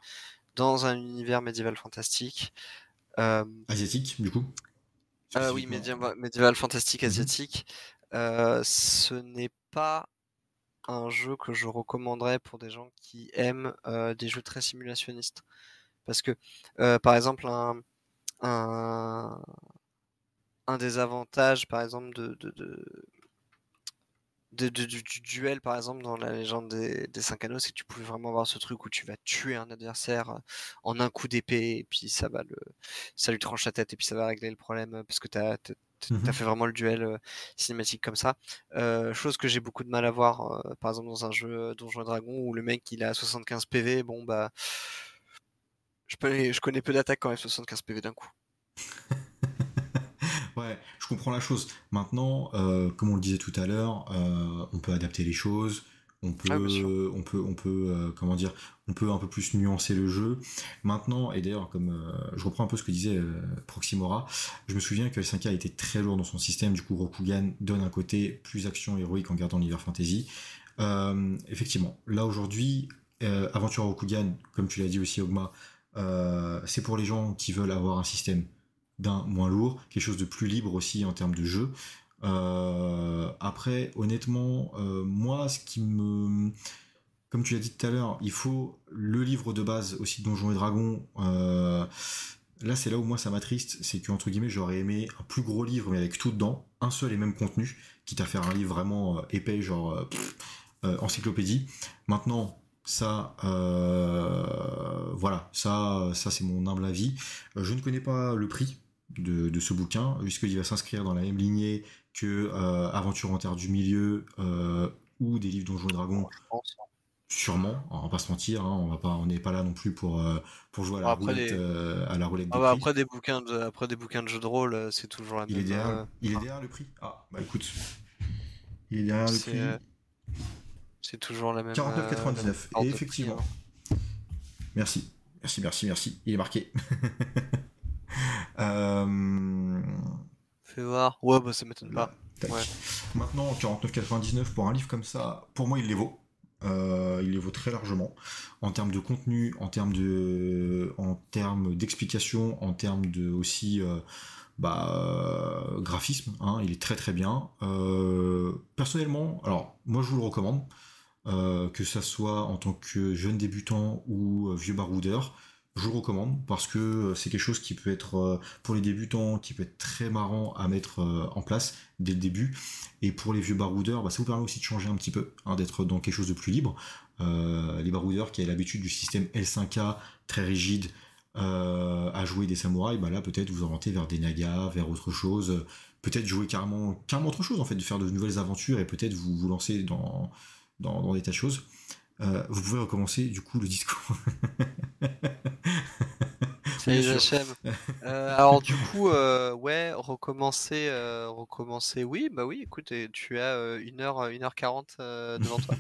dans un univers médiéval fantastique. asiatique, du coup? Oui, médiéval, fantastique mmh asiatique. ce n'est pas un jeu que je recommanderais pour des gens qui aiment euh, des jeux très simulationnistes. Parce que, euh, par exemple, un, un, des avantages, par exemple, de, de, du, duel, par exemple, dans la légende des, des cinq anneaux, c'est que tu pouvais vraiment avoir ce truc où tu vas tuer un adversaire euh, en un coup d'épée, et puis ça va le, ça lui tranche la tête, et puis ça va régler le problème, parce que tu as, Mmh T'as fait vraiment le duel cinématique comme ça. chose que j'ai beaucoup de mal à voir, par exemple dans un jeu Donjons et Dragons où le mec il a 75 PV, bon bah je, je connais peu d'attaques quand même 75 PV d'un coup. ouais, je comprends la chose. Maintenant, comme on le disait tout à l'heure, on peut adapter les choses. On peut, ah, on peut, on peut, euh, comment dire, on peut un peu plus nuancer le jeu. Maintenant, et d'ailleurs, comme euh, je reprends un peu ce que disait euh, Proximora, je me souviens que L5A était très lourd dans son système. Du coup, Rokugan donne un côté plus action héroïque en gardant l'univers fantasy. effectivement, là aujourd'hui, Aventure Rokugan, comme tu l'as dit aussi, Ogma, c'est pour les gens qui veulent avoir un système d'un moins lourd, quelque chose de plus libre aussi en termes de jeu. Euh, après, honnêtement, euh, moi, ce qui me. Comme tu l'as dit tout à l'heure, il faut le livre de base aussi Donjons et Dragons. Euh, là, c'est là où moi ça m'attriste, c'est que entre guillemets, j'aurais aimé un plus gros livre, mais avec tout dedans, un seul et même contenu, quitte à faire un livre vraiment épais, genre encyclopédie. Maintenant, ça, voilà, ça, ça c'est mon humble avis. je ne connais pas le prix de, ce bouquin, puisqu'il va s'inscrire dans la même lignée que Aventure en Terre du Milieu ou des livres Donjons et Dragons. Hein. Sûrement, on va pas se mentir, hein, on va pas, on n'est pas là non plus pour pour jouer à la roulette, à la roulette ah bah après des bouquins de, après des bouquins de jeux de rôle, c'est toujours la il même. Est derrière, il est derrière le prix. Ah bah écoute, il est derrière le prix. C'est toujours la même. 49,99. Et effectivement. Merci. Merci, merci, merci. Il est marqué. euh... Fais voir. Ouais, bah ça m'étonne pas. Maintenant, 49,99 pour un livre comme ça, pour moi, il les vaut. Euh, il les vaut très largement en termes de contenu, en termes de, en termes d'explication, en termes de aussi euh, bah, graphisme. Hein, il est très très bien. Euh, personnellement, alors moi je vous le recommande. Euh, que ça soit en tant que jeune débutant ou euh, vieux baroudeur, je vous recommande parce que euh, c'est quelque chose qui peut être pour les débutants qui peut être très marrant à mettre en place dès le début. Et pour les vieux baroudeurs bah, ça vous permet aussi de changer un petit peu hein, d'être dans quelque chose de plus libre. Les baroudeurs qui avaient l'habitude du système L5K très rigide à jouer des samouraïs bah là peut-être vous orienter vers des nagas vers autre chose. Peut-être jouer carrément carrément autre chose en fait de faire de nouvelles aventures et peut-être vous vous lancer dans dans, des tas de choses. Euh, vous pouvez recommencer du coup le discours. Ça y euh, alors du coup, euh, ouais, recommencer, recommencer, oui, bah oui, écoute, tu as 1h, 1h40 devant toi.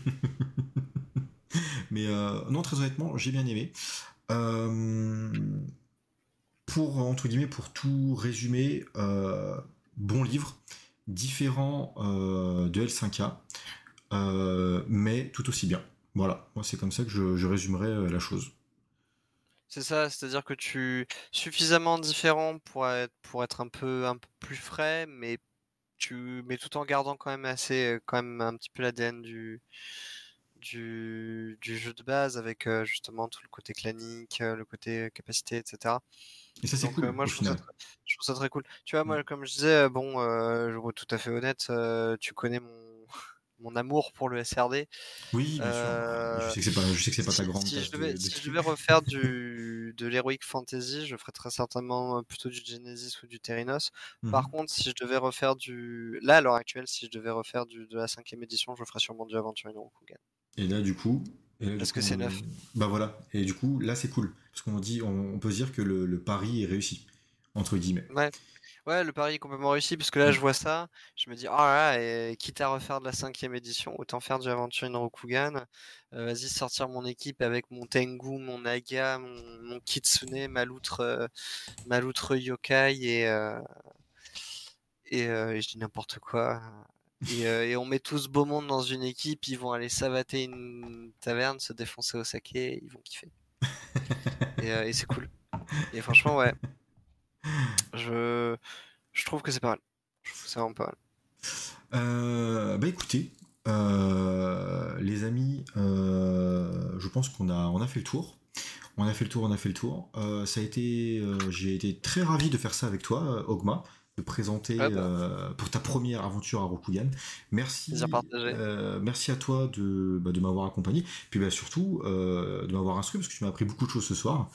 Mais non, très honnêtement, j'ai bien aimé. pour, entre guillemets, pour tout résumer, bon livre, différent de L5K. Euh, mais tout aussi bien. Voilà, moi c'est comme ça que je, je résumerai euh, la chose. C'est ça, c'est-à-dire que tu suffisamment différent pour être pour être un peu un peu plus frais, mais tu mais tout en gardant quand même assez quand même un petit peu l'ADN du du, du jeu de base avec euh, justement tout le côté clanique, le côté capacité, etc. Et ça c'est cool. moi je trouve ça, je trouve ça, très cool. Tu vois, moi mm. comme je disais, bon, je vois tout à fait honnête, tu connais mon mon amour pour le SRD. Oui, bien sûr. Je sais que c'est pas, je sais que c'est pas ta grande. Si, je devais, si je devais refaire du, de l'Heroic Fantasy, je ferais très certainement plutôt du Genesis ou du Terrinos. Par mmh contre, si je devais refaire du. Là, à l'heure actuelle, si je devais refaire du, de la cinquième édition, je ferais sûrement du Aventure Rokugan. Et là, du coup. Parce que c'est neuf. Bah voilà. Et du coup, là, c'est cool. Parce qu'on dit, on, peut dire que le, le pari est réussi. Entre guillemets. Ouais. Ouais, le pari est complètement réussi parce que là, je vois ça, je me dis, oh là, et quitte à refaire de la cinquième édition, autant faire du Aventure in Rokugan. Euh, vas-y, sortir mon équipe avec mon Tengu, mon Naga, mon, Kitsune, ma loutre, euh, Yokai et, euh, et, je dis n'importe quoi. Et, on met tout ce beau monde dans une équipe, ils vont aller savater une taverne, se défoncer au saké, ils vont kiffer. et c'est cool. Et franchement, ouais. Je, je trouve que c'est pas mal. Je trouve que c'est vraiment pas mal. Euh, bah écoutez, euh, les amis, euh, je pense qu'on a, on a fait le tour. On a fait le tour, on a fait le tour. ça a été, j'ai été très ravi de faire ça avec toi, Ogma, de présenter ah bah. pour ta première aventure à Rokugan. Merci, merci à toi de, bah, de m'avoir accompagné, puis bah, surtout de m'avoir instruit parce que tu m'as appris beaucoup de choses ce soir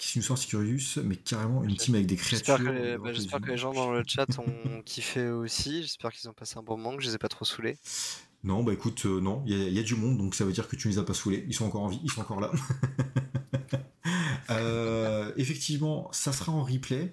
qui une sorte Curious, mais carrément une team avec des créatures. Bah, j'espère que, les gens dans le chat ont kiffé aussi. J'espère qu'ils ont passé un bon moment, que je les ai pas trop saoulés. Non, bah écoute, euh, non, il y, a du monde, donc ça veut dire que tu ne les as pas saoulés. Ils sont encore en vie, ils sont encore là. Euh, effectivement, ça sera en replay.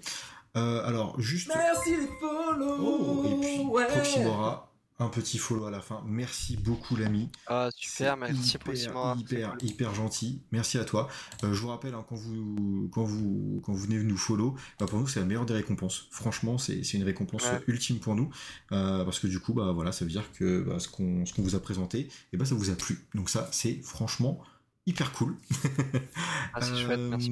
Euh, alors, juste. Merci les follow oh, Et puis, Proximora, un petit follow à la fin. Merci beaucoup l'ami. Ah super, merci hyper, hyper, hyper gentil. Merci à toi. Euh, je vous rappelle hein, quand vous quand vous quand vous venez nous follow, bah, pour nous c'est la meilleure des récompenses. Franchement, c'est une récompense ultime pour nous euh, parce que du coup bah voilà, ça veut dire que bah, ce qu'on ce qu'on vous a présenté, et eh bah ça vous a plu. Donc ça c'est franchement hyper cool. ah, c'est chouette, merci.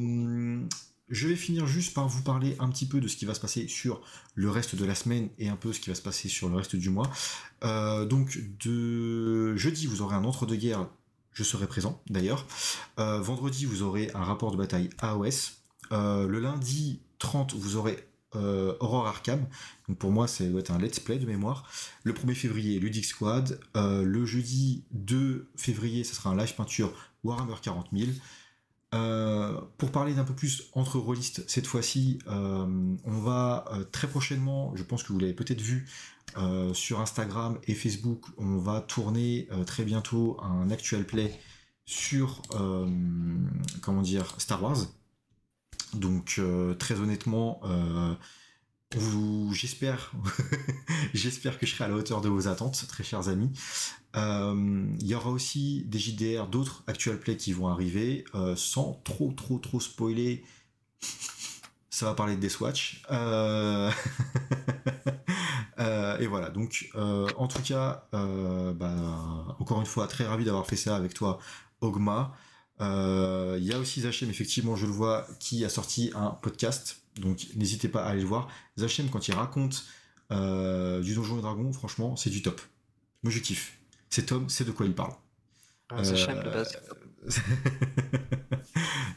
Je vais finir juste par vous parler un petit peu de ce qui va se passer sur le reste de la semaine et un peu ce qui va se passer sur le reste du mois. Euh, donc de jeudi, vous aurez un entre-deux-guerres, je serai présent d'ailleurs. Euh, vendredi, vous aurez un rapport de bataille AOS. Euh, le lundi 30, vous aurez Aurore Arkham. Pour moi, c'est doit être un let's play de mémoire. Le 1er février, Ludic Squad. le jeudi 2 février, ce sera un live peinture Warhammer 40 000. Pour parler d'un peu plus entre rôlistes cette fois-ci, on va très prochainement, je pense que vous l'avez peut-être vu sur Instagram et Facebook, on va tourner très bientôt un actual play sur comment dire Star Wars. Donc très honnêtement, j'espère, j'espère que je serai à la hauteur de vos attentes, très chers amis. Euh, il y aura aussi des JDR, d'autres actual plays qui vont arriver, euh, sans trop trop trop spoiler. Ça va parler de Deathwatch. Euh... euh, et voilà, donc en tout cas, bah, encore une fois, très ravi d'avoir fait ça avec toi, Ogma. Il y a aussi Zachem, effectivement, je le vois, qui a sorti un podcast donc n'hésitez pas à aller le voir. Zachem, quand il raconte du Donjon et Dragon, franchement, c'est du top. Moi, je kiffe. Cet homme sait de quoi il parle. Ah, de base.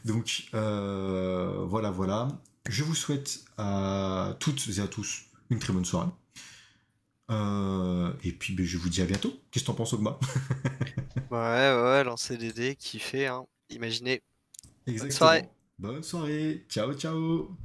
donc, euh, voilà, voilà. Je vous souhaite à toutes et à tous une très bonne soirée. Euh, et puis, ben, je vous dis à bientôt. Qu'est-ce que t'en penses, Ogma Ouais, ouais, lancer des dés, hein. Imaginez. Exactement. Bonne soirée. Bonne soirée. Ciao, ciao.